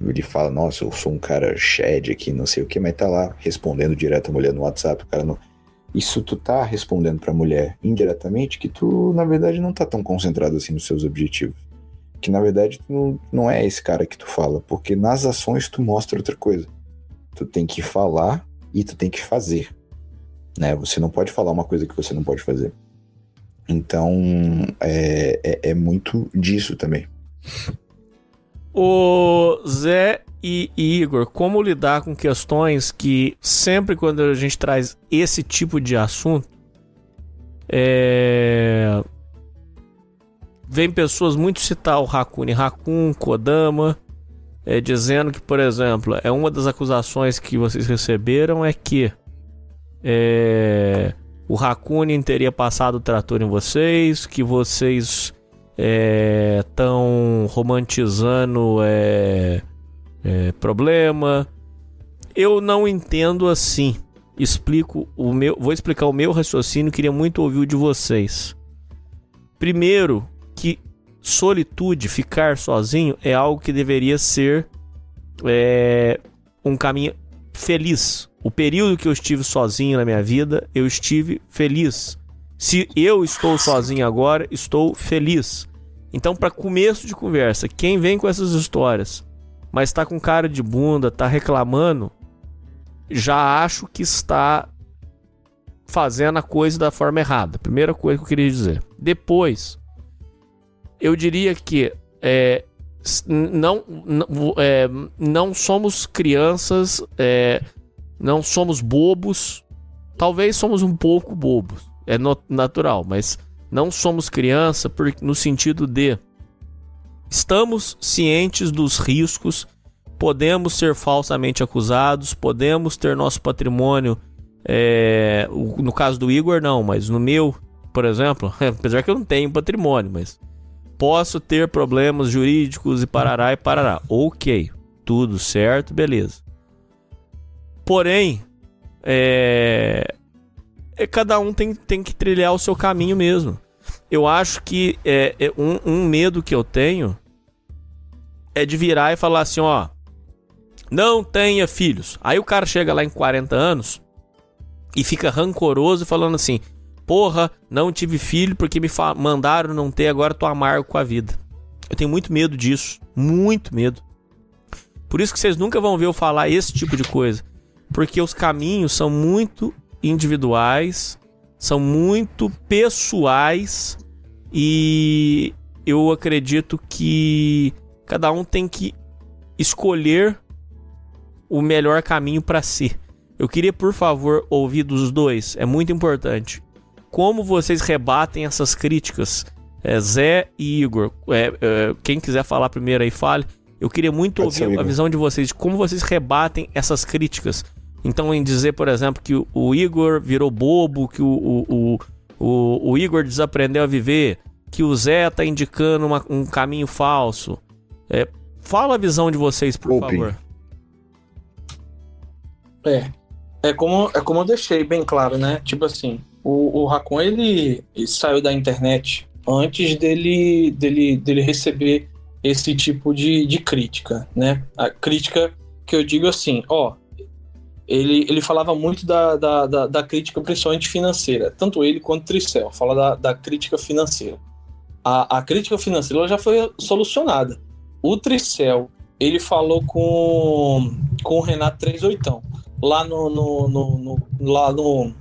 ele fala, nossa, eu sou um cara shed aqui, não sei o que, mas tá lá respondendo direto a mulher no WhatsApp, o cara não. Isso tu tá respondendo pra mulher indiretamente que tu, na verdade, não tá tão concentrado assim nos seus objetivos. Que na verdade tu não, não é esse cara que tu fala, porque nas ações tu mostra outra coisa. Tu tem que falar e tu tem que fazer. Né? Você não pode falar uma coisa que você não pode fazer. Então, é, é, é muito disso também. O Zé e Igor, como lidar com questões que sempre quando a gente traz esse tipo de assunto, é... vem pessoas muito citar o Hakuni Hakun, Kodama, é, dizendo que, por exemplo, é uma das acusações que vocês receberam é que é, o Hakunin teria passado o trator em vocês, que vocês estão é, romantizando é, é, problema. Eu não entendo assim. Explico o meu, vou explicar o meu raciocínio. Queria muito ouvir o de vocês. Primeiro, que solitude, ficar sozinho, é algo que deveria ser é, um caminho feliz. O período que eu estive sozinho na minha vida, eu estive feliz. Se eu estou sozinho agora, estou feliz. Então, para começo de conversa, quem vem com essas histórias, mas está com cara de bunda, está reclamando, já acho que está fazendo a coisa da forma errada. Primeira coisa que eu queria dizer. Depois, eu diria que é, não, não, é, não somos crianças, é, não somos bobos. Talvez somos um pouco bobos, é natural, mas não somos criança por, no sentido de estamos cientes dos riscos, podemos ser falsamente acusados, podemos ter nosso patrimônio. É, no caso do Igor, não, mas no meu, por exemplo, apesar que eu não tenho patrimônio, mas posso ter problemas jurídicos e parará e parará. Ok, tudo certo, beleza. Porém, é, é cada um tem, tem que trilhar o seu caminho mesmo. Eu acho que é, é um, um medo que eu tenho é de virar e falar assim, ó, não tenha filhos. Aí o cara chega lá em 40 anos e fica rancoroso falando assim: Porra, não tive filho porque me mandaram não ter, agora tô amargo com a vida. Eu tenho muito medo disso. Muito medo. Por isso que vocês nunca vão ver eu falar esse tipo de coisa. Porque os caminhos são muito individuais, são muito pessoais e eu acredito que cada um tem que escolher o melhor caminho para si. Eu queria, por favor, ouvir dos dois, é muito importante como vocês rebatem essas críticas. É, Zé e Igor, é, é, quem quiser falar primeiro aí, fale. Eu queria muito Pode ouvir a visão de vocês, de como vocês rebatem essas críticas. Então, em dizer, por exemplo, que o, Igor virou bobo, que o, o, o, o, Igor desaprendeu a viver, que o Zé tá indicando uma, um caminho falso. É, Fala a visão de vocês, por Open. favor. É. É como, é como eu deixei bem claro, né? Tipo assim, o, o Racon, ele, ele saiu da internet antes dele, dele, dele receber esse tipo de, de crítica, né? A crítica que eu digo assim, ó, ele, ele falava muito da, da, da, da crítica, principalmente financeira, tanto ele quanto Tricel, fala da, da crítica financeira. A, a crítica financeira já foi solucionada. O Tricel, ele falou com, com o Renato 38 lá no, no, no, no- lá no,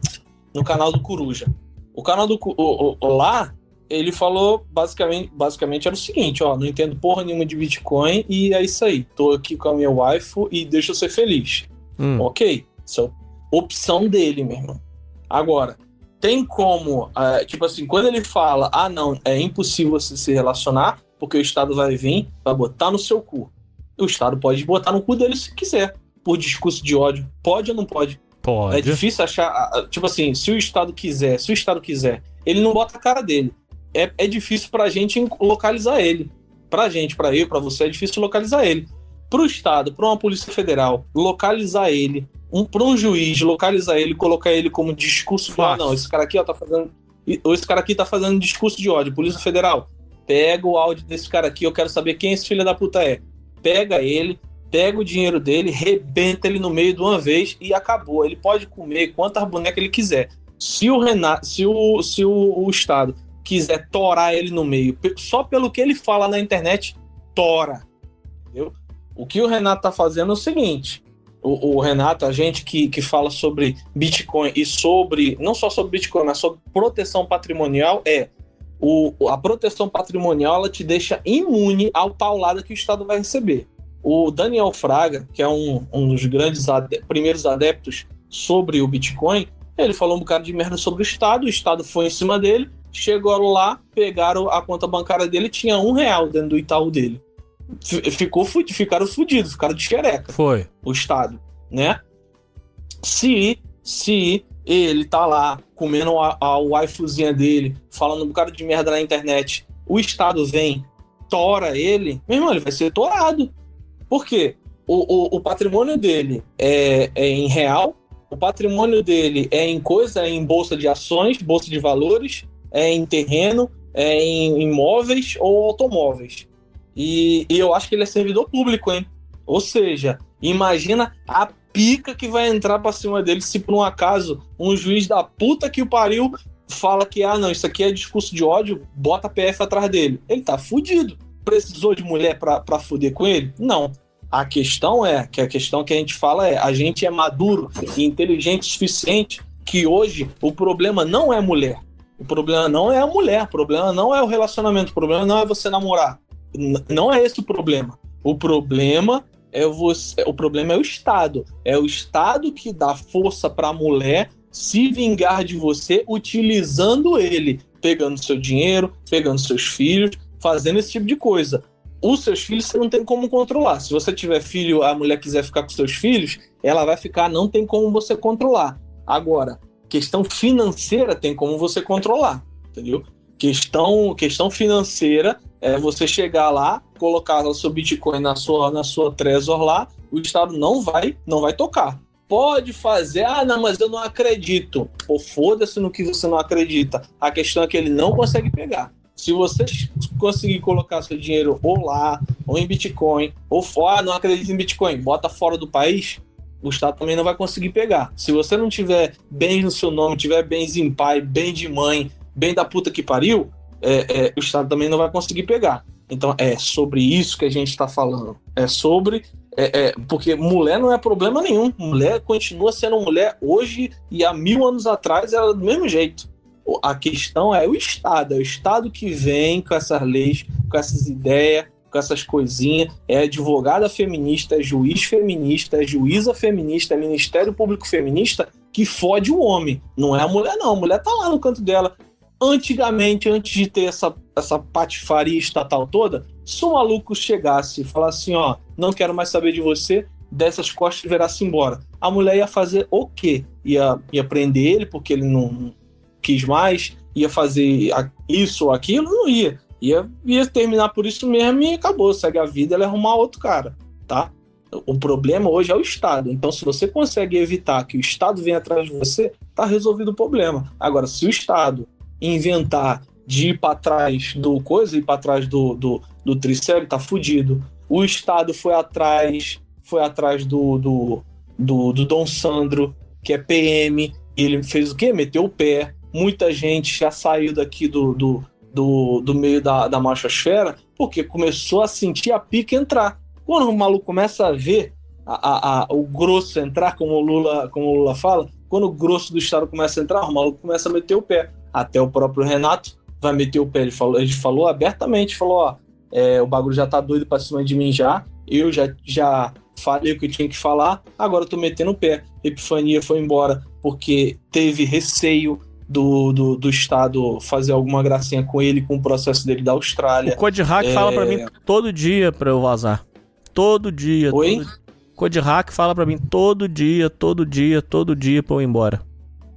no canal do Coruja. O canal do o, o- lá ele falou basicamente, basicamente era o seguinte, ó, não entendo porra nenhuma de Bitcoin e é isso aí. Tô aqui com a minha wife e deixa eu ser feliz. Hum, Ok, isso é opção dele, meu irmão. Agora, tem como, ah, tipo assim, quando ele fala, ah, não, é impossível você se relacionar, porque o Estado vai vir, vai botar no seu cu. O Estado pode botar no cu dele se quiser, por discurso de ódio. Pode ou não pode? pode. É difícil achar, tipo assim, se o Estado quiser, se o Estado quiser, ele não bota a cara dele. É, é difícil pra gente en- localizar ele. Pra gente, pra eu, pra você, é difícil localizar ele. Pro Estado, pra uma Polícia Federal, localizar ele, um, pra um juiz, localizar ele, colocar ele como discurso de, ah, Fácil. não, esse cara aqui, ó, tá fazendo. Ou esse cara aqui tá fazendo discurso de ódio. Polícia Federal, pega o áudio desse cara aqui, eu quero saber quem esse filho da puta é. Pega ele, pega o dinheiro dele, rebenta ele no meio de uma vez e acabou. Ele pode comer quantas bonecas ele quiser. Se o Renato, se o, se o, o Estado quiser torar ele no meio, só pelo que ele fala na internet, tora. O que o Renato tá fazendo é o seguinte: o, o Renato, a gente que, que fala sobre Bitcoin e sobre, não só sobre Bitcoin, mas sobre proteção patrimonial, é o, a proteção patrimonial ela te deixa imune ao paulada que o Estado vai receber. O Daniel Fraga, que é um, um dos grandes primeiros adeptos sobre o Bitcoin, ele falou um bocado de merda sobre o Estado, o Estado foi em cima dele, chegou lá, pegaram a conta bancária dele, tinha um real dentro do Itaú dele. Ficou, ficaram fudidos, ficaram de xereca Foi. o Estado, né? Se, se ele tá lá comendo a, a waifuzinha dele, falando um bocado de merda na internet, o Estado vem, tora ele, meu irmão, ele vai ser torado. Por quê? O, o, o patrimônio dele é, é em real, o patrimônio dele é em coisa, é em bolsa de ações, bolsa de valores, é em terreno, é em imóveis ou automóveis. E, e eu acho que ele é servidor público, hein? Ou seja, imagina a pica que vai entrar pra cima dele se por um acaso um juiz da puta que o pariu fala que, ah, não, isso aqui é discurso de ódio, bota a PF atrás dele. Ele tá fudido. Precisou de mulher pra, pra fuder com ele? Não. A questão é, que a questão que a gente fala é, a gente é maduro e inteligente o suficiente que hoje o problema não é mulher. O problema não é a mulher, o problema não é o relacionamento, o problema não é você namorar. Não é esse o problema. O problema é você, o problema é o Estado. É o Estado que dá força para a mulher se vingar de você utilizando ele, pegando seu dinheiro, pegando seus filhos, fazendo esse tipo de coisa. Os seus filhos você não tem como controlar. Se você tiver filho, a mulher quiser ficar com seus filhos, ela vai ficar, não tem como você controlar. Agora, questão financeira tem como você controlar, entendeu? Questão, questão financeira é você chegar lá, colocar o seu Bitcoin na sua, na sua Trezor lá, o Estado não vai, não vai tocar. Pode fazer, ah, não, mas eu não acredito. Pô, foda-se no que você não acredita. A questão é que ele não consegue pegar. Se você conseguir colocar seu dinheiro ou lá, ou em Bitcoin, ou fora, ah, não acredito em Bitcoin, bota fora do país, o Estado também não vai conseguir pegar. Se você não tiver bens no seu nome, tiver bens em pai, bem de mãe, bem da puta que pariu, é, é, o Estado também não vai conseguir pegar. Então é sobre isso que a gente está falando. É sobre. é, é, porque mulher não é problema nenhum. Mulher continua sendo mulher hoje e há mil anos atrás era do mesmo jeito. A questão é o Estado. É o Estado que vem com essas leis, com essas ideias, com essas coisinhas. É advogada feminista, é juiz feminista, é juíza feminista, é Ministério Público Feminista que fode o homem. Não é a mulher, não. A mulher tá lá no canto dela. Antigamente, antes de ter essa, essa patifaria estatal toda, se um maluco chegasse e falasse assim, ó, não quero mais saber de você, dessas costas virasse embora. A mulher ia fazer o quê? Ia, ia prender ele porque ele não quis mais? Ia fazer isso ou aquilo? Não ia. Ia, ia terminar por isso mesmo e acabou. Segue a vida, ela arrumar outro cara, tá? O problema hoje é o Estado. Então, se você consegue evitar que o Estado venha atrás de você, tá resolvido o problema. Agora, se o Estado inventar de ir para trás do coisa, ir para trás do, do, do tá fudido. O Estado foi atrás, foi atrás do, do, do, do Dom Sandro, que é PM, e ele fez o quê? Meteu o pé. Muita gente já saiu daqui do, do, do, do meio da, da machosfera porque começou a sentir a pica entrar. Quando o maluco começa a ver a, a, a, o grosso entrar, como o, Lula, como o Lula fala, quando o grosso do Estado começa a entrar, o maluco começa a meter o pé. Até o próprio Renato vai meter o pé. Ele falou, ele falou abertamente, falou, ó, é, o bagulho já tá doido pra cima de mim já, eu já, já falei o que eu tinha que falar, agora eu tô metendo o pé. Epifania foi embora porque teve receio do, do, do, Estado fazer alguma gracinha com ele, com o processo dele da Austrália. O Code Hack é... fala para mim todo dia para eu vazar. Todo dia. Oi? Todo... Code Hack fala para mim todo dia, todo dia, todo dia pra eu ir embora.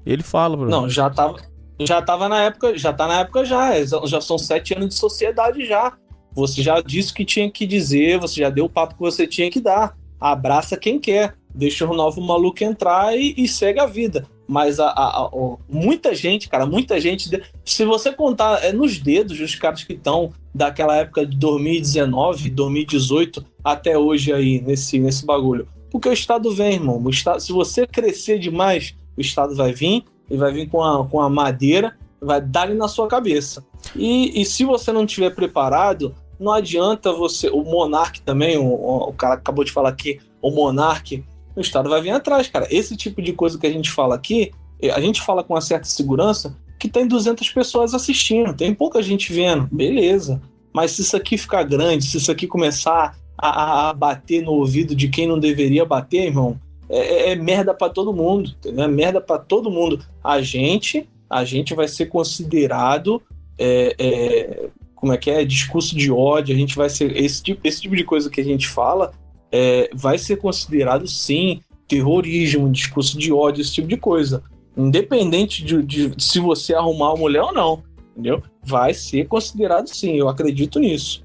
Ele fala pra mim. Não, já tava, já tava na época, já tá na época já. Já são sete anos de sociedade já. Você já disse o que tinha que dizer, você já deu o papo que você tinha que dar. Abraça quem quer, deixa o novo maluco entrar e, e segue a vida. Mas a, a, a, muita gente, cara, muita gente. Se você contar é nos dedos os caras que estão daquela época de 2019, 2018 até hoje aí nesse, nesse bagulho. Porque o Estado vem, irmão. O estado, se você crescer demais, o Estado vai vir e vai vir com a, com a madeira, vai dar na sua cabeça. E, e se você não estiver preparado, não adianta você. O Monark também, o, o cara acabou de falar aqui, o Monark o Estado vai vir atrás, cara. Esse tipo de coisa que a gente fala aqui, eh, a gente fala com uma certa segurança que tem 200 pessoas assistindo, tem pouca gente vendo, beleza. Mas se isso aqui ficar grande, se isso aqui começar a, a bater no ouvido de quem não deveria bater, irmão, é, é, é merda para todo mundo, entendeu? É merda para todo mundo. A gente, a gente vai ser considerado, é, é, como é que é, discurso de ódio. A gente vai ser esse tipo, esse tipo de coisa que a gente fala é, vai ser considerado sim terrorismo, discurso de ódio, esse tipo de coisa. Independente de, de, se você arrumar uma mulher ou não, entendeu? Vai ser considerado sim, eu acredito nisso.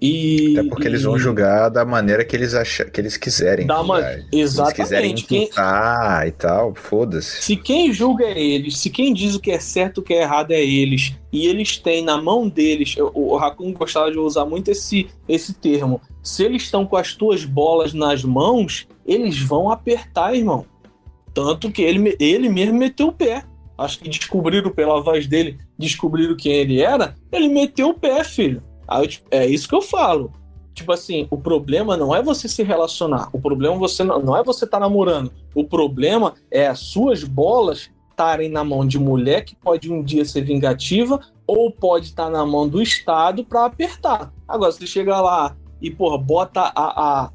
E, Até porque e... eles vão julgar da maneira que eles acham, que eles quiserem. Da uma... Exatamente. Se eles quiserem imputar quem... e tal, foda-se. Se quem julga é eles, se quem diz o que é certo o que é errado é eles, e eles têm na mão deles, o, o Raccoon gostava de usar muito esse, esse termo, se eles estão com as tuas bolas nas mãos, eles vão apertar, irmão. Tanto que ele, ele mesmo meteu o pé. Acho que descobriram pela voz dele, descobriram quem ele era, ele meteu o pé, filho. Aí, é isso que eu falo. Tipo assim, o problema não é você se relacionar. O problema você não, não é você estar tá namorando. O problema é as suas bolas estarem na mão de mulher que pode um dia ser vingativa ou pode estar tá na mão do Estado para apertar. Agora, se chega lá e, porra, bota a, a,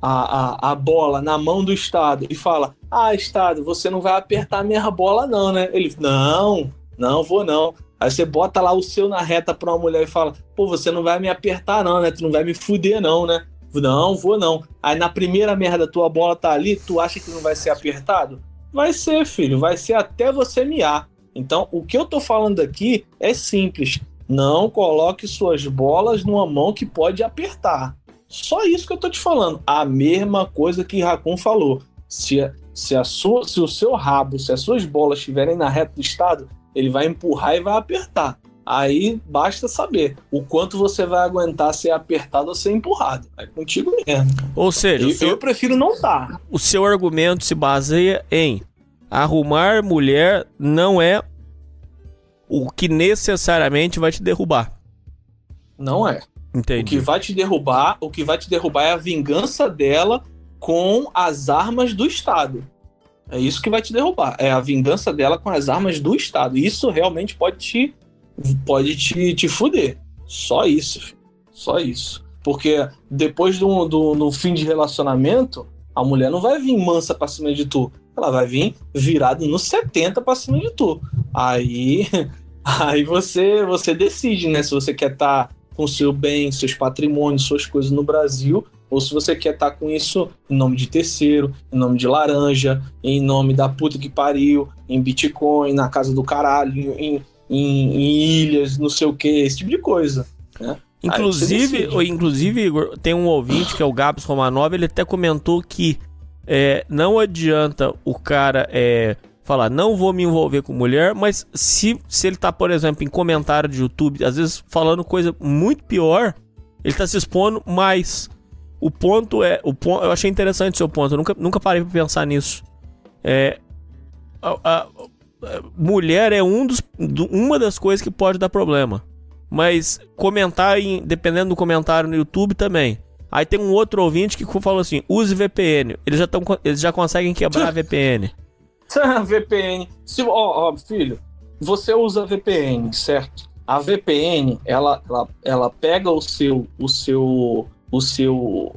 a, a, bola na mão do Estado e fala: Ah, Estado, você não vai apertar minha bola, não, né? Ele, não, não vou não. Aí você bota lá o seu na reta pra uma mulher e fala: pô, você não vai me apertar, não, né? Tu não vai me fuder, não, né? Não, vou não. Aí na primeira merda tua bola tá ali, tu acha que não vai ser apertado? Vai ser, filho, vai ser até você miar. Então, o que eu tô falando aqui é simples. Não coloque suas bolas numa mão que pode apertar. Só isso que eu tô te falando. A mesma coisa que Racon falou. Se, se, a sua, se o seu rabo, se as suas bolas estiverem na reta do estado, ele vai empurrar e vai apertar. Aí basta saber o quanto você vai aguentar ser apertado ou ser empurrado. É contigo mesmo. Ou seja, eu, seu, eu prefiro não estar. O seu argumento se baseia em arrumar mulher não é o que necessariamente vai te derrubar. Não é. Entendi. O que vai te derrubar, o que vai te derrubar é a vingança dela com as armas do Estado. É isso que vai te derrubar. É a vingança dela com as armas do Estado. Isso realmente pode te, pode te, te fuder. Só isso, filho. Só isso. Porque depois do, do no fim de relacionamento, a mulher não vai vir mansa pra cima de tu. Ela vai vir virada no 70 pra cima de tu. Aí, aí você, você decide, né? Se você quer estar tá com seu bem, seus patrimônios, suas coisas no Brasil, ou se você quer estar tá com isso em nome de terceiro, em nome de laranja, em nome da puta que pariu, em Bitcoin, na casa do caralho, em, em, em ilhas, não sei o que, esse tipo de coisa. Né? Inclusive, inclusive, Igor, tem um ouvinte que é o Gabs Romanov, ele até comentou que é, não adianta o cara é, falar, não vou me envolver com mulher, mas se, se ele tá, por exemplo, em comentário de YouTube, às vezes falando coisa muito pior, ele tá se expondo mais. O ponto é. O ponto, eu achei interessante o seu ponto, eu nunca, nunca parei pra pensar nisso. É, a, a- a mulher é um dos, do- uma das coisas que pode dar problema. Mas comentar, em, dependendo do comentário no YouTube também. Aí tem um outro ouvinte que falou assim: use VPN. Eles já, tão, eles já conseguem quebrar a VPN. VPN. Se, ó, ó, filho, você usa VPN, certo? A VPN, ela, ela, ela pega o seu, o seu, o seu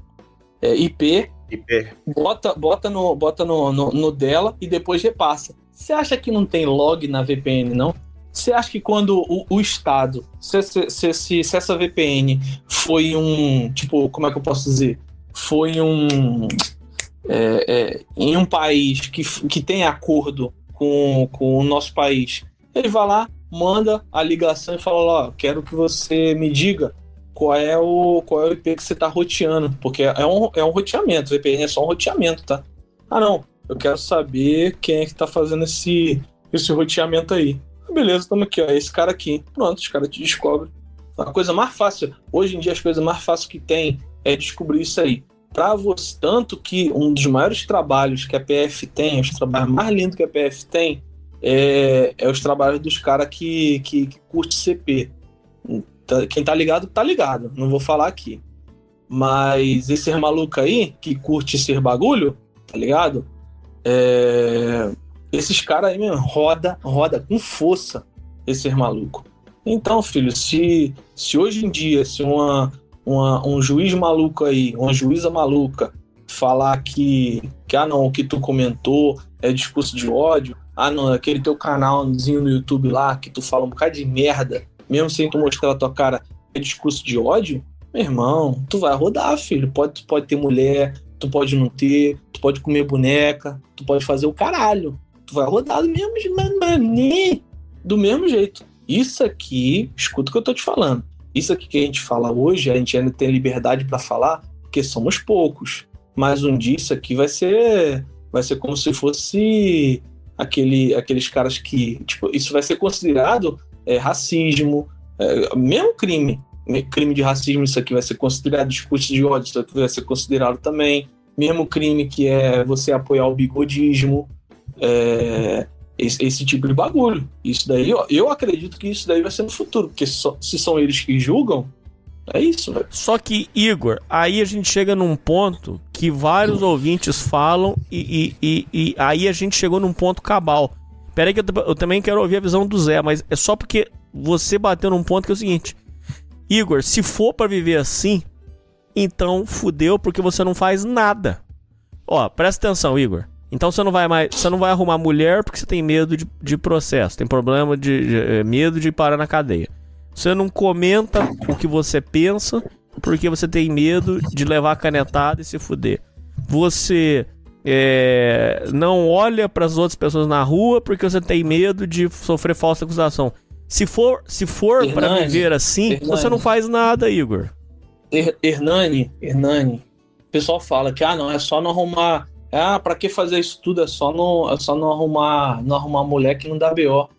é, IP, IP. bota, bota, no, bota no, no, no dela e depois repassa. Você acha que não tem log na VPN, não? Você acha que quando o, o Estado, se, se, se, se, essa VPN foi um. Tipo, como é que eu posso dizer? Foi um. é, é, em um país que, que tem acordo com, com o nosso país, ele vai lá, manda a ligação e fala: Ó, quero que você me diga qual é o, qual é o IP que você está roteando, porque é um, é um roteamento, VPN é só um roteamento, tá? Ah, não, eu quero saber quem é que tá fazendo esse, esse roteamento aí. Ah, Beleza, estamos aqui, ó, esse cara aqui. Pronto, os caras te descobrem. A coisa mais fácil, hoje em dia, as coisas mais fáceis que tem é descobrir isso aí. Pra você, tanto que um dos maiores trabalhos que a PF tem, os trabalhos mais lindos que a PF tem, é, é os trabalhos dos caras que, que, que curte CP. Tá- Quem tá ligado, tá ligado. Não vou falar aqui. Mas esses malucos aí, que curte ser bagulho, tá ligado? É, Esses caras aí mesmo, roda, roda com força esses malucos. Então, filho, se, se hoje em dia, se uma, uma, um juiz maluco aí, uma juíza maluca, falar que, que, ah não, o que tu comentou é discurso de ódio, ah não, aquele teu canalzinho no YouTube lá, que tu fala um bocado de merda, mesmo sem tu mostrar a tua cara, é discurso de ódio, meu irmão, tu vai rodar, filho. Pode, tu pode ter mulher, tu pode não ter, tu pode comer boneca, tu pode fazer o caralho. Tu vai rodar do mesmo, do mesmo jeito. Isso aqui, escuta o que eu tô te falando. Isso aqui que a gente fala hoje, a gente ainda tem liberdade pra falar, porque somos poucos. Mas um dia isso aqui vai ser, vai ser como se fosse aquele, aqueles caras que, tipo, isso vai ser considerado é, racismo, é, mesmo crime, crime de racismo, isso aqui vai ser considerado discurso de ódio, isso aqui vai ser considerado também. Mesmo crime que é você apoiar o bigodismo, é, esse, esse tipo de bagulho. Isso daí, ó, eu acredito que isso daí vai ser no futuro, porque só- se são eles que julgam, é isso, velho. Só que, Igor, aí a gente chega num ponto que vários ouvintes falam e, e- e- e aí a gente chegou num ponto cabal. Pera aí que eu, eu também quero ouvir a visão do Zé, mas é só porque você bateu num ponto que é o seguinte. Igor, se for pra viver assim, então fudeu porque você não faz nada. Ó, presta atenção, Igor. Então você não vai mais, você não vai arrumar mulher porque você tem medo de, de processo, tem problema de, de- eh, medo de parar na cadeia. Você não comenta o que você pensa porque você tem medo de levar a canetada e se fuder. Você é, não olha para as outras pessoas na rua porque você tem medo de sofrer falsa acusação. Se for, se for para viver assim, Hernani. você não faz nada, Igor. Her- Hernani, Hernani, o pessoal fala que ah, não, é só não arrumar. Ah, pra que fazer isso tudo? É só não, é só não arrumar, não arrumar mulher que não dá BO.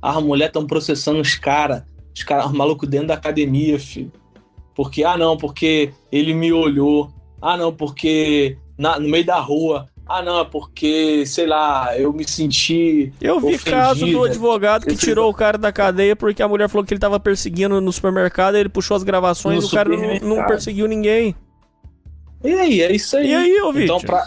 Ah, As mulheres estão processando os caras, os caras, os malucos dentro da academia, filho. Porque, ah, não, porque ele me olhou. Ah, não, porque na- no meio da rua. Ah, não, é porque, sei lá, eu me senti. Eu vi ofendida. caso do advogado que tirou o cara da cadeia porque a mulher falou que ele tava perseguindo no supermercado, ele puxou as gravações No e o cara não, não perseguiu ninguém. E aí, é isso aí. E aí, ô Então, pra,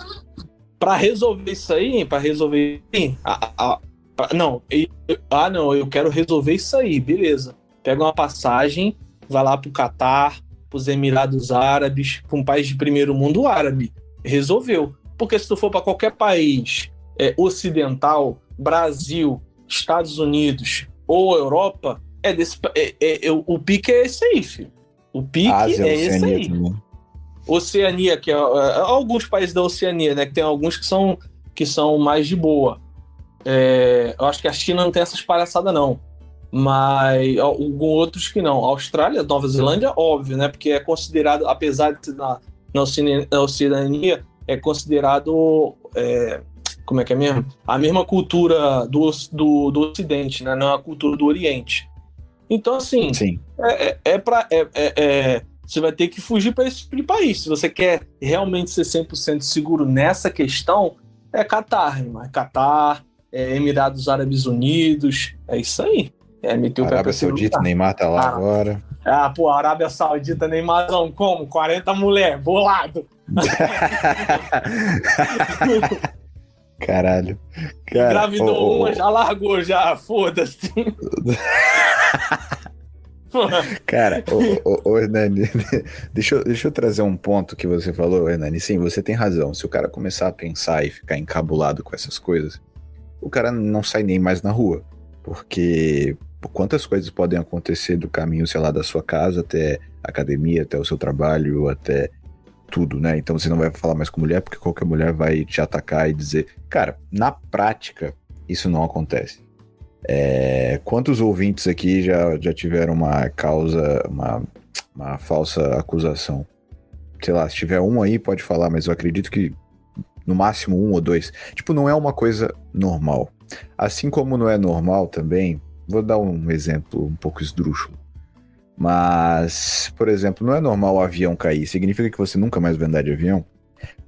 pra resolver isso aí, pra resolver. a- a- pra- não, e- ah, não, eu quero resolver isso aí, beleza. Pega uma passagem, vai lá pro Catar, pros Emirados Árabes, pra um país de primeiro mundo árabe. Resolveu. Porque se tu for pra qualquer país é, ocidental, Brasil, Estados Unidos ou Europa, é desse, é- é- é- o pique é esse aí, filho. O pique Ásia, é esse Oceania aí. também. Oceania, que é, é, alguns países da Oceania, né? Que tem alguns que são, que são mais de boa. É, eu acho que a China não tem essas palhaçadas, não. mas alguns outros que não. Austrália, Nova Zelândia, óbvio, né? Porque é considerado, apesar de na, na Oceania, é considerado. É, como é que é mesmo? A mesma cultura do, do, do Ocidente, né? Não é a cultura do Oriente. Então, assim, Sim. é, é, é, pra, é, é, é você vai ter que fugir para esse tipo de país. Se você quer realmente ser 100% seguro nessa questão, é Catar, irmão. É Catar, é Emirados Árabes Unidos, é isso aí. É, meteu Arábia Saudita, Neymar tá lá ah, agora. Ah, pô, Arábia Saudita, Neymarzão, como? 40 mulher, bolado. Caralho. Cara, Engravidou oh, oh, uma, já largou, já, foda-se. Cara, ô, ô, ô, Hernani, deixa eu, deixa eu trazer um ponto que você falou, Hernani. Sim, você tem razão. Se o cara começar a pensar e ficar encabulado com essas coisas, o cara não sai nem mais na rua. Porque quantas coisas podem acontecer do caminho, sei lá, da sua casa até a academia, até o seu trabalho, até tudo, né? Então você não vai falar mais com mulher, porque qualquer mulher vai te atacar e dizer. Cara, na prática, isso não acontece. É, quantos ouvintes aqui já, já tiveram uma causa, uma, uma falsa acusação? Sei lá, se tiver um aí, pode falar, mas eu acredito que no máximo um ou dois. Tipo, não é uma coisa normal. Assim como não é normal também, vou dar um exemplo um pouco esdrúxulo. Mas, por exemplo, não é normal o avião cair. Significa que você nunca mais vai andar de avião?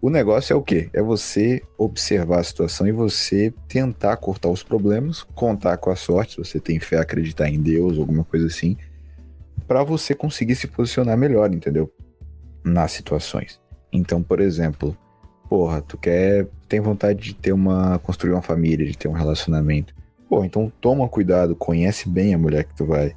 O negócio é o quê? É você observar a situação e você tentar cortar os problemas, contar com a sorte, se você tem fé, acreditar em Deus, alguma coisa assim, para você conseguir se posicionar melhor, entendeu? Nas situações. Então, por exemplo, porra, tu quer, tem vontade de ter uma, construir uma família, de ter um relacionamento. Pô, então toma cuidado, conhece bem a mulher que tu vai,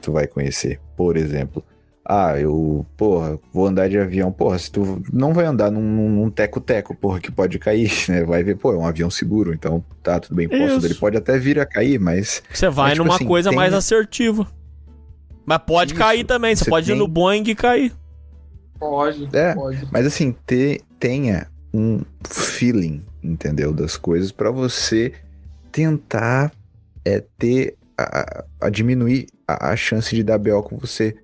tu vai conhecer. Por exemplo, ah, eu, porra, vou andar de avião. Porra, se tu não vai andar num teco-teco, porra, que pode cair, né? Vai ver, pô, é um avião seguro, então tá tudo bem posto. Ele pode até vir a cair, mas. Você vai mas, tipo numa assim, coisa tem... mais assertiva. Mas pode Isso, cair também, você, pode tem... ir no Boeing e cair. Pode, é, pode. Mas assim, ter, tenha um feeling, entendeu? Das coisas para você tentar é, ter. A, a diminuir a, a chance de dar BO com você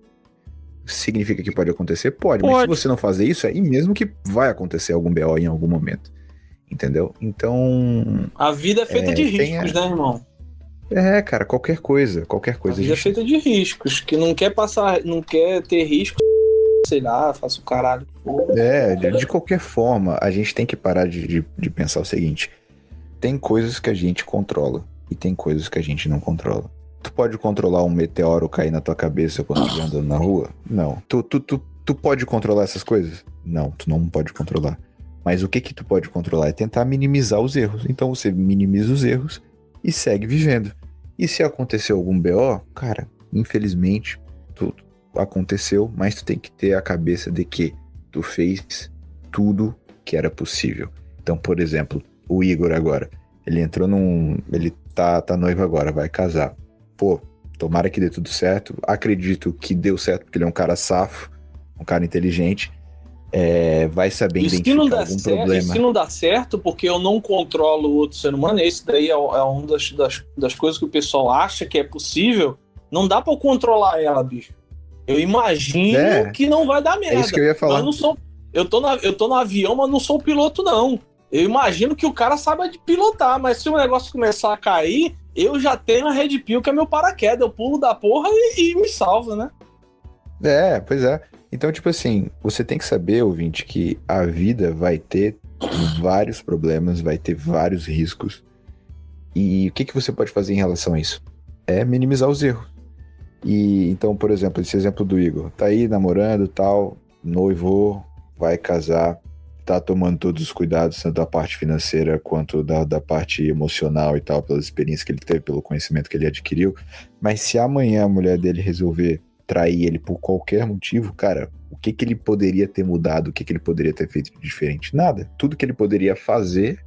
Significa que pode acontecer? Pode, pode, mas se você não fazer isso, aí mesmo que vai acontecer algum BO em algum momento. Entendeu? Então. A vida é feita é, de riscos, né, irmão? É, cara, qualquer coisa, qualquer coisa. A vida é feita de riscos, que não quer passar, não quer ter risco, sei lá, faça o caralho. É, de, de, qualquer forma, a gente tem que parar de, de, de pensar o seguinte: tem coisas que a gente controla e tem coisas que a gente não controla. Tu pode controlar um meteoro cair na tua cabeça quando estiver andando na rua? Não. Tu, tu, tu, tu pode controlar essas coisas? Não, tu não pode controlar. Mas o que que tu pode controlar é tentar minimizar os erros. Então você minimiza os erros e segue vivendo. E se aconteceu algum BO, cara, infelizmente, tudo aconteceu, mas tu tem que ter a cabeça de que tu fez tudo que era possível. Então, por exemplo, o Igor agora, ele entrou num, ele tá tá noivo agora, vai casar pô, tomara que dê tudo certo. Acredito que deu certo, porque ele é um cara safo, um cara inteligente. É, vai saber e identificar algum certo, problema. Se não dá certo, porque eu não controlo o outro ser humano, esse daí é, é uma das, das, das, coisas que o pessoal acha que é possível. Não dá para eu controlar ela, bicho. Eu imagino é, que não vai dar merda. É isso que eu ia falar. Eu, não sou, eu, tô na, eu tô no avião, mas não sou piloto, não. Eu imagino que o cara saiba de pilotar, mas se o negócio começar a cair, eu já tenho a Red Pill, que é meu paraquedas. Eu pulo da porra e, e me salva, né? É, pois é. Então, tipo assim, você tem que saber, ouvinte, que a vida vai ter vários problemas, vai ter vários riscos. E o que, que você pode fazer em relação a isso? É minimizar os erros. E então, por exemplo, esse exemplo do Igor, tá aí namorando, tal, noivo, vai casar tá tomando todos os cuidados, tanto da parte financeira quanto da, da parte emocional e tal, pela experiência que ele teve, pelo conhecimento que ele adquiriu. Mas se amanhã a mulher dele resolver trair ele por qualquer motivo, cara, o que que ele poderia ter mudado? O que que ele poderia ter feito de diferente? Nada. Tudo que ele poderia fazer,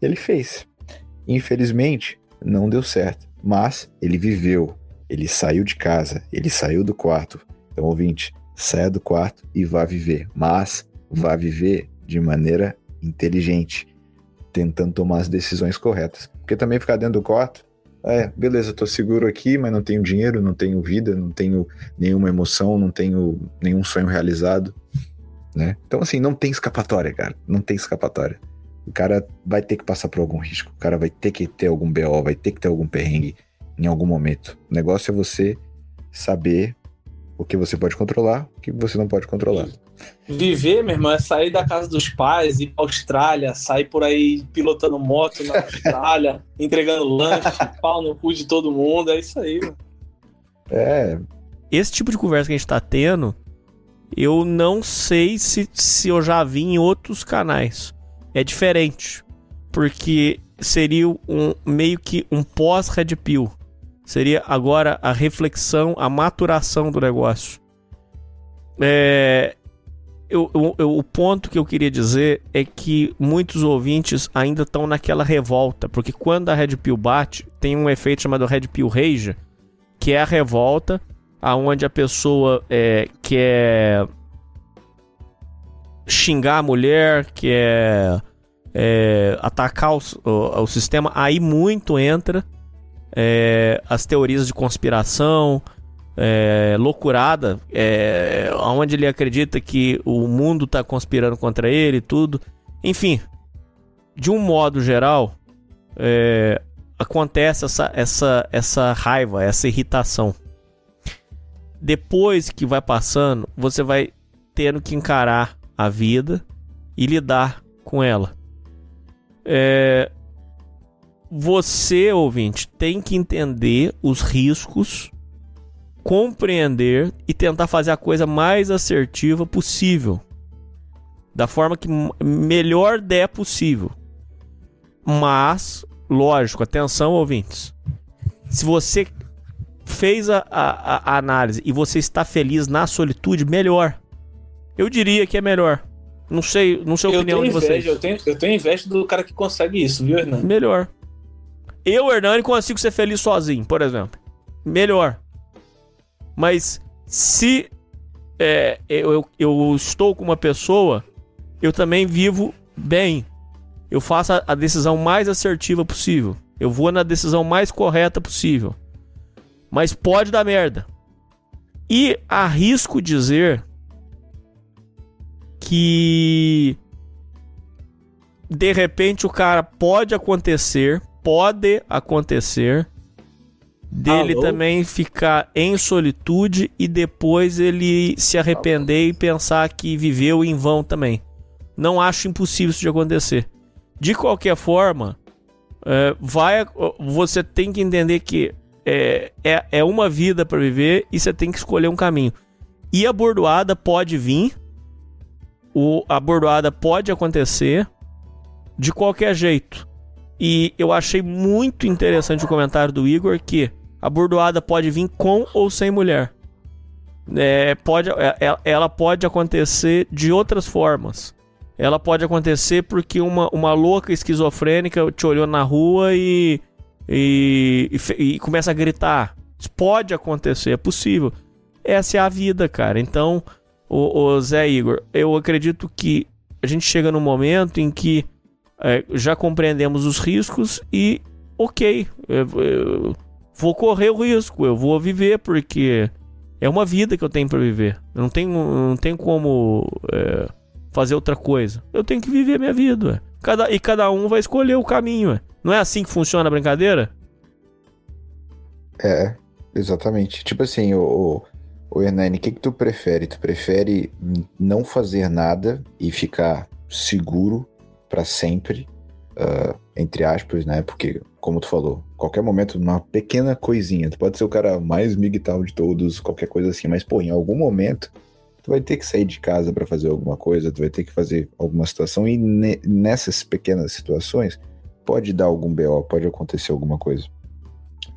ele fez. Infelizmente, não deu certo. Mas ele viveu. Ele saiu de casa. Ele saiu do quarto. Então, ouvinte, saia do quarto e vá viver. Mas vá viver de maneira inteligente, tentando tomar as decisões corretas. Porque também ficar dentro do quarto, É, beleza, tô seguro aqui, mas não tenho dinheiro, não tenho vida, não tenho nenhuma emoção, não tenho nenhum sonho realizado, né? Então, assim, não tem escapatória, cara. Não tem escapatória. O cara vai ter que passar por algum risco. O cara vai ter que ter algum BO, vai ter que ter algum perrengue em algum momento. O negócio é você saber o que você pode controlar, o que você não pode controlar. Viver, meu irmão, é sair da casa dos pais, ir pra Austrália, sair por aí pilotando moto na Austrália, entregando lanche, pau no cu de todo mundo. É isso aí, mano. É. Esse tipo de conversa que a gente tá tendo, eu não sei se, se eu já vi em outros canais. É diferente. Porque seria um meio que um pós-Red Pill. Seria agora a reflexão, a maturação do negócio. É, eu, eu, eu, o ponto que eu queria dizer é que muitos ouvintes ainda estão naquela revolta, porque quando a Red Pill bate, tem um efeito chamado Red Pill Rage, que é a revolta, aonde a pessoa é, quer xingar a mulher, quer é, atacar o, o, o sistema, aí muito entra é, as teorias de conspiração, é, loucurada, é, onde ele acredita que o mundo está conspirando contra ele e tudo. Enfim, de um modo geral, é, acontece essa, essa, essa raiva, essa irritação. Depois que vai passando, você vai tendo que encarar a vida e lidar com ela. É, você, ouvinte, tem que entender os riscos, compreender e tentar fazer a coisa mais assertiva possível. Da forma que melhor der possível. Mas, lógico, atenção, ouvintes. Se você fez a, a, a análise e você está feliz na solitude, melhor. Eu diria que é melhor. Não sei, não sei a opinião inveja, de vocês. Eu tenho, eu tenho inveja do cara que consegue isso, viu, Hernani? Melhor. Eu, Hernani, consigo ser feliz sozinho, por exemplo. Melhor. Mas se é, eu, eu estou com uma pessoa, eu também vivo bem. Eu faço a, a decisão mais assertiva possível. Eu vou na decisão mais correta possível. Mas pode dar merda. E arrisco dizer que de repente o cara pode acontecer pode acontecer dele Alô? também ficar em solitude e depois ele se arrepender e pensar que viveu em vão também. Não acho impossível isso de acontecer. De qualquer forma, é, vai, você tem que entender que é, é, é uma vida para viver e você tem que escolher um caminho. E a bordoada pode vir, o, a bordoada pode acontecer de qualquer jeito. E eu achei muito interessante o comentário do Igor que a bordoada pode vir com ou sem mulher. É, pode, é, é, ela pode acontecer de outras formas. Ela pode acontecer porque uma, uma louca esquizofrênica te olhou na rua e, e, e, e começa a gritar. Isso pode acontecer, é possível. Essa é a vida, cara. Então, o, o Zé Igor, eu acredito que a gente chega num momento em que é, já compreendemos os riscos e, ok, eu, eu vou correr o risco, eu vou viver porque é uma vida que eu tenho para viver. Eu não tenho, não tenho como é, fazer outra coisa. Eu tenho que viver a minha vida. Cada, e cada um vai escolher o caminho. Não é assim que funciona a brincadeira? É, exatamente. Tipo assim, o, o, o Hernani, o que, que tu prefere? Tu prefere não fazer nada e ficar seguro para sempre, uh, entre aspas, né? Porque, como tu falou, qualquer momento, uma pequena coisinha, tu pode ser o cara mais migtal de todos, qualquer coisa assim, mas, pô, em algum momento, tu vai ter que sair de casa para fazer alguma coisa, tu vai ter que fazer alguma situação, e ne nessas pequenas situações, pode dar algum BO, pode acontecer alguma coisa.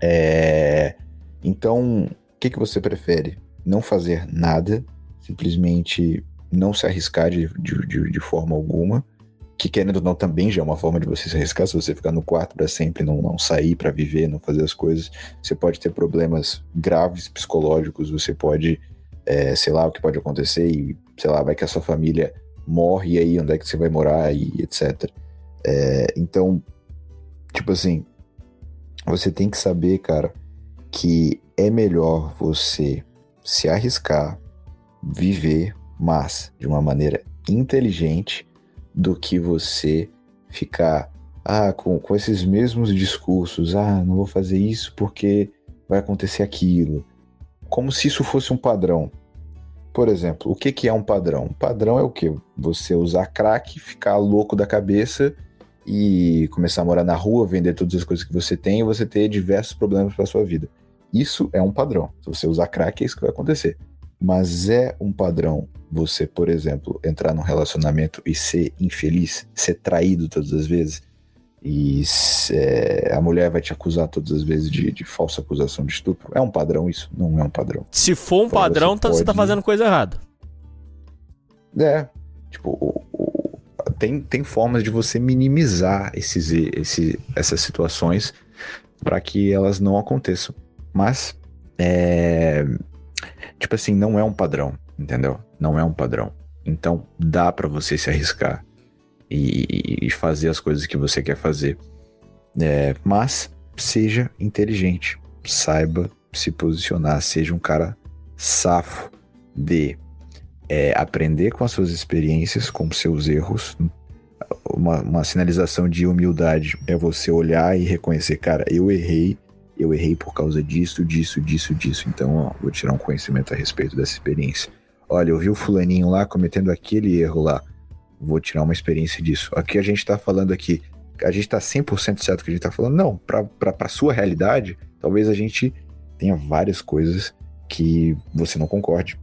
É... Então, o que, que você prefere? Não fazer nada, simplesmente não se arriscar de, de, de, de forma alguma, que querendo ou não também já é uma forma de você se arriscar, se você ficar no quarto para sempre, não, não sair para viver, não fazer as coisas, você pode ter problemas graves psicológicos, você pode, é, sei lá, o que pode acontecer e, sei lá, vai que a sua família morre e aí onde é que você vai morar e etc. É, então, tipo assim, você tem que saber, cara, que é melhor você se arriscar, viver, mas de uma maneira inteligente, do que você ficar ah, com, com esses mesmos discursos. Ah, não vou fazer isso porque vai acontecer aquilo. Como se isso fosse um padrão. Por exemplo, o que, que é um padrão? Um padrão é o que? Você usar crack, ficar louco da cabeça e começar a morar na rua, vender todas as coisas que você tem e você ter diversos problemas para sua vida. Isso é um padrão. Se você usar crack, é isso que vai acontecer. Mas é um padrão você, por exemplo, entrar num relacionamento e ser infeliz, ser traído todas as vezes, e é, a mulher vai te acusar todas as vezes de, de, falsa acusação de estupro. É um padrão isso? Não é um padrão. Se for um então, padrão, você, tá, pode... você tá fazendo coisa errada. É. Tipo, o, o, tem, tem formas de você minimizar esses, esse, essas situações para que elas não aconteçam. Mas, é, tipo assim, não é um padrão, entendeu? Não é um padrão. Então, dá para você se arriscar e, e, fazer as coisas que você quer fazer. É, mas seja inteligente, saiba se posicionar, seja um cara safo de é, aprender com as suas experiências, com seus erros. Uma, uma sinalização de humildade é você olhar e reconhecer, cara, eu errei, eu errei por causa disso, disso, disso, disso. Então, ó, vou tirar um conhecimento a respeito dessa experiência. Olha, eu vi o fulaninho lá cometendo aquele erro lá. Vou tirar uma experiência disso. Aqui a gente está falando aqui, a gente está 100% certo que a gente está falando. Não, para a sua realidade, talvez a gente tenha várias coisas que você não concorde.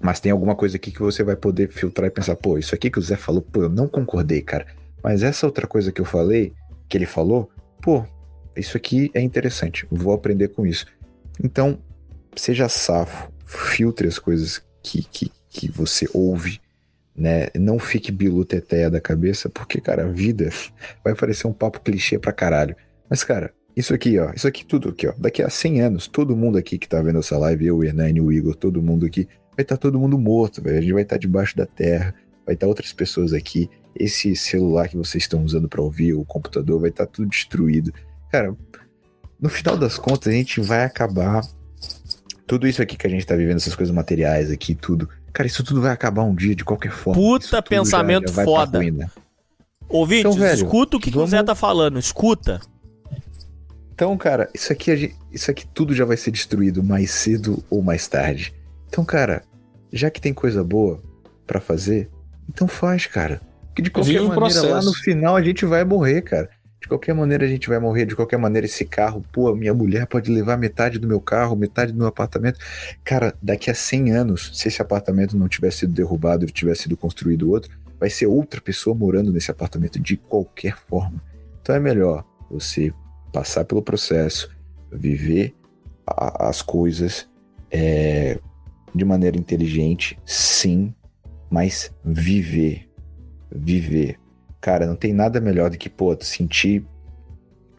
Mas tem alguma coisa aqui que você vai poder filtrar e pensar, pô, isso aqui que o Zé falou, pô, eu não concordei, cara. Mas essa outra coisa que eu falei, que ele falou, pô, isso aqui é interessante, vou aprender com isso. Então, seja safo, filtre as coisas que, que, que você ouve, né? Não fique biluteteia da cabeça, porque, cara, a vida vai parecer um papo clichê pra caralho. Mas, cara, isso aqui, ó, isso aqui tudo aqui, ó, daqui a 100 anos, todo mundo aqui que tá vendo essa live, eu, o Hernani, o Igor, todo mundo aqui, vai estar tá todo mundo morto, velho. A gente vai estar tá debaixo da terra, vai estar tá outras pessoas aqui. Esse celular que vocês estão usando para ouvir, o computador, vai estar tá tudo destruído. Cara, no final das contas, a gente vai acabar. Tudo isso aqui que a gente tá vivendo, essas coisas materiais aqui, tudo. Cara, isso tudo vai acabar um dia, de qualquer forma. Puta pensamento já, já foda. Ouvinte, então, velho, escuta o que, vamos... que o Zé tá falando, escuta. Então, cara, isso aqui, isso aqui tudo já vai ser destruído mais cedo ou mais tarde. Então, cara, já que tem coisa boa para fazer, então faz, cara. Porque de qualquer maneira, processo. lá no final a gente vai morrer, cara. De qualquer maneira a gente vai morrer, de qualquer maneira esse carro, pô, minha mulher pode levar metade do meu carro, metade do meu apartamento. Cara, daqui a 100 anos, se esse apartamento não tivesse sido derrubado e tivesse sido construído outro, vai ser outra pessoa morando nesse apartamento de qualquer forma. Então é melhor você passar pelo processo, viver a, as coisas é, de maneira inteligente, sim, mas viver. Viver cara, não tem nada melhor do que, pô, sentir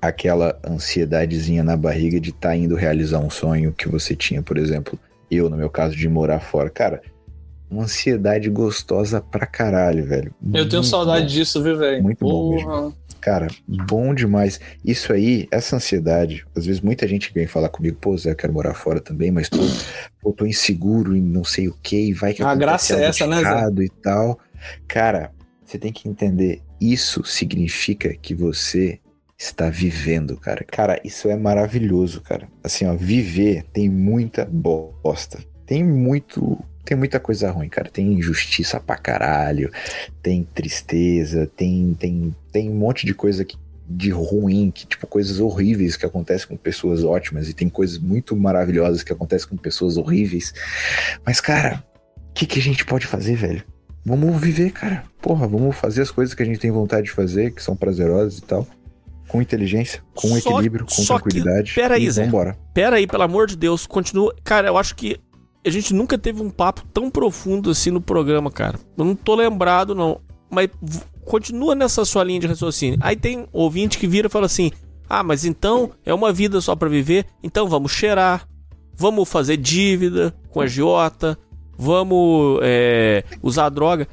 aquela ansiedadezinha na barriga de estar tá indo realizar um sonho que você tinha, por exemplo, eu, no meu caso, de morar fora. Cara, uma ansiedade gostosa pra caralho, velho. Eu tenho saudade bom. disso, viu, velho? Muito Porra. bom mesmo. Cara, bom demais. Isso aí, essa ansiedade, às vezes muita gente vem falar comigo, pô, Zé, eu quero morar fora também, mas tô, pô, tô inseguro em não sei o que, vai que A graça é essa, né, Zé? e tal. Cara, você tem que entender, isso significa que você está vivendo, cara. Cara, isso é maravilhoso, cara. Assim, ó, viver tem muita bosta. Tem muito, tem muita coisa ruim, cara. Tem injustiça pra caralho, tem tristeza, tem tem tem um monte de coisa que de ruim, que tipo coisas horríveis que acontecem com pessoas ótimas e tem coisas muito maravilhosas que acontecem com pessoas horríveis. Mas cara, o que que a gente pode fazer, velho? Vamos viver, cara. Porra, vamos fazer as coisas que a gente tem vontade de fazer, que são prazerosas e tal. Com inteligência, com só, equilíbrio, com tranquilidade. Que, pera aí, Zé. Vambora. Pera aí, pelo amor de Deus, continua. Cara, eu acho que a gente nunca teve um papo tão profundo assim no programa, cara. Eu não tô lembrado, não. Mas continua nessa sua linha de raciocínio. Aí tem ouvinte que vira e fala assim: Ah, mas então é uma vida só para viver, então vamos cheirar, vamos fazer dívida com a Giota, vamos é, usar droga.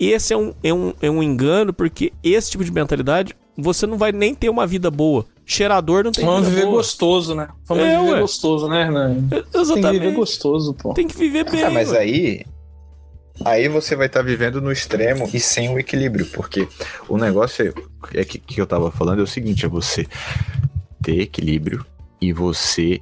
Esse é um, é, um, é um engano, porque esse tipo de mentalidade você não vai nem ter uma vida boa. Cheirador não tem Vamos vida viver boa. gostoso, né? Vamos É, viver ué. gostoso, né, Hernani? Tem que Exatamente. viver gostoso, pô. Tem que viver bem. Ah, mas ué. aí. Aí você vai estar vivendo no extremo e sem o equilíbrio, porque o negócio é, é que, que eu tava falando é o seguinte: é você ter equilíbrio e você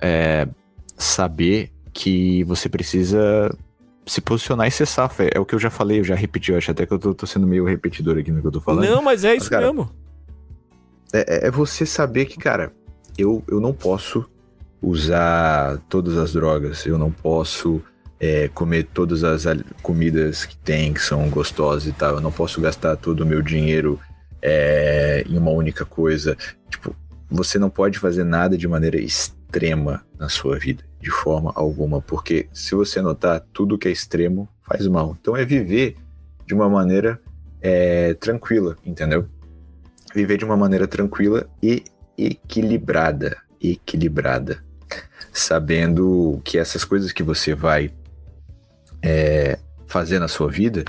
é, saber que você precisa se posicionar e ser safo. É, é o que eu já falei, eu já repeti, eu acho até que eu tô, tô sendo meio repetidor aqui no que eu tô falando. Não, mas é isso Mas, cara, mesmo. É, é você saber que, cara, eu, eu não posso usar todas as drogas, eu não posso é, comer todas as comidas que tem, que são gostosas e tal, eu não posso gastar todo o meu dinheiro é, em uma única coisa. Tipo, você não pode fazer nada de maneira extrema na sua vida, de forma alguma, porque se você notar, tudo que é extremo faz mal. Então é viver de uma maneira é, tranquila, entendeu? viver de uma maneira tranquila e equilibrada, equilibrada, sabendo que essas coisas que você vai é, fazer na sua vida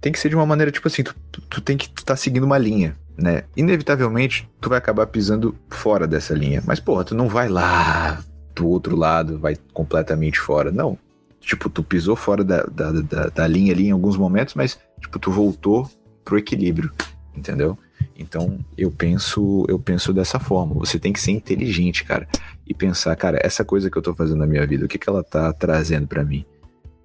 tem que ser de uma maneira tipo assim, tu, tu- tem que estar seguindo uma linha, né? Inevitavelmente tu vai acabar pisando fora dessa linha, mas porra, tu não vai lá do outro lado, vai completamente fora, não. Tipo, tu pisou fora da, da, da, da linha ali em alguns momentos, mas tipo, tu voltou pro equilíbrio, entendeu? Então, eu penso, eu penso dessa forma. Você tem que ser inteligente, cara, e pensar, cara, essa coisa que eu tô fazendo na minha vida, o que que ela tá trazendo pra mim?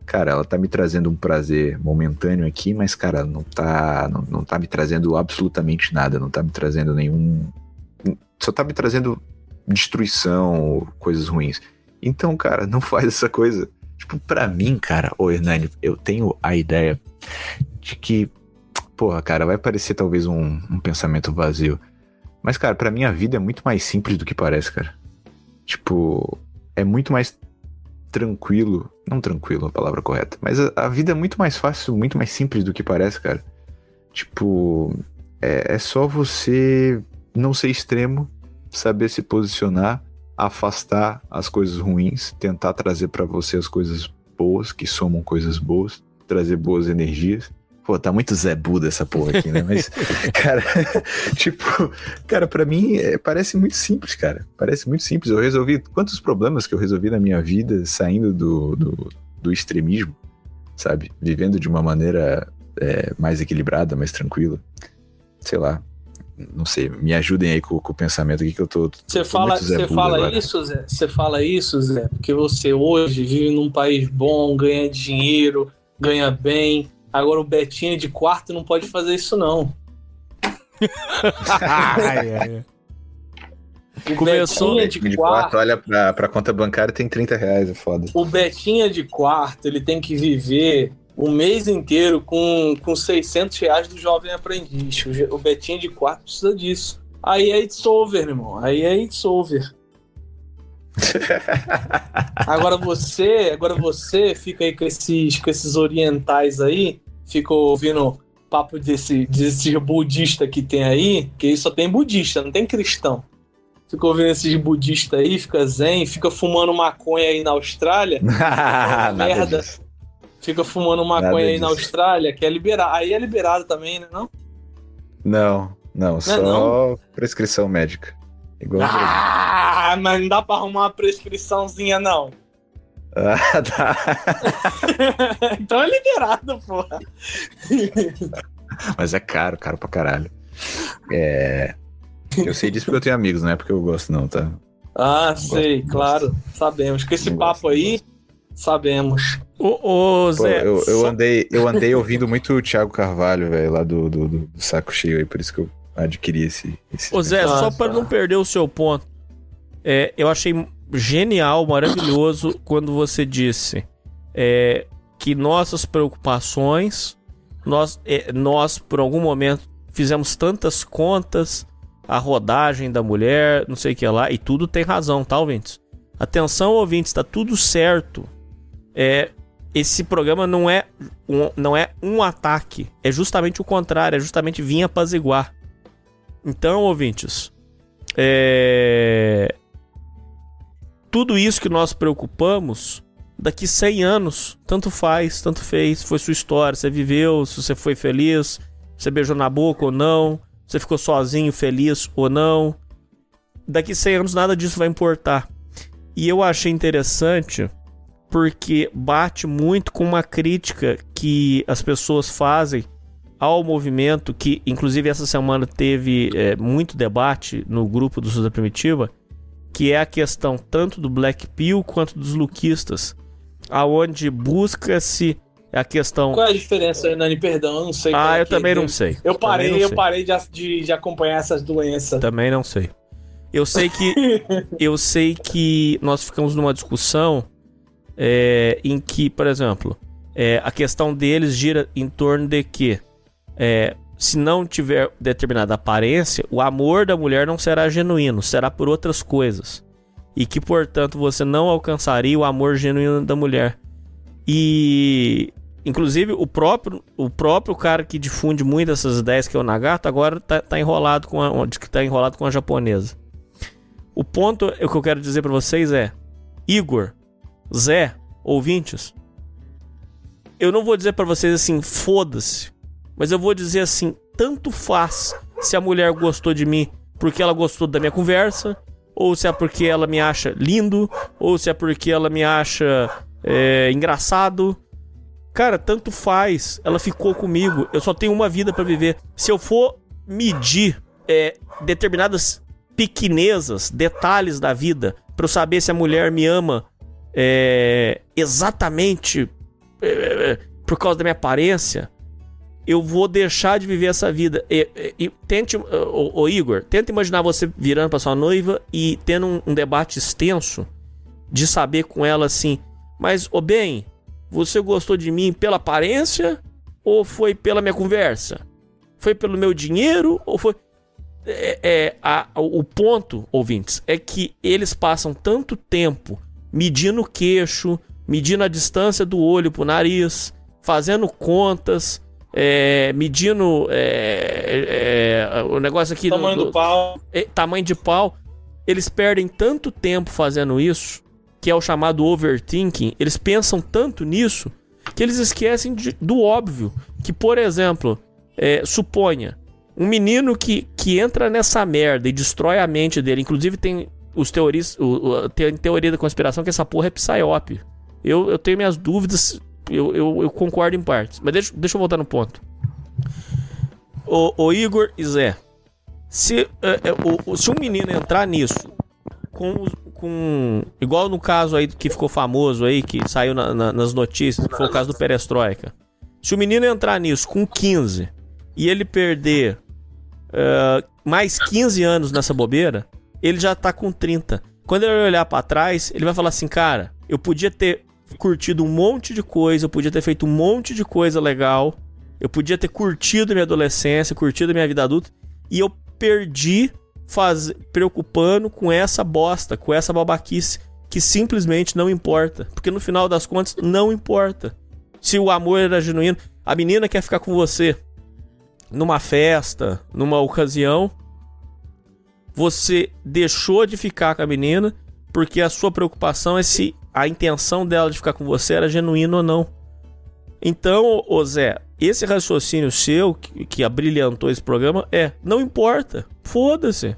Cara, ela tá me trazendo um prazer momentâneo aqui, mas cara, não tá, não, não tá me trazendo absolutamente nada, não tá me trazendo nenhum só tá me trazendo destruição, coisas ruins. Então, cara, não faz essa coisa. Tipo, pra mim, cara, ô Hernani, eu tenho a ideia de que Porra, cara, vai parecer talvez um, um pensamento vazio. Mas, cara, pra mim a vida é muito mais simples do que parece, cara. Tipo, é muito mais tranquilo. Não tranquilo é a palavra correta. Mas a, a vida é muito mais fácil, muito mais simples do que parece, cara. Tipo, é, é só você não ser extremo, saber se posicionar, afastar as coisas ruins, tentar trazer pra você as coisas boas, que somam coisas boas, trazer boas energias. Pô, tá muito Zé Buda essa porra aqui, né? Mas, cara, tipo, cara, pra mim é, parece muito simples, cara. Parece muito simples. Eu resolvi quantos problemas que eu resolvi na minha vida saindo do, do, do extremismo, sabe? Vivendo de uma maneira é, mais equilibrada, mais tranquila. Sei lá. Não sei, me ajudem aí com, com o pensamento aqui que eu tô. Você fala, você fala agora. isso, Zé? Você fala isso, Zé? Porque você hoje vive num país bom, ganha dinheiro, ganha bem. Agora o Betinho de quarto não pode fazer isso, não. Ai, ai, ai. O Começou- Betinha de, De quarto, quarto, olha pra, pra conta bancária tem 30 reais, é foda. o Betinha de quarto, ele tem que viver o mês inteiro com, com 600 reais do jovem aprendiz. O, o Betinha de quarto precisa disso. Aí é it's over, irmão. Aí é it's over. Agora você, agora você fica aí com esses, com esses orientais aí, fica ouvindo papo desse, desses budista que tem aí, que só tem budista, não tem cristão. Fica ouvindo esses budistas aí, fica zen, fica fumando maconha aí na Austrália, Nada merda. disso. Fica fumando maconha aí na. Austrália, que é liberado. Aí é liberado também, né? Não? Não, não, só não? prescrição médica. Igual Ah, mas não dá pra arrumar uma prescriçãozinha, não. Ah, tá. então é liberado, porra. Mas é caro, caro pra caralho. É. Eu sei disso porque eu tenho amigos, não é porque eu gosto, não, tá? Ah, sei, gosto. claro. Sabemos. Com esse Não papo gosto, aí, sabemos. Ô, ô, Pô, Zé. eu, eu só- andei, eu andei ouvindo muito o Thiago Carvalho, velho, lá do, do, do saco cheio aí, por isso que eu adquiri esse. esse Ô Zé, só para não perder o seu ponto, é, eu achei genial, maravilhoso quando você disse é, que nossas preocupações, nós, é, nós por algum momento fizemos tantas contas, a rodagem da mulher, não sei o que lá, e tudo tem razão, tá, ouvintes? Atenção, ouvintes, tá tudo certo. É, esse programa não é, um, não é um ataque, é justamente o contrário, é justamente vir apaziguar. Então, ouvintes, é... tudo isso que nós preocupamos, daqui 100 anos, tanto faz, tanto fez, foi sua história, você viveu, se você foi feliz, você beijou na boca ou não, você ficou sozinho, feliz ou não, daqui 100 anos nada disso vai importar. E eu achei interessante porque bate muito com uma crítica que as pessoas fazem ao movimento, que inclusive essa semana teve é, muito debate no grupo do Suda Primitiva, que é a questão tanto do Black Pill quanto dos luquistas, aonde busca-se a questão. Qual é a diferença, Nani? Perdão, eu não sei. Ah, é eu também não sei. Eu parei, eu sei. parei de, de, de acompanhar essas doenças. Também não sei. Eu sei que eu sei que nós ficamos numa discussão é, em que, por exemplo, é, a questão deles gira em torno de que é, se não tiver determinada aparência, o amor da mulher não será genuíno, será por outras coisas. E que, portanto, você não alcançaria o amor genuíno da mulher. E Inclusive, o próprio, o próprio cara que difunde muito essas ideias, que é o Nagato, agora tá, tá enrolado com a, que tá enrolado com a japonesa. O ponto o que eu quero dizer para vocês é: Igor, Zé, ouvintes, eu não vou dizer para vocês assim, foda-se, mas eu vou dizer assim, tanto faz se a mulher gostou de mim porque ela gostou da minha conversa, ou se é porque ela me acha lindo, ou se é porque ela me acha é, engraçado. Cara, tanto faz. Ela ficou comigo. Eu só tenho uma vida para viver. Se eu for medir é, determinadas pequenezas, detalhes da vida, para eu saber se a mulher me ama é, exatamente é, por causa da minha aparência, eu vou deixar de viver essa vida. E, e, tente, ô, ô, Igor, tenta imaginar você virando para sua noiva e tendo um, um, debate extenso de saber com ela assim, mas, ô bem, você gostou de mim pela aparência ou foi pela minha conversa? Foi pelo meu dinheiro ou foi. É, é, a, o ponto, ouvintes, é que eles passam tanto tempo medindo o queixo, medindo a distância do olho pro nariz, fazendo contas, é, medindo é, é, o negócio aqui. Tamanho do, do pau. tamanho de pau. Eles perdem tanto tempo fazendo isso, que é o chamado overthinking. Eles pensam tanto nisso que eles esquecem de, do óbvio. Que, por exemplo, suponha um menino que, que entra nessa merda e destrói a mente dele. Inclusive, tem os teorias, o, o, tem teoria da conspiração que essa porra é psyop. Eu, eu tenho minhas dúvidas eu, eu, eu, concordo em partes. Mas deixa, deixa eu voltar no ponto. O, o Igor e Zé. Se, é, é, se um menino entrar nisso com, com. Igual no caso aí que ficou famoso aí, que saiu na, na, nas notícias, que foi o caso do Perestroika. Se o menino entrar nisso com 15 e ele perder uh, mais 15 anos nessa bobeira, ele já tá com 30. Quando ele olhar para trás, ele vai falar assim, cara, eu podia ter curtido um monte de coisa, eu podia ter feito um monte de coisa legal, eu podia ter curtido minha adolescência, curtido minha vida adulta, e eu perdi faz... preocupando com essa bosta, com essa babaquice que simplesmente não importa, porque no final das contas não importa. Se o amor era genuíno, a menina quer ficar com você numa festa, numa ocasião, você deixou de ficar com a menina porque a sua preocupação é se a intenção dela de ficar com você era genuína ou não. Então, ô Zé, esse raciocínio seu que, que abrilhantou esse programa é: não importa, foda-se.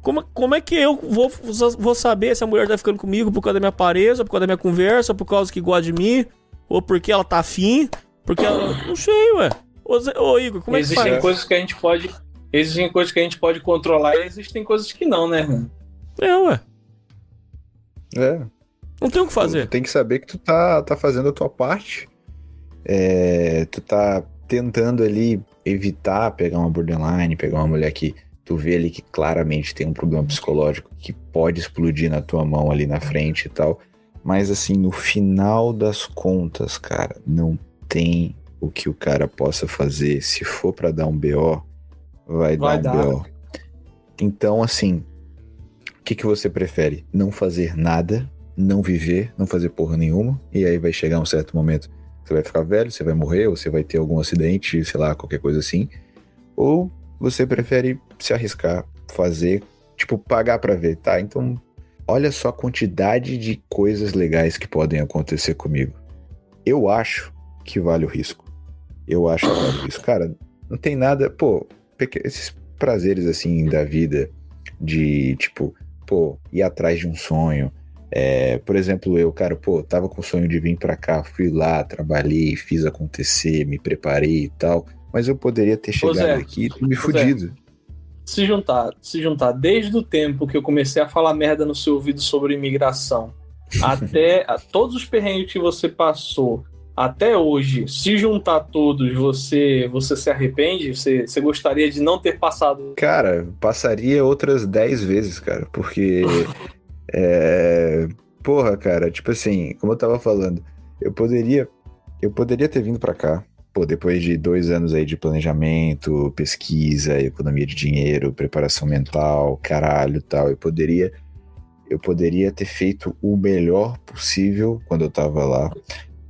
Como, como é que eu vou, vou saber se a mulher tá ficando comigo por causa da minha aparência, por causa da minha conversa, por causa que gosta de mim, ou porque ela tá afim? Porque ela. Não sei, ué. Ô, Zé, ô Igor, como existem é que faz? coisas que a gente pode. Existem coisas que a gente pode controlar e existem coisas que não, né? É, ué. É. Não tem o que fazer. Tu tem que saber que tu tá, tá fazendo a tua parte. É, tu tá tentando ali evitar pegar uma borderline, pegar uma mulher que tu vê ali que claramente tem um problema psicológico que pode explodir na tua mão ali na frente e tal. Mas assim, no final das contas, cara, não tem o que o cara possa fazer. Se for para dar um BO, vai, Vai dar um dar. BO. Então, assim, o que, que você prefere? Não fazer nada, não viver, não fazer porra nenhuma, e aí vai chegar um certo momento que você vai ficar velho, você vai morrer, ou você vai ter algum acidente, sei lá, qualquer coisa assim. Ou você prefere se arriscar, fazer, tipo, pagar pra ver, tá? Então, olha só a quantidade de coisas legais que podem acontecer comigo. Eu acho que vale o risco. Eu acho que vale o risco. Cara, não tem nada. Pô, esses prazeres assim da vida, de tipo, pô, ir atrás de um sonho. É, por exemplo, eu, cara, pô, tava com o sonho de vir para cá, fui lá, trabalhei, fiz acontecer, me preparei e tal, mas eu poderia ter chegado é, aqui e me fudido. É. Se juntar, se juntar, desde o tempo que eu comecei a falar merda no seu ouvido sobre imigração, até a, todos os perrengues que você passou, até hoje, se juntar todos, você você se arrepende? Você, você gostaria de não ter passado? Cara, passaria outras 10 vezes, cara, porque. é, porra, cara, tipo assim, como eu tava falando, eu poderia. Eu poderia ter vindo para cá, pô, depois de dois anos aí de planejamento, pesquisa, economia de dinheiro, preparação mental, caralho tal, eu poderia eu poderia ter feito o melhor possível quando eu tava lá.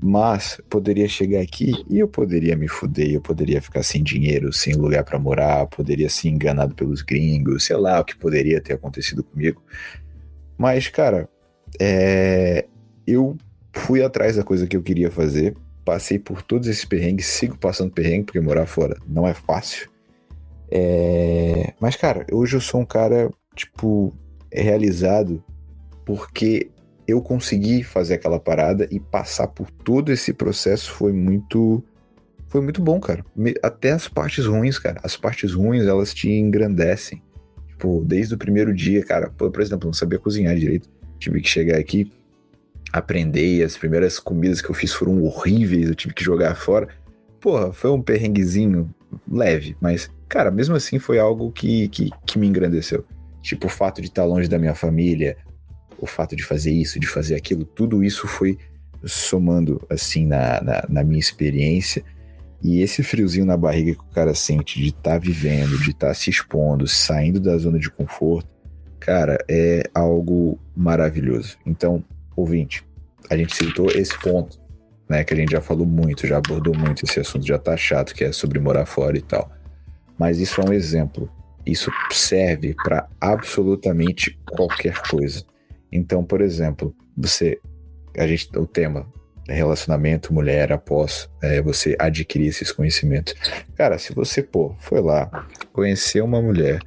Mas poderia chegar aqui e eu poderia me fuder, eu poderia ficar sem dinheiro, sem lugar para morar, poderia ser enganado pelos gringos, sei lá o que poderia ter acontecido comigo. Mas, cara, é... eu fui atrás da coisa que eu queria fazer, passei por todos esses perrengues, sigo passando perrengue, porque morar fora não é fácil. É... Mas, cara, hoje eu sou um cara, tipo, realizado porque eu consegui fazer aquela parada e passar por todo esse processo foi muito foi muito bom, cara. Até as partes ruins, cara. As partes ruins, elas te engrandecem. Tipo, desde o primeiro dia, cara, por exemplo, não sabia cozinhar direito. Tive que chegar aqui, aprender, e as primeiras comidas que eu fiz foram horríveis, eu tive que jogar fora. Porra, foi um perrenguezinho leve, mas, cara, mesmo assim foi algo que, que, que me engrandeceu. Tipo, o fato de estar longe da minha família, o fato de fazer isso, de fazer aquilo, tudo isso foi somando assim na, na, na minha experiência. E esse friozinho na barriga que o cara sente de estar tá vivendo, de estar tá se expondo, saindo da zona de conforto, cara, é algo maravilhoso. Então, ouvinte, a gente citou esse ponto, né, que a gente já falou muito, já abordou muito esse assunto, já tá chato, que é sobre morar fora e tal. Mas isso é um exemplo. Isso serve para absolutamente qualquer coisa. Então, por exemplo, você, a gente, o tema relacionamento mulher após é, você adquirir esses conhecimentos. Cara, se você pô foi lá conhecer uma mulher,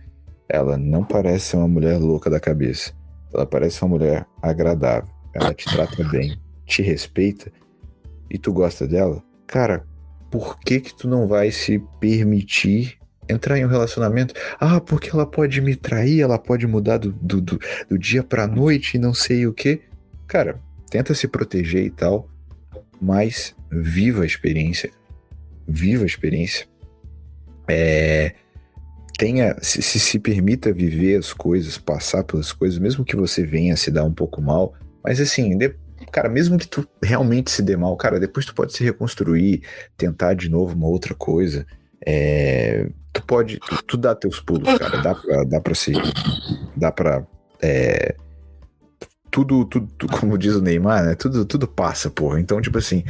ela não parece uma mulher louca da cabeça. Ela parece uma mulher agradável. Ela te trata bem, te respeita e tu gosta dela. Cara, por que que tu não vai se permitir entrar em um relacionamento. Ah, porque ela pode me trair, ela pode mudar do, do, do, do dia pra noite e não sei o que. Cara, tenta se proteger e tal, mas viva a experiência. Viva a experiência. É, tenha, se, se, se permita viver as coisas, passar pelas coisas, mesmo que você venha se dar um pouco mal, mas assim, de, cara, mesmo que tu realmente se dê mal, cara, depois tu pode se reconstruir, tentar de novo uma outra coisa. É, tu pode. Tu, tu, dá teus pulos, cara. Dá pra, dá pra se. Dá pra. É, tudo, tudo, como diz o Neymar, né? Tudo, tudo passa, porra. Então, tipo assim.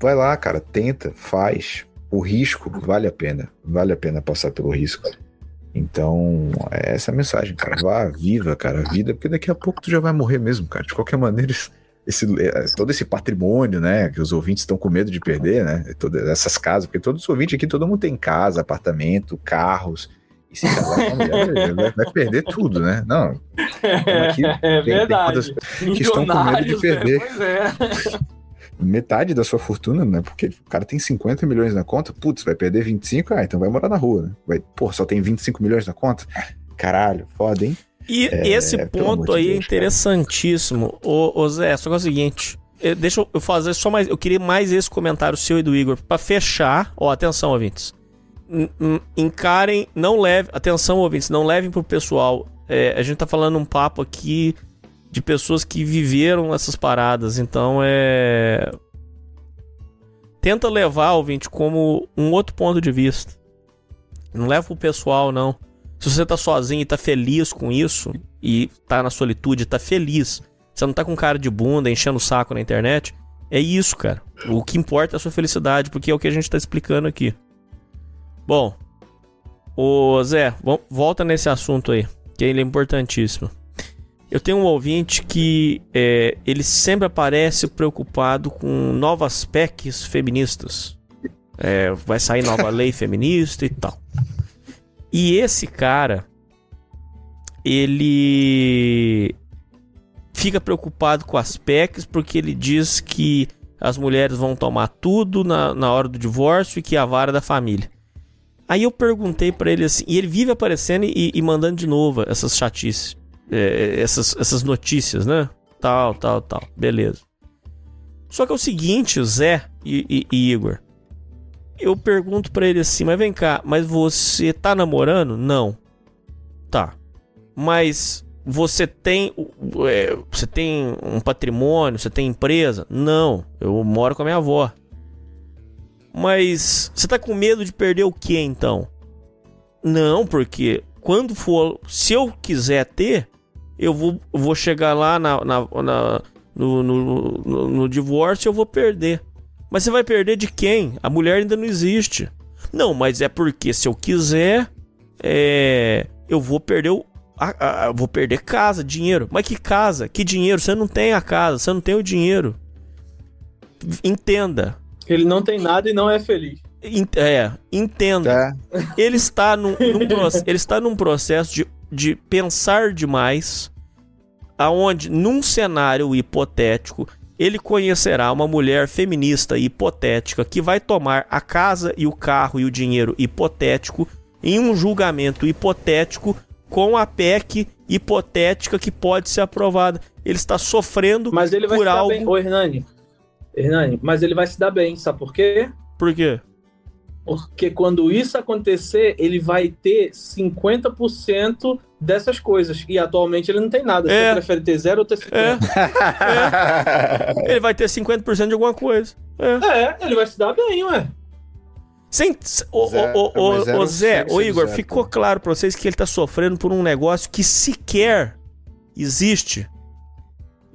Vai lá, cara. Tenta, faz. O risco vale a pena. Vale a pena passar pelo risco. Então, é essa a mensagem, cara. Vá, viva, cara, a vida, porque daqui a pouco tu já vai morrer mesmo, cara. De qualquer maneira, esse, é, todo esse patrimônio, né, que os ouvintes estão com medo de perder, né, todas essas casas, porque todos os ouvintes aqui, todo mundo tem casa, apartamento, carros, e se casar com mulher, vai, vai, perder tudo, né, não. Aqui, é tem, verdade. Tem que estão com medo de perder. Né? É. Metade da sua fortuna, né? Porque o cara tem 50 milhões na conta, putz, vai perder 25, ah, então vai morar na rua, né? Vai, pô, só tem 25 milhões na conta? Caralho, foda, hein? E é, esse ponto aí é interessantíssimo. Ô, ô, Zé, só que é o seguinte. Deixa eu fazer só mais. Eu queria mais esse comentário seu e do Igor. para fechar. Ó, atenção, ouvintes. Encarem, não leve. Atenção, ouvintes, não levem pro pessoal. É, a gente tá falando um papo aqui de pessoas que viveram essas paradas. Então é. Tenta levar, ouvinte, como um outro ponto de vista. Não leva pro pessoal, não. Se você tá sozinho e tá feliz com isso, e tá na solitude, tá feliz, você não tá com cara de bunda, enchendo o saco na internet, é isso, cara. O que importa é a sua felicidade, porque é o que a gente tá explicando aqui. Bom, ô Zé, volta nesse assunto aí, que ele é importantíssimo. Eu tenho um ouvinte que é, ele sempre aparece preocupado com novas PECs feministas. É, vai sair nova lei feminista e tal. E esse cara, ele fica preocupado com as PECs porque ele diz que as mulheres vão tomar tudo na, na hora do divórcio e que é a vara da família. Aí eu perguntei para ele assim, e ele vive aparecendo e, e mandando de novo essas chatices, é, essas, essas notícias, né? Tal, tal, tal, beleza. Só que é o seguinte, Zé e, e, e Igor, eu pergunto para ele assim, mas vem cá, mas você tá namorando? Não. Tá. Mas você tem é, você tem um patrimônio, você tem empresa? Não, eu moro com a minha avó. Mas você tá com medo de perder o que então? Não, porque quando for, se eu quiser ter, eu vou, vou chegar lá na, na, na no, no, no, no divórcio eu vou perder. Mas você vai perder de quem? A mulher ainda não existe. Não, mas é porque se eu quiser, é, eu vou perder o, a, a, vou perder casa, dinheiro. Mas que casa? Que dinheiro? Você não tem a casa, você não tem o dinheiro. Entenda. Ele não tem nada e não é feliz. É, entenda. Tá. Ele, está num, num ele está num processo de, de pensar demais, aonde, num cenário hipotético, ele conhecerá uma mulher feminista hipotética que vai tomar a casa e o carro e o dinheiro hipotético em um julgamento hipotético com a PEC hipotética que pode ser aprovada. Ele está sofrendo mas ele vai por se algo. Dar bem. Ô, Hernani, Hernani, mas ele vai se dar bem, sabe por quê? Por quê? Porque quando isso acontecer, ele vai ter 50% dessas coisas. E atualmente ele não tem nada. É. Você prefere ter zero ou ter 50%? É. é. Ele vai ter 50% de alguma coisa. É. é, ele vai se dar bem, ué. Sem, o, Zé, o, o, o, Zé, o Igor, ficou claro pra vocês que ele tá sofrendo por um negócio que sequer existe.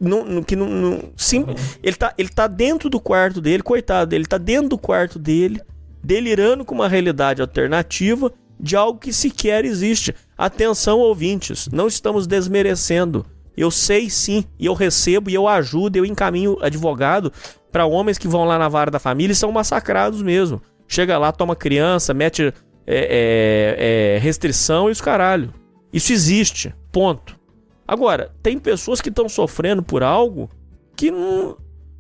Não, que não, não sim, uhum. ele, tá, ele tá dentro do quarto dele, coitado dele, tá dentro do quarto dele, delirando com uma realidade alternativa de algo que sequer existe. Atenção, ouvintes, não estamos desmerecendo. Eu sei sim, e eu recebo, e eu ajudo, eu encaminho advogado para homens que vão lá na vara da família e são massacrados mesmo. Chega lá, toma criança, mete é, é, é, restrição e os caralho. Isso existe. Ponto. Agora, tem pessoas que estão sofrendo por algo que não,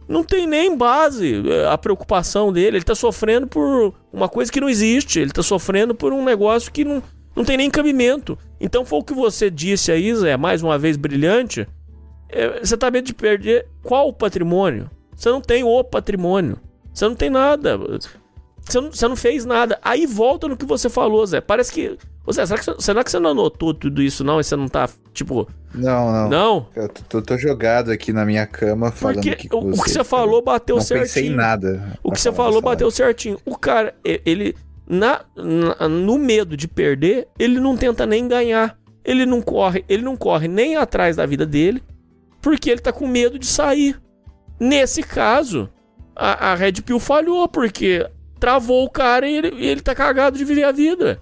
não tem nem base é, a preocupação dele. Ele está sofrendo por uma coisa que não existe. Ele está sofrendo por um negócio que não, não tem nem cabimento. Então foi o que você disse aí, Zé, mais uma vez brilhante. É, você está medo de perder qual o patrimônio? Você não tem o patrimônio. Você não tem nada. Você não, você não fez nada. Aí volta no que você falou, Zé. Parece que. Ô Zé, será que, você, será que você não anotou tudo isso, não? E você não tá, tipo. Não, não. Não? Eu tô, tô jogado aqui na minha cama falando Porque que o, o que você falou bateu não certinho. Não pensei em nada. O que você falou bateu certinho. O cara, ele. Na, na, no medo de perder, ele não tenta nem ganhar. Ele não corre, ele não corre nem atrás da vida dele, porque ele tá com medo de sair. Nesse caso, a, a Red Pill falhou, porque travou o cara e ele, ele tá cagado de viver a vida.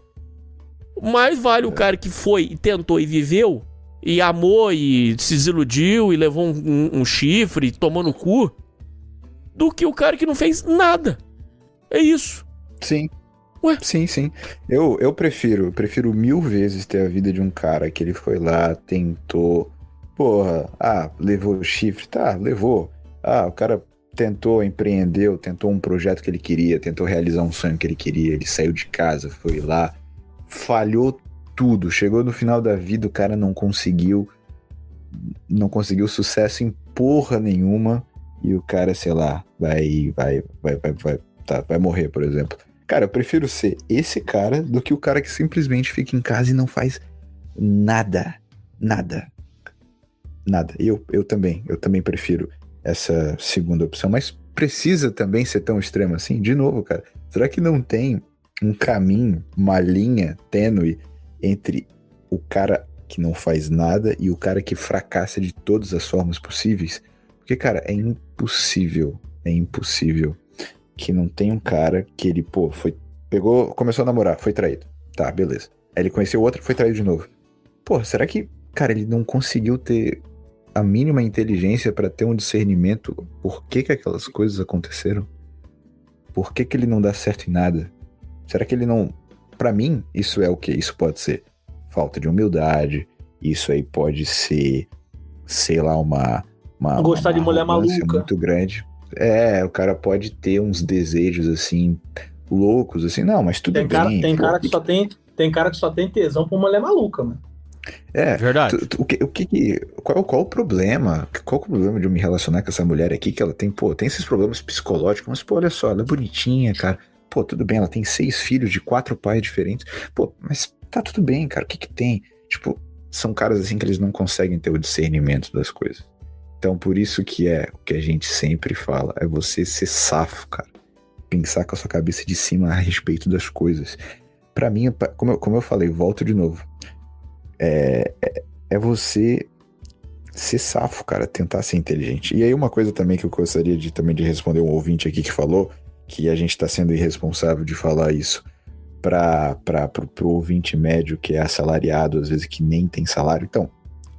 Mais vale o cara que foi e tentou e viveu, e amou e se desiludiu e levou um, um, um chifre, tomou no cu, do que o cara que não fez nada. É isso. Sim. Ué? Sim, sim. Eu, eu prefiro, prefiro mil vezes ter a vida de um cara que ele foi lá, tentou. Porra, ah, levou chifre, tá, levou. Ah, o cara tentou, empreendeu, tentou um projeto que ele queria, tentou realizar um sonho que ele queria, ele saiu de casa, foi lá, falhou tudo, chegou no final da vida, o cara não conseguiu, não conseguiu sucesso em porra nenhuma, e o cara, sei lá, vai, vai, vai, vai, vai, tá, vai morrer, por exemplo. Cara, eu prefiro ser esse cara do que o cara que simplesmente fica em casa e não faz nada. Nada. Nada. Eu, eu também. Eu também prefiro essa segunda opção, mas precisa também ser tão extremo assim? De novo, cara, será que não tem um caminho, uma linha tênue entre o cara que não faz nada e o cara que fracassa de todas as formas possíveis? Porque, cara, é impossível, é impossível que não tenha um cara que ele, pô, foi, pegou, começou a namorar, foi traído. Tá, beleza. Aí ele conheceu outro, foi traído de novo. Pô, será que, cara, ele não conseguiu ter a mínima inteligência para ter um discernimento por que, que aquelas coisas aconteceram? Por que, que ele não dá certo em nada? Será que ele não. Para mim, isso é o que? Isso pode ser falta de humildade, Isso aí pode ser, sei lá, uma. uma Gostar uma de mulher maluca. muito grande. É, o cara pode ter uns desejos assim, loucos, assim, não, mas tudo Tem bem. cara, tem pô, cara que só tem, tem cara que só tem tesão por mulher maluca, mano. É, Verdade. Tu- tu- o que, o que qual, qual o problema? Qual é o problema de eu me relacionar com essa mulher aqui que ela tem, pô, tem esses problemas psicológicos, mas pô, olha só, ela é bonitinha, cara. Pô, tudo bem, ela tem seis filhos de quatro pais diferentes. Pô, mas tá tudo bem, cara. O que que tem? Tipo, são caras assim que eles não conseguem ter o discernimento das coisas. Então, por isso que é o que a gente sempre fala, é você ser safo, cara. Pensar com a sua cabeça de cima a respeito das coisas. Pra mim, como eu, como eu falei, volto de novo. É, é, é você ser safo, cara, tentar ser inteligente. E aí uma coisa também que eu gostaria de também de responder um ouvinte aqui que falou que a gente tá sendo irresponsável de falar isso para pro ouvinte médio que é assalariado, às vezes que nem tem salário. Então,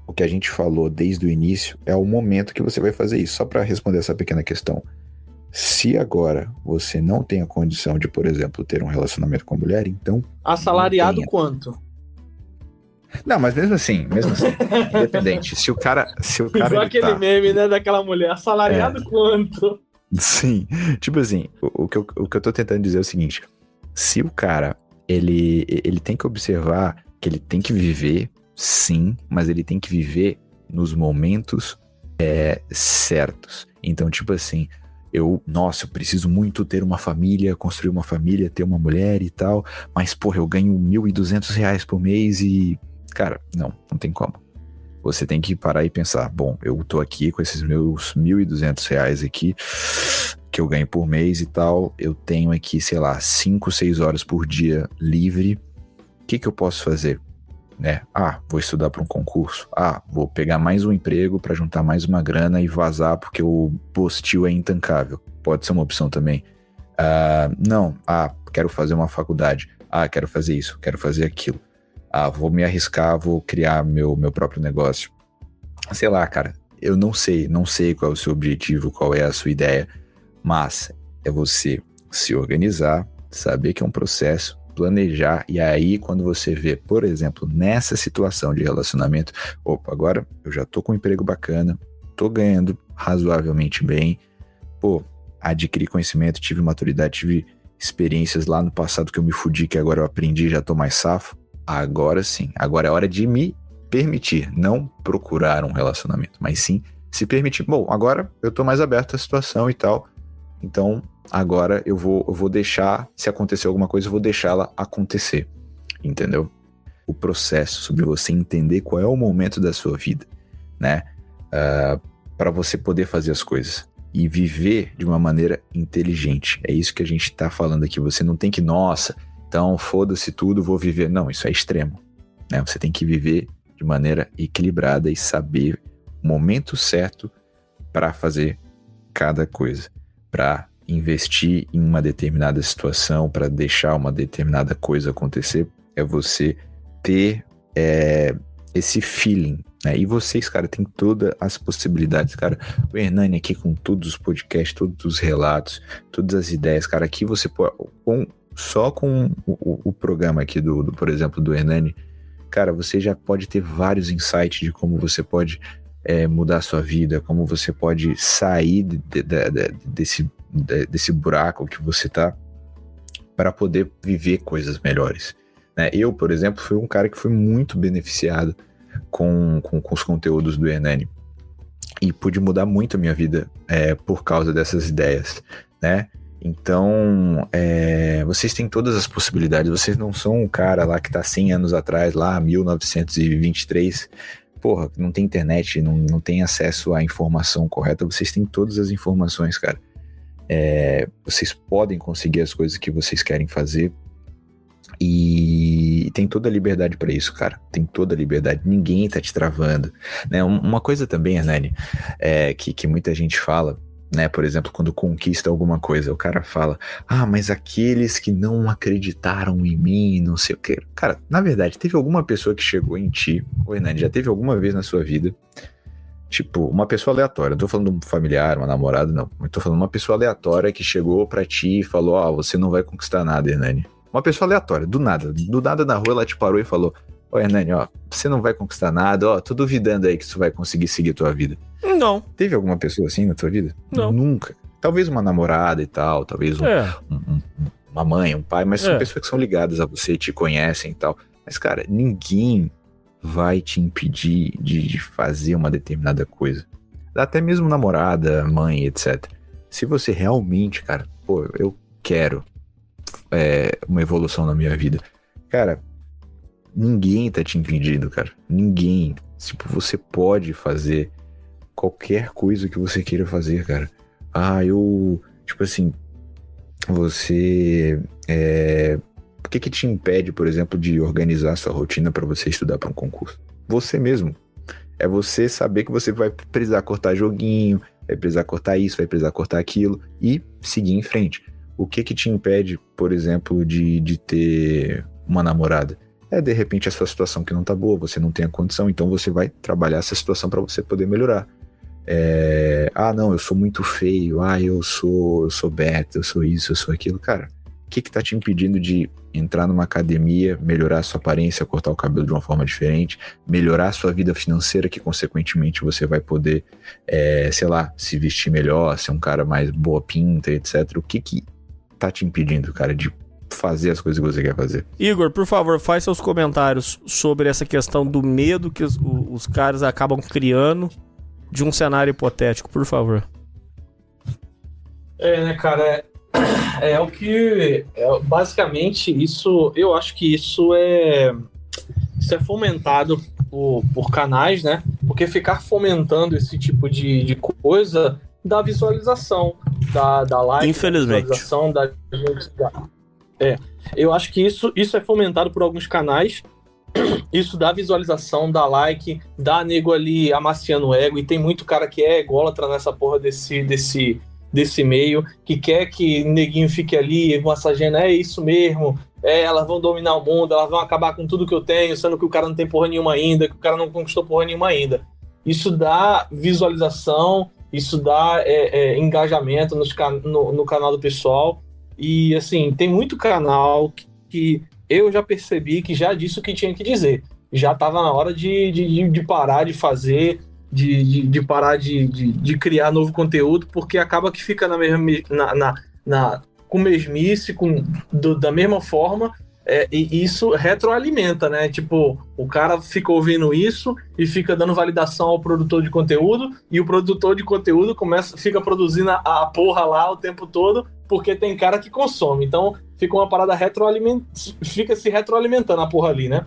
o que a gente falou desde o início é o momento que você vai fazer isso. Só para responder essa pequena questão. Se agora você não tem a condição de, por exemplo, ter um relacionamento com a mulher, então Assalariado quanto? Não, mas mesmo assim, mesmo assim, independente. Se o cara, se o cara Igual ele aquele tá- meme, né, daquela mulher. Assalariado quanto? Sim, tipo assim, o, o que eu, o que eu tô tentando dizer é o seguinte: se o cara ele, ele tem que observar que ele tem que viver, sim, mas ele tem que viver nos momentos é, certos. Então, tipo assim, eu, nossa, eu preciso muito ter uma família, construir uma família, ter uma mulher e tal, mas, porra, eu ganho 1.200 reais por mês e, cara, não, não tem como. Você tem que parar e pensar, bom, eu tô aqui com esses meus 1.200 reais aqui, que eu ganho por mês e tal, eu tenho aqui, sei lá, 5, 6 horas por dia livre, o que que eu posso fazer? Né? Ah, vou estudar para um concurso. Ah, vou pegar mais um emprego para juntar mais uma grana e vazar porque o postil é intancável. Pode ser uma opção também. Ah, não, ah, quero fazer uma faculdade. Ah, quero fazer isso, quero fazer aquilo. Ah, vou me arriscar, vou criar meu, meu próprio negócio. Sei lá, cara, eu não sei, não sei qual é o seu objetivo, qual é a sua ideia, mas é você se organizar, saber que é um processo, planejar, e aí quando você vê, por exemplo, nessa situação de relacionamento, opa, agora eu já tô com um emprego bacana, tô ganhando razoavelmente bem, pô, adquiri conhecimento, tive maturidade, tive experiências lá no passado que eu me fudi, que agora eu aprendi, já tô mais safo. Agora sim, agora é hora de me permitir, não procurar um relacionamento, mas sim se permitir. Bom, agora eu tô mais aberto à situação e tal, então agora eu vou, eu vou deixar, se acontecer alguma coisa, eu vou deixá-la acontecer, entendeu? O processo sobre você entender qual é o momento da sua vida, né? para você poder fazer as coisas e viver de uma maneira inteligente. É isso que a gente tá falando aqui. Você não tem que, nossa, então foda-se tudo, vou viver. Não, isso é extremo. Né? Você tem que viver de maneira equilibrada e saber o momento certo para fazer cada coisa, para investir em uma determinada situação, para deixar uma determinada coisa acontecer. É você ter é, esse feeling. Né? E vocês, cara, tem todas as possibilidades, cara. O Hernani aqui com todos os podcasts, todos os relatos, todas as ideias, cara. Aqui você pode. Com, só com o, o, programa aqui do, do, por exemplo, do Hernani, cara, você já pode ter vários insights de como você pode é, mudar a sua vida, como você pode sair de, de, de, desse, desse buraco que você tá para poder viver coisas melhores. Né? Eu, por exemplo, fui um cara que foi muito beneficiado com, com, com os conteúdos do Hernani e pude mudar muito a minha vida é, por causa dessas ideias, né? Então, é, vocês têm todas as possibilidades. Vocês não são um cara lá que tá 100 anos atrás, lá 1923, porra, não tem internet, não, não tem acesso à informação correta. Vocês têm todas as informações, cara. É, vocês podem conseguir as coisas que vocês querem fazer e tem toda a liberdade para isso, cara. Tem toda a liberdade. Ninguém tá te travando. Né? Uma coisa também, Hernani, é, que, que muita gente fala, né? Por exemplo, quando conquista alguma coisa, o cara fala: Ah, mas aqueles que não acreditaram em mim, não sei o que. Cara, na verdade, teve alguma pessoa que chegou em ti, ô Hernani, já teve alguma vez na sua vida, tipo, uma pessoa aleatória, não tô falando de um familiar, uma namorada, não. Eu tô falando de uma pessoa aleatória que chegou para ti e falou: Ah, você não vai conquistar nada, Hernani. Uma pessoa aleatória, do nada. Do nada na rua ela te parou e falou: Ô, Hernani, ó, você não vai conquistar nada, ó, tô duvidando aí que você vai conseguir seguir a tua vida. Não. Teve alguma pessoa assim na tua vida? Não. Nunca. Talvez uma namorada e tal, talvez um, É. um- um- uma mãe, um pai, mas É. são pessoas que são ligadas a você, te conhecem e tal. Mas, cara, ninguém vai te impedir de, de fazer uma determinada coisa. Até mesmo namorada, mãe, etc. Se você realmente, cara, pô, eu quero é, uma evolução na minha vida. Cara, ninguém tá te impedindo, cara. Ninguém. Tipo, você pode fazer qualquer coisa que você queira fazer, cara. Ah, eu. Tipo assim. Você. É, por que, que te impede, por exemplo, de organizar sua rotina para você estudar para um concurso? Você mesmo. É você saber que você vai precisar cortar joguinho, vai precisar cortar isso, vai precisar cortar aquilo e seguir em frente. O que que te impede, por exemplo, de, de ter uma namorada? É de repente a sua situação que não tá boa, você não tem a condição, então você vai trabalhar essa situação para você poder melhorar. É, ah, não, eu sou muito feio, ah, eu sou, eu sou beta, eu sou isso, eu sou aquilo. Cara, o que que tá te impedindo de entrar numa academia, melhorar a sua aparência, cortar o cabelo de uma forma diferente, melhorar a sua vida financeira, que consequentemente você vai poder, é, sei lá, se vestir melhor, ser um cara mais boa pinta, etc. O que que tá te impedindo, cara, de fazer as coisas que você quer fazer? Igor, por favor, faz seus comentários sobre essa questão do medo que os, os caras acabam criando de um cenário hipotético, por favor. É, né, cara? É, é o que. é, basicamente, isso. Eu acho que isso é. Isso é fomentado por, por canais, né? Porque ficar fomentando esse tipo de, de coisa dá visualização, dá, dá like, Infelizmente. dá visualização, gente. dá- É. Eu acho que isso, isso é fomentado por alguns canais. Isso dá visualização, dá like, dá nego ali amaciando o ego, e tem muito cara que é ególatra nessa porra desse, desse, desse meio, que quer que neguinho fique ali massageando, é isso mesmo, é, elas vão dominar o mundo, elas vão acabar com tudo que eu tenho, sendo que o cara não tem porra nenhuma ainda, que o cara não conquistou porra nenhuma ainda. Isso dá visualização, isso dá é, é, engajamento nos no, no canal do pessoal, e assim, tem muito canal que, que eu já percebi que já disse o que tinha que dizer. Já estava na hora de, de- de parar de fazer, de, de, de parar de, de, de criar novo conteúdo, porque acaba que fica na mesma na, na, na- com mesmice, com, do- da mesma forma, é, e isso retroalimenta, né? Tipo, o cara fica ouvindo isso e fica dando validação ao produtor de conteúdo, e o produtor de conteúdo começa, fica produzindo a, a porra lá o tempo todo, porque tem cara que consome. Então fica uma parada retroalimentando, fica se retroalimentando a porra ali, né?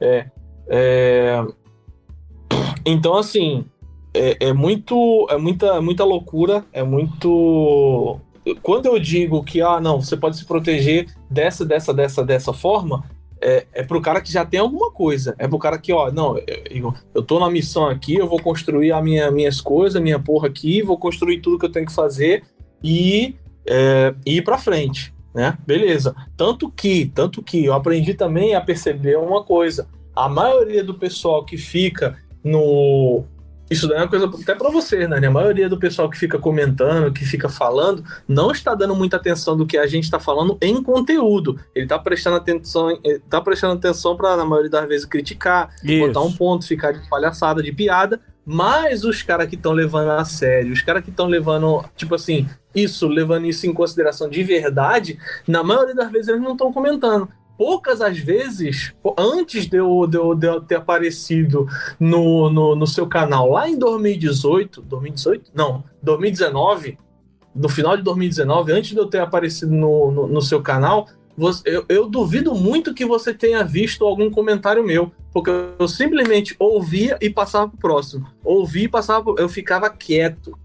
É, é... Então, assim, é, é muito, é muita, muita loucura, é muito. Quando eu digo que, ah, não, você pode se proteger dessa, dessa, dessa, dessa forma, é, é pro cara que já tem alguma coisa. É pro cara que, ó, não, eu, eu tô na missão aqui, eu vou construir a minha, minhas coisas, minha porra aqui, vou construir tudo que eu tenho que fazer e é, ir pra frente, né? Beleza. Tanto que, tanto que eu aprendi também a perceber uma coisa. A maioria do pessoal que fica no. Isso daí é uma coisa até para vocês, né? A maioria do pessoal que fica comentando, que fica falando, não está dando muita atenção do que a gente está falando em conteúdo. Ele está prestando atenção, ele tá prestando atenção para na maioria das vezes criticar, botar um ponto, ficar de palhaçada, de piada. Mas os caras que estão levando a sério, os caras que estão levando, tipo assim, isso, levando isso em consideração de verdade, na maioria das vezes eles não estão comentando. Poucas as vezes, antes de eu, de eu, de eu ter aparecido no, no, no seu canal lá em 2018, 2018? Não, 2019, no final de 2019, antes de eu ter aparecido no, no, no seu canal, você, eu, eu duvido muito que você tenha visto algum comentário meu, porque eu simplesmente ouvia e passava pro próximo. Ouvia e passava Eu ficava quieto.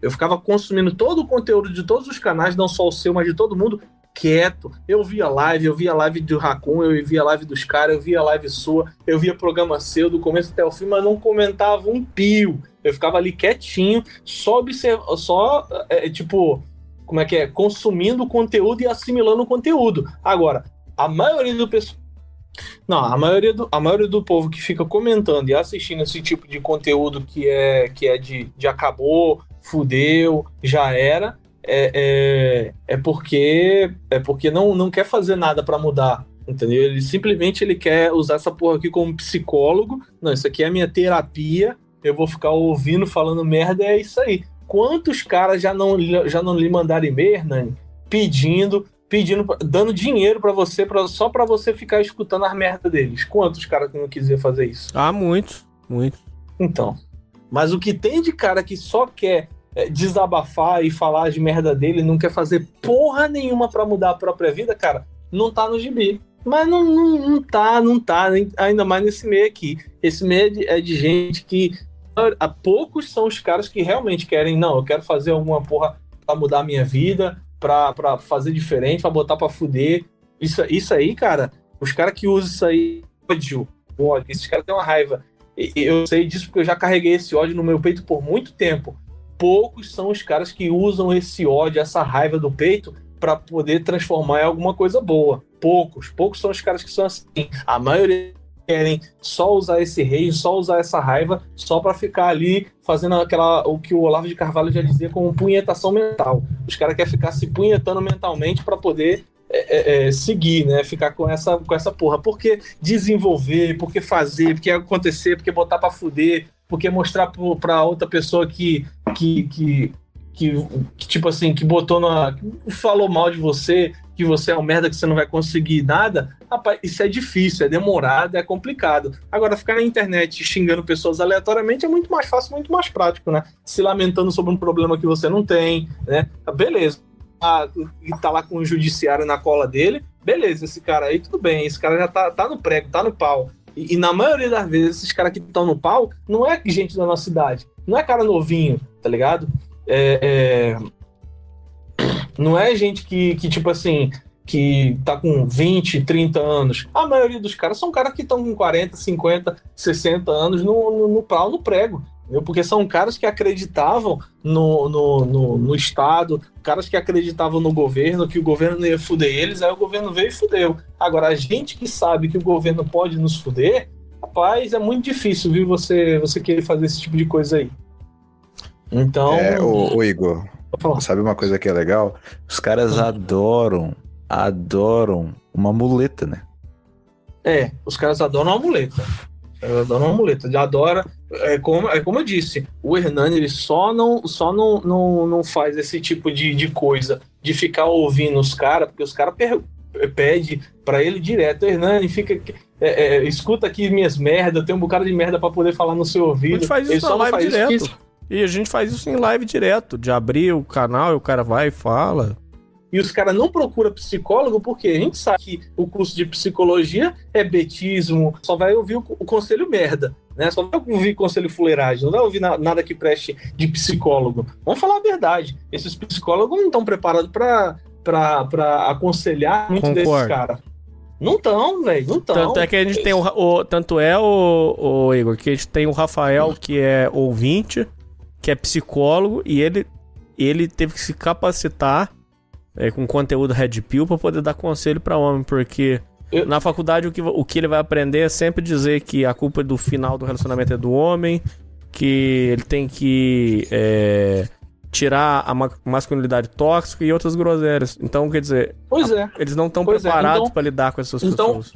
Eu ficava consumindo todo o conteúdo de todos os canais, não só o seu, mas de todo mundo, quieto. Eu via live, eu via live do Raccoon, eu via live dos caras, eu via live sua, eu via programa seu do começo até o fim, mas não comentava um pio. Eu ficava ali quietinho, só observando, só, é, tipo, como é que é? Consumindo o conteúdo e assimilando o conteúdo. Agora, a maioria do pessoal. Não, a maioria, do, a maioria do povo que fica comentando e assistindo esse tipo de conteúdo que é, que é de, de acabou, fudeu, já era, é, é, é porque é porque não, não quer fazer nada para mudar. Entendeu? Ele simplesmente ele quer usar essa porra aqui como psicólogo. Não, isso aqui é a minha terapia. Eu vou ficar ouvindo, falando merda, é isso aí. Quantos caras já não, já não lhe mandaram e-mail, Hernani, pedindo, pedindo, dando dinheiro para você, pra, só para você ficar escutando as merdas deles? Quantos caras que não quiser fazer isso? Ah, muitos, muitos. Então. Mas o que tem de cara que só quer desabafar e falar de merda dele, não quer fazer porra nenhuma para mudar a própria vida, cara, não tá no gibi. Mas não, não, não tá, não tá, ainda mais nesse meio aqui. Esse meio é de, é de gente que. A poucos são os caras que realmente querem, não, eu quero fazer alguma porra pra mudar a minha vida, pra, pra fazer diferente, pra botar pra fuder. Isso, isso aí, cara, os caras que usam isso aí, ódio, ódio, esses caras têm uma raiva. E, eu sei disso porque eu já carreguei esse ódio no meu peito por muito tempo. Poucos são os caras que usam esse ódio, essa raiva do peito, para poder transformar em alguma coisa boa. Poucos, poucos são os caras que são assim. A maioria querem só usar esse rei, só usar essa raiva, só para ficar ali fazendo aquela o que o Olavo de Carvalho já dizia como punhetação mental. Os caras querem ficar se punhetando mentalmente para poder é, é, é, seguir, né? Ficar com essa, com essa porra. Por que desenvolver? Por que fazer? Por que acontecer? Por que botar para fuder? Por que mostrar para outra pessoa que, que, que que, que, tipo assim, que botou na. Falou mal de você, que você é um merda, que você não vai conseguir nada, rapaz, isso é difícil, é demorado, é complicado. Agora, ficar na internet xingando pessoas aleatoriamente é muito mais fácil, muito mais prático, né? Se lamentando sobre um problema que você não tem, né? Beleza. Ah, e tá lá com o judiciário na cola dele, beleza, esse cara aí, tudo bem, esse cara já tá, tá no prego, tá no pau. E, na maioria das vezes, esses caras que estão no pau não é gente da nossa cidade, não é cara novinho, tá ligado? é, é, não é gente que, que, tipo assim, que tá com 20, 30 anos. A maioria dos caras são caras que estão com 40, 50, 60 anos no, no, no pau, no prego. Porque são caras que acreditavam no, no, no, no, Estado, caras que acreditavam no governo, que o governo ia fuder eles, aí o governo veio e fudeu. Agora, a gente que sabe que o governo pode nos fuder, rapaz, é muito difícil, viu, você, você querer fazer esse tipo de coisa aí. Então. É, o, o Igor, sabe uma coisa que é legal? Os caras hum. adoram, adoram uma muleta, né? É, os caras adoram uma muleta. Adoram uma muleta. Adora. É como, é como eu disse, o Hernani ele só não, só não, não, não faz esse tipo de, de coisa de ficar ouvindo os caras, porque os caras pede para ele direto, Hernani, fica. É, é, escuta aqui minhas merdas, tem um bocado de merda para poder falar no seu ouvido. Ele faz isso ele só live direto. Isso, e a gente faz isso em live direto, de abrir o canal e o cara vai e fala. E os caras não procuram psicólogo porque a gente sabe que o curso de psicologia é betismo, só vai ouvir o, o conselho merda, né? Só vai ouvir conselho fuleiragem, não vai ouvir na, nada que preste de psicólogo. Vamos falar a verdade, esses psicólogos não estão preparados para aconselhar muito Concordo. desses caras. Não estão, velho, não estão. Tanto é que a gente tem o, o tanto é o, o Igor que a gente tem o Rafael que é ouvinte que é psicólogo e ele, ele teve que se capacitar é, com conteúdo Red Pill para poder dar conselho para homem, porque eu... na faculdade o que, o que ele vai aprender é sempre dizer que a culpa do final do relacionamento é do homem, que ele tem que é, tirar a ma masculinidade tóxica e outras groselhas. Então, quer dizer, pois é. eles não estão é. preparados é. então, para lidar com essas então, pessoas.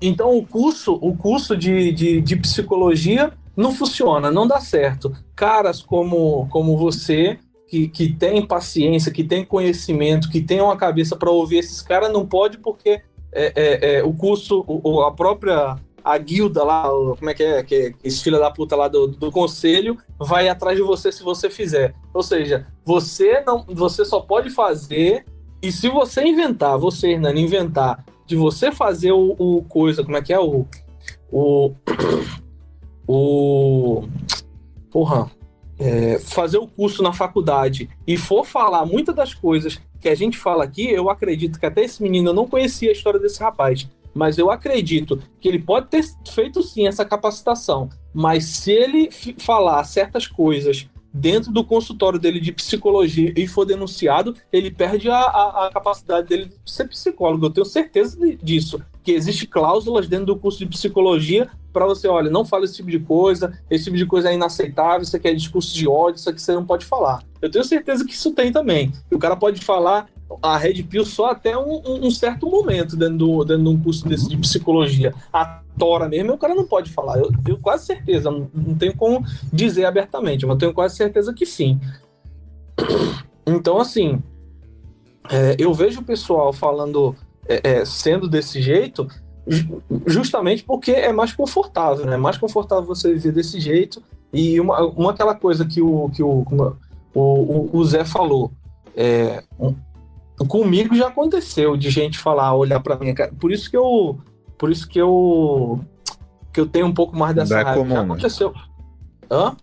Então, o curso, o curso de, de, de psicologia não funciona, não dá certo. Caras como, como você, que, que tem paciência, que tem conhecimento, que tem uma cabeça para ouvir esses caras, não pode porque é, é, é, o curso, o, a própria a guilda lá, como é que é, que, esse filho da puta lá do, do conselho vai atrás de você se você fizer. Ou seja, você não, você só pode fazer e se você inventar, você Hernani inventar de você fazer o, o coisa, como é que é o o o. Porra. É, fazer o curso na faculdade e for falar muitas das coisas que a gente fala aqui, eu acredito que até esse menino eu não conhecia a história desse rapaz, mas eu acredito que ele pode ter feito sim essa capacitação, mas se ele falar certas coisas dentro do consultório dele de psicologia e for denunciado, ele perde a, a, a capacidade dele de ser psicólogo. Eu tenho certeza disso, que existe cláusulas dentro do curso de psicologia para você, olha, não fala esse tipo de coisa, esse tipo de coisa é inaceitável, isso aqui é discurso de ódio, isso aqui você não pode falar. Eu tenho certeza que isso tem também. O cara pode falar a Red Pill só até um, um, certo momento dentro, do, dentro de um curso desse de psicologia. A Tora mesmo, o cara não pode falar. Eu tenho quase certeza, não, não tenho como dizer abertamente, mas tenho quase certeza que sim. Então, assim, é, eu vejo o pessoal falando, é, é, sendo desse jeito, justamente porque é mais confortável, né? É mais confortável você viver desse jeito. E uma, uma aquela coisa que o, que o, o, o Zé falou, é, comigo já aconteceu de gente falar, olhar para mim, por isso que eu, por isso que eu, que eu tenho um pouco mais dessa é raiva. Comum, já né? aconteceu. Né? Hã?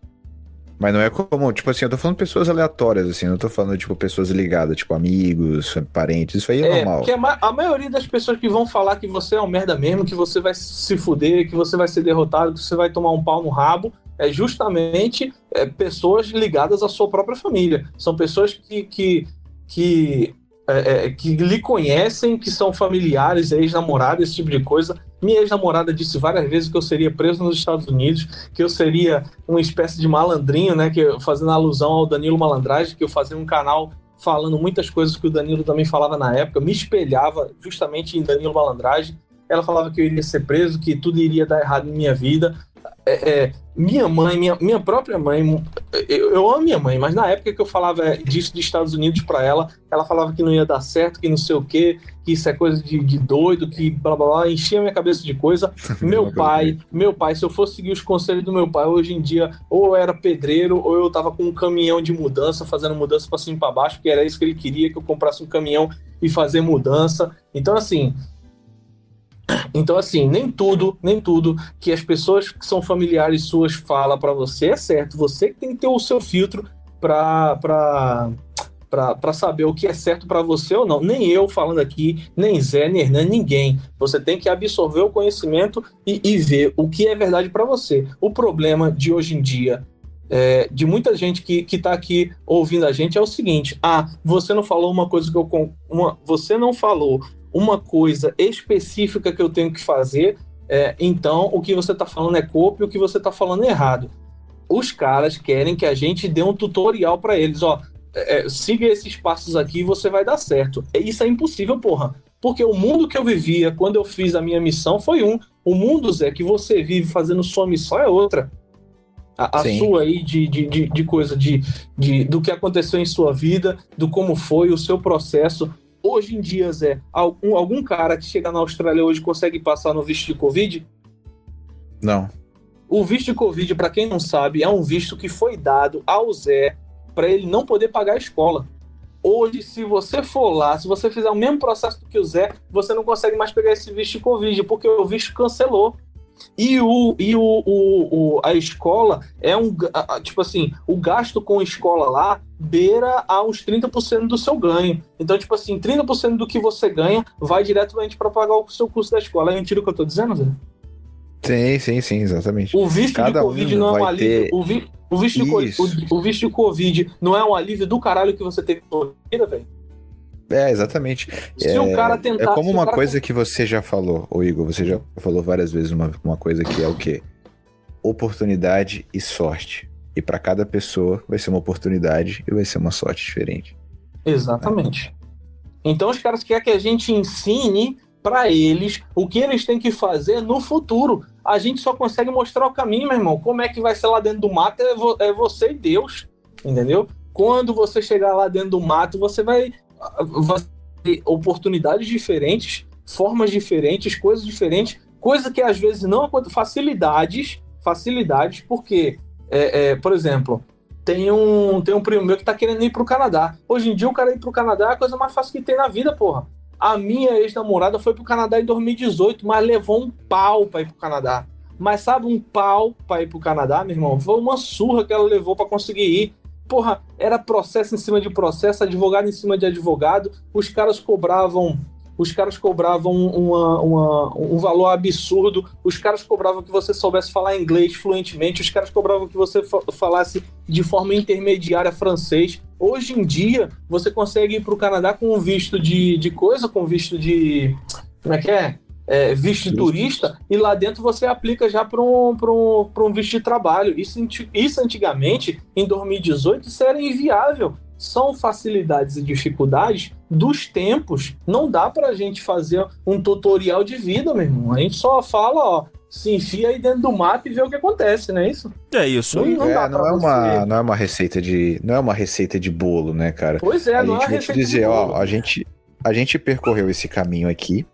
Mas não é comum, tipo assim, eu tô falando pessoas aleatórias, assim, não tô falando, tipo, pessoas ligadas, tipo, amigos, parentes, isso aí é, é normal. Porque a, a, maioria das pessoas que vão falar que você é um merda mesmo, que você vai se fuder, que você vai ser derrotado, que você vai tomar um pau no rabo, é justamente é, pessoas ligadas à sua própria família. São pessoas que, que, que é, é, que lhe conhecem, que são familiares, ex-namorados, esse tipo de coisa. Minha ex-namorada disse várias vezes que eu seria preso nos Estados Unidos, que eu seria uma espécie de malandrinho, né? Que, fazendo alusão ao Danilo Malandragem, que eu fazia um canal falando muitas coisas que o Danilo também falava na época, me espelhava justamente em Danilo Malandragem. Ela falava que eu iria ser preso, que tudo iria dar errado em minha vida. É, é, minha mãe, minha, minha própria mãe, eu, eu, amo minha mãe, mas na época que eu falava disso dos Estados Unidos para ela, ela falava que não ia dar certo, que não sei o quê, que isso é coisa de, de doido, que blá blá blá, enchia minha cabeça de coisa. meu pai, meu pai, se eu fosse seguir os conselhos do meu pai, hoje em dia, ou eu era pedreiro, ou eu tava com um caminhão de mudança, fazendo mudança para cima e para baixo, porque era isso que ele queria, que eu comprasse um caminhão e fazer mudança. Então, assim, então, assim, nem tudo, nem tudo que as pessoas que são familiares suas falam para você é certo. Você que tem que ter o seu filtro para saber o que é certo para você ou não. Nem eu falando aqui, nem Zé, nem Hernan, ninguém. Você tem que absorver o conhecimento e, e ver o que é verdade para você. O problema de hoje em dia, é, de muita gente que está aqui ouvindo a gente, é o seguinte: ah, você não falou uma coisa que eu. Uma, você não falou uma coisa específica que eu tenho que fazer, é, então o que você está falando é copy, o que você está falando é errado. Os caras querem que a gente dê um tutorial para eles, ó, é, é, siga esses passos aqui e você vai dar certo. Isso é impossível, porra. Porque o mundo que eu vivia quando eu fiz a minha missão foi um. O mundo, Zé, que você vive fazendo sua missão é outra. A, a sua aí de, de, de, de coisa, de, de, do que aconteceu em sua vida, do como foi o seu processo. Hoje em dia, Zé, algum, algum cara que chega na Austrália hoje consegue passar no visto de Covid? Não. O visto de Covid, para quem não sabe, é um visto que foi dado ao Zé para ele não poder pagar a escola. Hoje, se você for lá, se você fizer o mesmo processo que o Zé, você não consegue mais pegar esse visto de Covid, porque o visto cancelou. E, o, e o, o, o, a escola é um. Tipo assim, o gasto com a escola lá beira a uns 30% do seu ganho. Então, tipo assim, 30% do que você ganha vai diretamente para pagar o seu curso da escola. É mentira o que eu tô dizendo, Zé? Sim, sim, sim, exatamente. O visto Cada de Covid um não é um alívio. Ter... O, vi, o, visto de, o, o visto de Covid não é um alívio do caralho que você teve na vida, velho. É, exatamente. Se é, o cara tentar. É como uma coisa que você já falou, ô Igor, você já falou várias vezes uma, uma coisa que é o quê? Oportunidade e sorte. E para cada pessoa vai ser uma oportunidade e vai ser uma sorte diferente. Exatamente. Então os caras querem que a gente ensine para eles o que eles têm que fazer no futuro. A gente só consegue mostrar o caminho, meu irmão. Como é que vai ser lá dentro do mato é, vo é você e Deus, entendeu? Quando você chegar lá dentro do mato, você vai ter oportunidades diferentes, formas diferentes, coisas diferentes, coisa que às vezes não acontece, facilidades, facilidades, porque, é, é, por exemplo, tem um, tem um primo meu que tá querendo ir pro Canadá. Hoje em dia, o cara ir pro Canadá é a coisa mais fácil que tem na vida, porra. A minha ex-namorada foi pro Canadá em 2018, mas levou um pau pra ir pro Canadá. Mas sabe, um pau pra ir pro Canadá, meu irmão? Foi uma surra que ela levou para conseguir ir porra, era processo em cima de processo, advogado em cima de advogado, os caras cobravam os caras cobravam uma, uma, um valor absurdo, os caras cobravam que você soubesse falar inglês fluentemente, os caras cobravam que você falasse de forma intermediária francês. Hoje em dia, você consegue ir para o Canadá com um visto de, de coisa, com visto de. Como é que é? É, visto de turista e lá dentro você aplica já para um, um, um visto de trabalho. Isso, isso antigamente, em 2018, isso era inviável. são facilidades e dificuldades dos tempos. Não dá pra gente fazer um tutorial de vida, meu irmão. A gente só fala, ó, se enfia aí dentro do mato e vê o que acontece, não é isso? É isso. Não, não, é, não é uma, não é uma receita de, não é uma receita de bolo, né, cara? Pois é, a não gente é vai receita te dizer, de ó, bolo. a gente, a gente percorreu esse caminho aqui.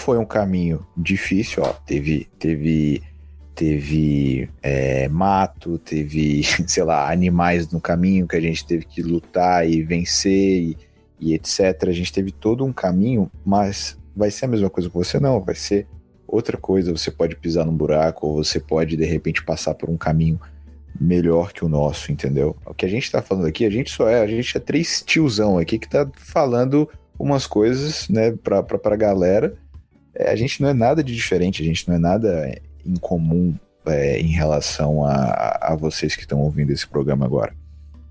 Foi um caminho difícil, ó. Teve, teve, teve é, mato, teve, sei lá, animais no caminho que a gente teve que lutar e vencer e, e etc. A gente teve todo um caminho, mas vai ser a mesma coisa com você? Não, vai ser outra coisa. Você pode pisar num buraco ou você pode, de repente, passar por um caminho melhor que o nosso, entendeu? O que a gente tá falando aqui, a gente só é, a gente é três tiozão aqui que tá falando umas coisas, né, pra, pra, pra galera. É, a gente não é nada de diferente, a gente não é nada incomum é, em relação a, a vocês que estão ouvindo esse programa agora,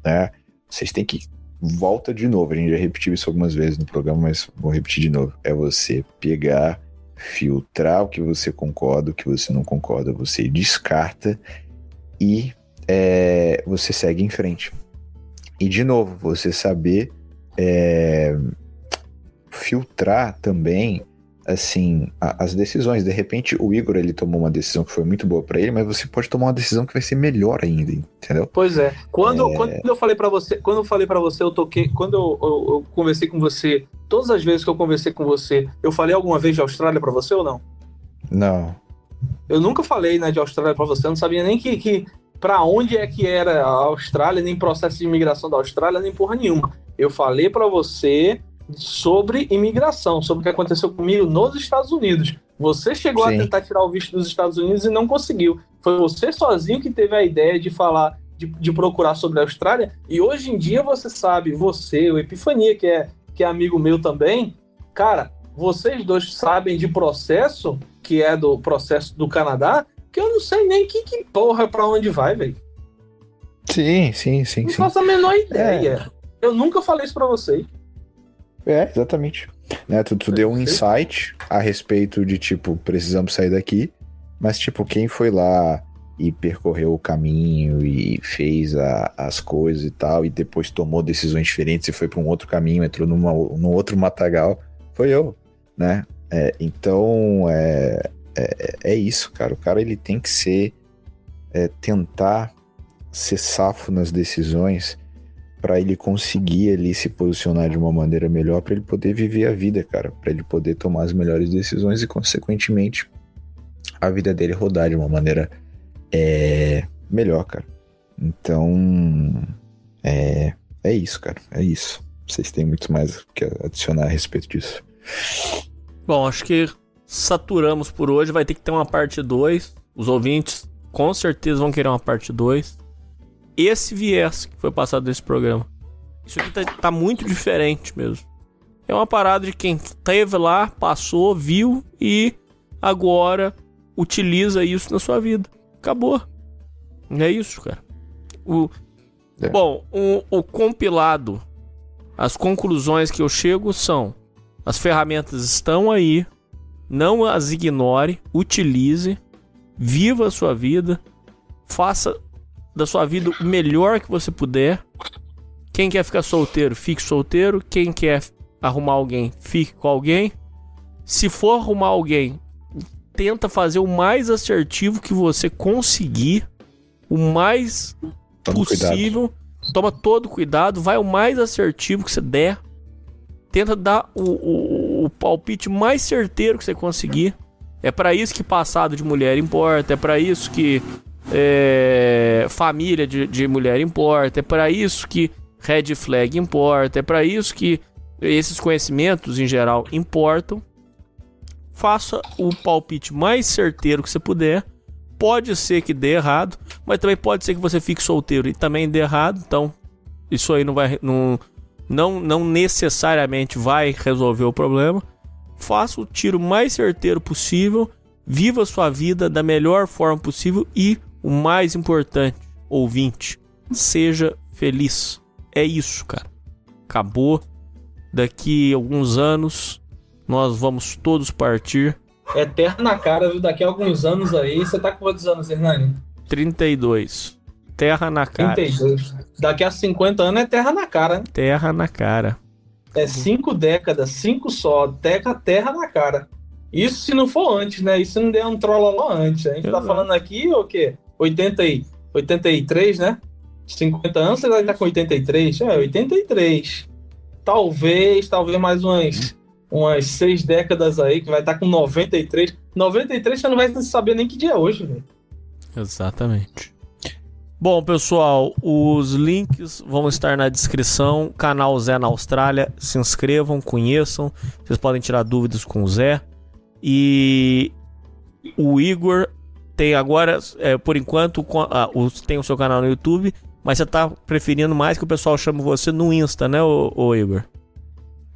né? Vocês têm que volta de novo. A gente já repetiu isso algumas vezes no programa, mas vou repetir de novo. É você pegar, filtrar o que você concorda, o que você não concorda, você descarta e é, você segue em frente. E de novo, você saber é, filtrar também assim a- as decisões. De repente, o Igor ele tomou uma decisão que foi muito boa pra ele, mas você pode tomar uma decisão que vai ser melhor ainda, entendeu? Pois é. Quando, É. quando eu falei pra você, quando eu falei para você, eu toquei, quando eu, eu- eu conversei com você, todas as vezes que eu conversei com você, eu falei alguma vez de Austrália pra você ou não? Não. Eu nunca falei, né, de Austrália pra você, eu não sabia nem que, que para onde é que era a Austrália, nem processo de imigração da Austrália, nem porra nenhuma. Eu falei pra você sobre imigração, sobre o que aconteceu comigo nos Estados Unidos. Você chegou Sim. a tentar tirar o visto dos Estados Unidos e não conseguiu. Foi você sozinho que teve a ideia de falar, de, de procurar sobre a Austrália. E hoje em dia você sabe, você, o Epifania, que é, que é amigo meu também, cara, vocês dois sabem de processo, que é do processo do Canadá, que eu não sei nem que, que porra pra onde vai, velho. Sim, sim, sim, Não sim. faço a menor ideia. Eu nunca falei isso pra vocês. É, exatamente. Né, tu, tu deu um insight a respeito de, tipo, precisamos sair daqui, mas, tipo, quem foi lá e percorreu o caminho e fez a- as coisas e tal, e depois tomou decisões diferentes e foi para um outro caminho, entrou numa, num outro matagal, foi eu, né? É, então, é, é, é isso, cara. O cara, ele tem que ser, é, tentar ser safo nas decisões para ele conseguir ali se posicionar de uma maneira melhor para ele poder viver a vida, cara, para ele poder tomar as melhores decisões e consequentemente a vida dele rodar de uma maneira é, melhor, cara. Então é é isso, cara, é isso. Vocês têm muito mais que adicionar a respeito disso. Bom, acho que saturamos por hoje. Vai ter que ter uma parte 2. Os ouvintes com certeza vão querer uma parte 2. Esse viés que foi passado nesse programa. Isso aqui tá, tá muito diferente mesmo. É uma parada de quem esteve lá, passou, viu e agora utiliza isso na sua vida. Acabou. É isso, cara. O, É. Bom, o, o compilado, as conclusões que eu chego são: as ferramentas estão aí, não as ignore, utilize, viva a sua vida, faça da sua vida o melhor que você puder. Quem quer ficar solteiro, fique solteiro. Quem quer arrumar alguém, fique com alguém. Se for arrumar alguém, tenta fazer o mais assertivo que você conseguir, o mais Toma cuidado. possível. Toma todo cuidado, vai o mais assertivo que você der. Tenta dar o, o, o palpite mais certeiro que você conseguir. É pra isso que passado de mulher importa, é pra isso que é, família de, de mulher importa, é pra isso que red flag importa, é pra isso que esses conhecimentos em geral importam. Faça o palpite mais certeiro que você puder. Pode ser que dê errado, mas também pode ser que você fique solteiro e também dê errado. Então, isso aí não vai. Não, não, não necessariamente vai resolver o problema. Faça o tiro mais certeiro possível. Viva sua vida da melhor forma possível. E o mais importante, ouvinte, seja feliz. É isso, cara. Acabou. Daqui alguns anos, nós vamos todos partir. Eterna cara, viu? Daqui a alguns anos aí. Você tá com quantos anos, Hernani? 32. Terra na cara. 32. Daqui a 50 anos é terra na cara, né? Terra na cara. É cinco décadas, cinco só, terra, terra na cara. Isso se não for antes, né? Isso não der um trololó antes. A gente tá Exato. falando aqui o quê? 80 e, 83, né? 50 anos, você vai estar com 83? É, 83. Talvez, talvez mais umas, umas seis décadas aí, que vai estar com 93. 93 você não vai saber nem que dia é hoje, velho. Exatamente. Bom, pessoal, os links vão estar na descrição. Canal Zé na Austrália. Se inscrevam, conheçam. Vocês podem tirar dúvidas com o Zé. E o Igor tem agora, é, por enquanto, o- tem o seu canal no YouTube. Mas você tá preferindo mais que o pessoal chame você no Insta, né, ô, ô Igor?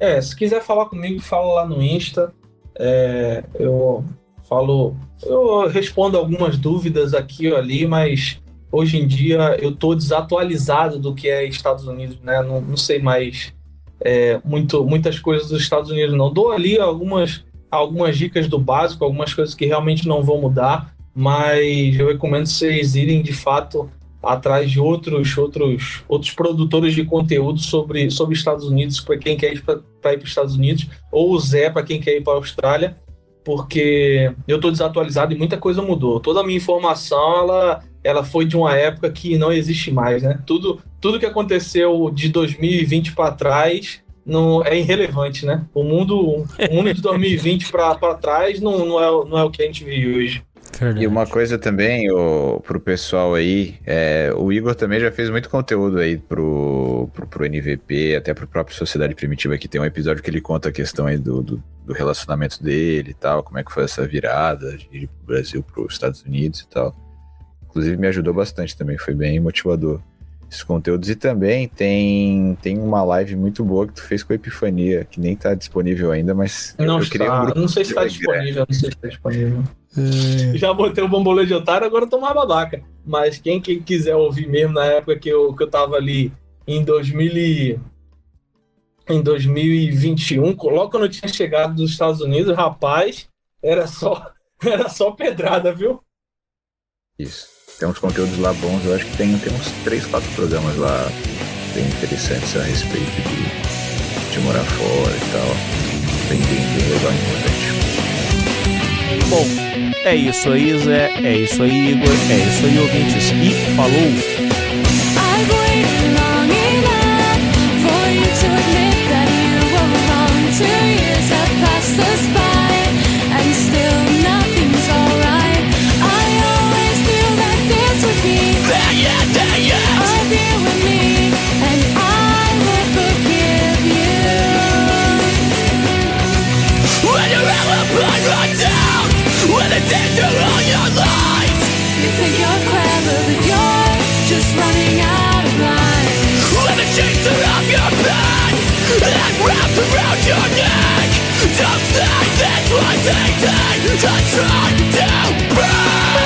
É, se quiser falar comigo, fala lá no Insta. É, eu falo, eu respondo algumas dúvidas aqui ou ali, mas hoje em dia eu tô desatualizado do que é Estados Unidos, né? Não, não sei mais é, muito, muitas coisas dos Estados Unidos, não. Dou ali algumas, algumas dicas do básico, algumas coisas que realmente não vão mudar, mas eu recomendo vocês irem de fato atrás de outros outros outros produtores de conteúdo sobre sobre Estados Unidos para quem quer ir para ir para os Estados Unidos ou o Zé para quem quer ir para a Austrália porque eu estou desatualizado e muita coisa mudou. Toda a minha informação ela ela foi de uma época que não existe mais né? Tudo tudo que aconteceu de 2020 para trás não é irrelevante né? O mundo o mundo de 2020 para trás não, não é não é o que a gente vive hoje E uma coisa também, o, pro pessoal aí, é, o Igor também já fez muito conteúdo aí pro, pro, pro NVP, até pro próprio Sociedade Primitiva, que tem um episódio que ele conta a questão aí do, do, do relacionamento dele e tal, como é que foi essa virada de ir pro Brasil pros Estados Unidos e tal. Inclusive me ajudou bastante também, foi bem motivador esses conteúdos. E também tem, tem uma live muito boa que tu fez com a Epifania, que nem tá disponível ainda, mas não eu criei um está grupo não sei se está Telegram. disponível não sei se está disponível Já botei o bambolê de otário, agora eu tô mais babaca. Mas quem, quem quiser ouvir mesmo na época que eu, que eu tava ali em 2000 e- em 2021, logo quando eu tinha chegado dos Estados Unidos, rapaz, era só, era só pedrada, viu? Isso. Tem uns conteúdos lá bons, eu acho que tem, tem uns 3, 4 programas lá bem interessantes a respeito de, de morar fora e tal. Bem, bem, bem legal importante. Bom, é isso aí, Zé. É isso aí, Igor. É isso aí, ouvintes. E falou! Are your back And around your neck. Don't think this was easy Control to break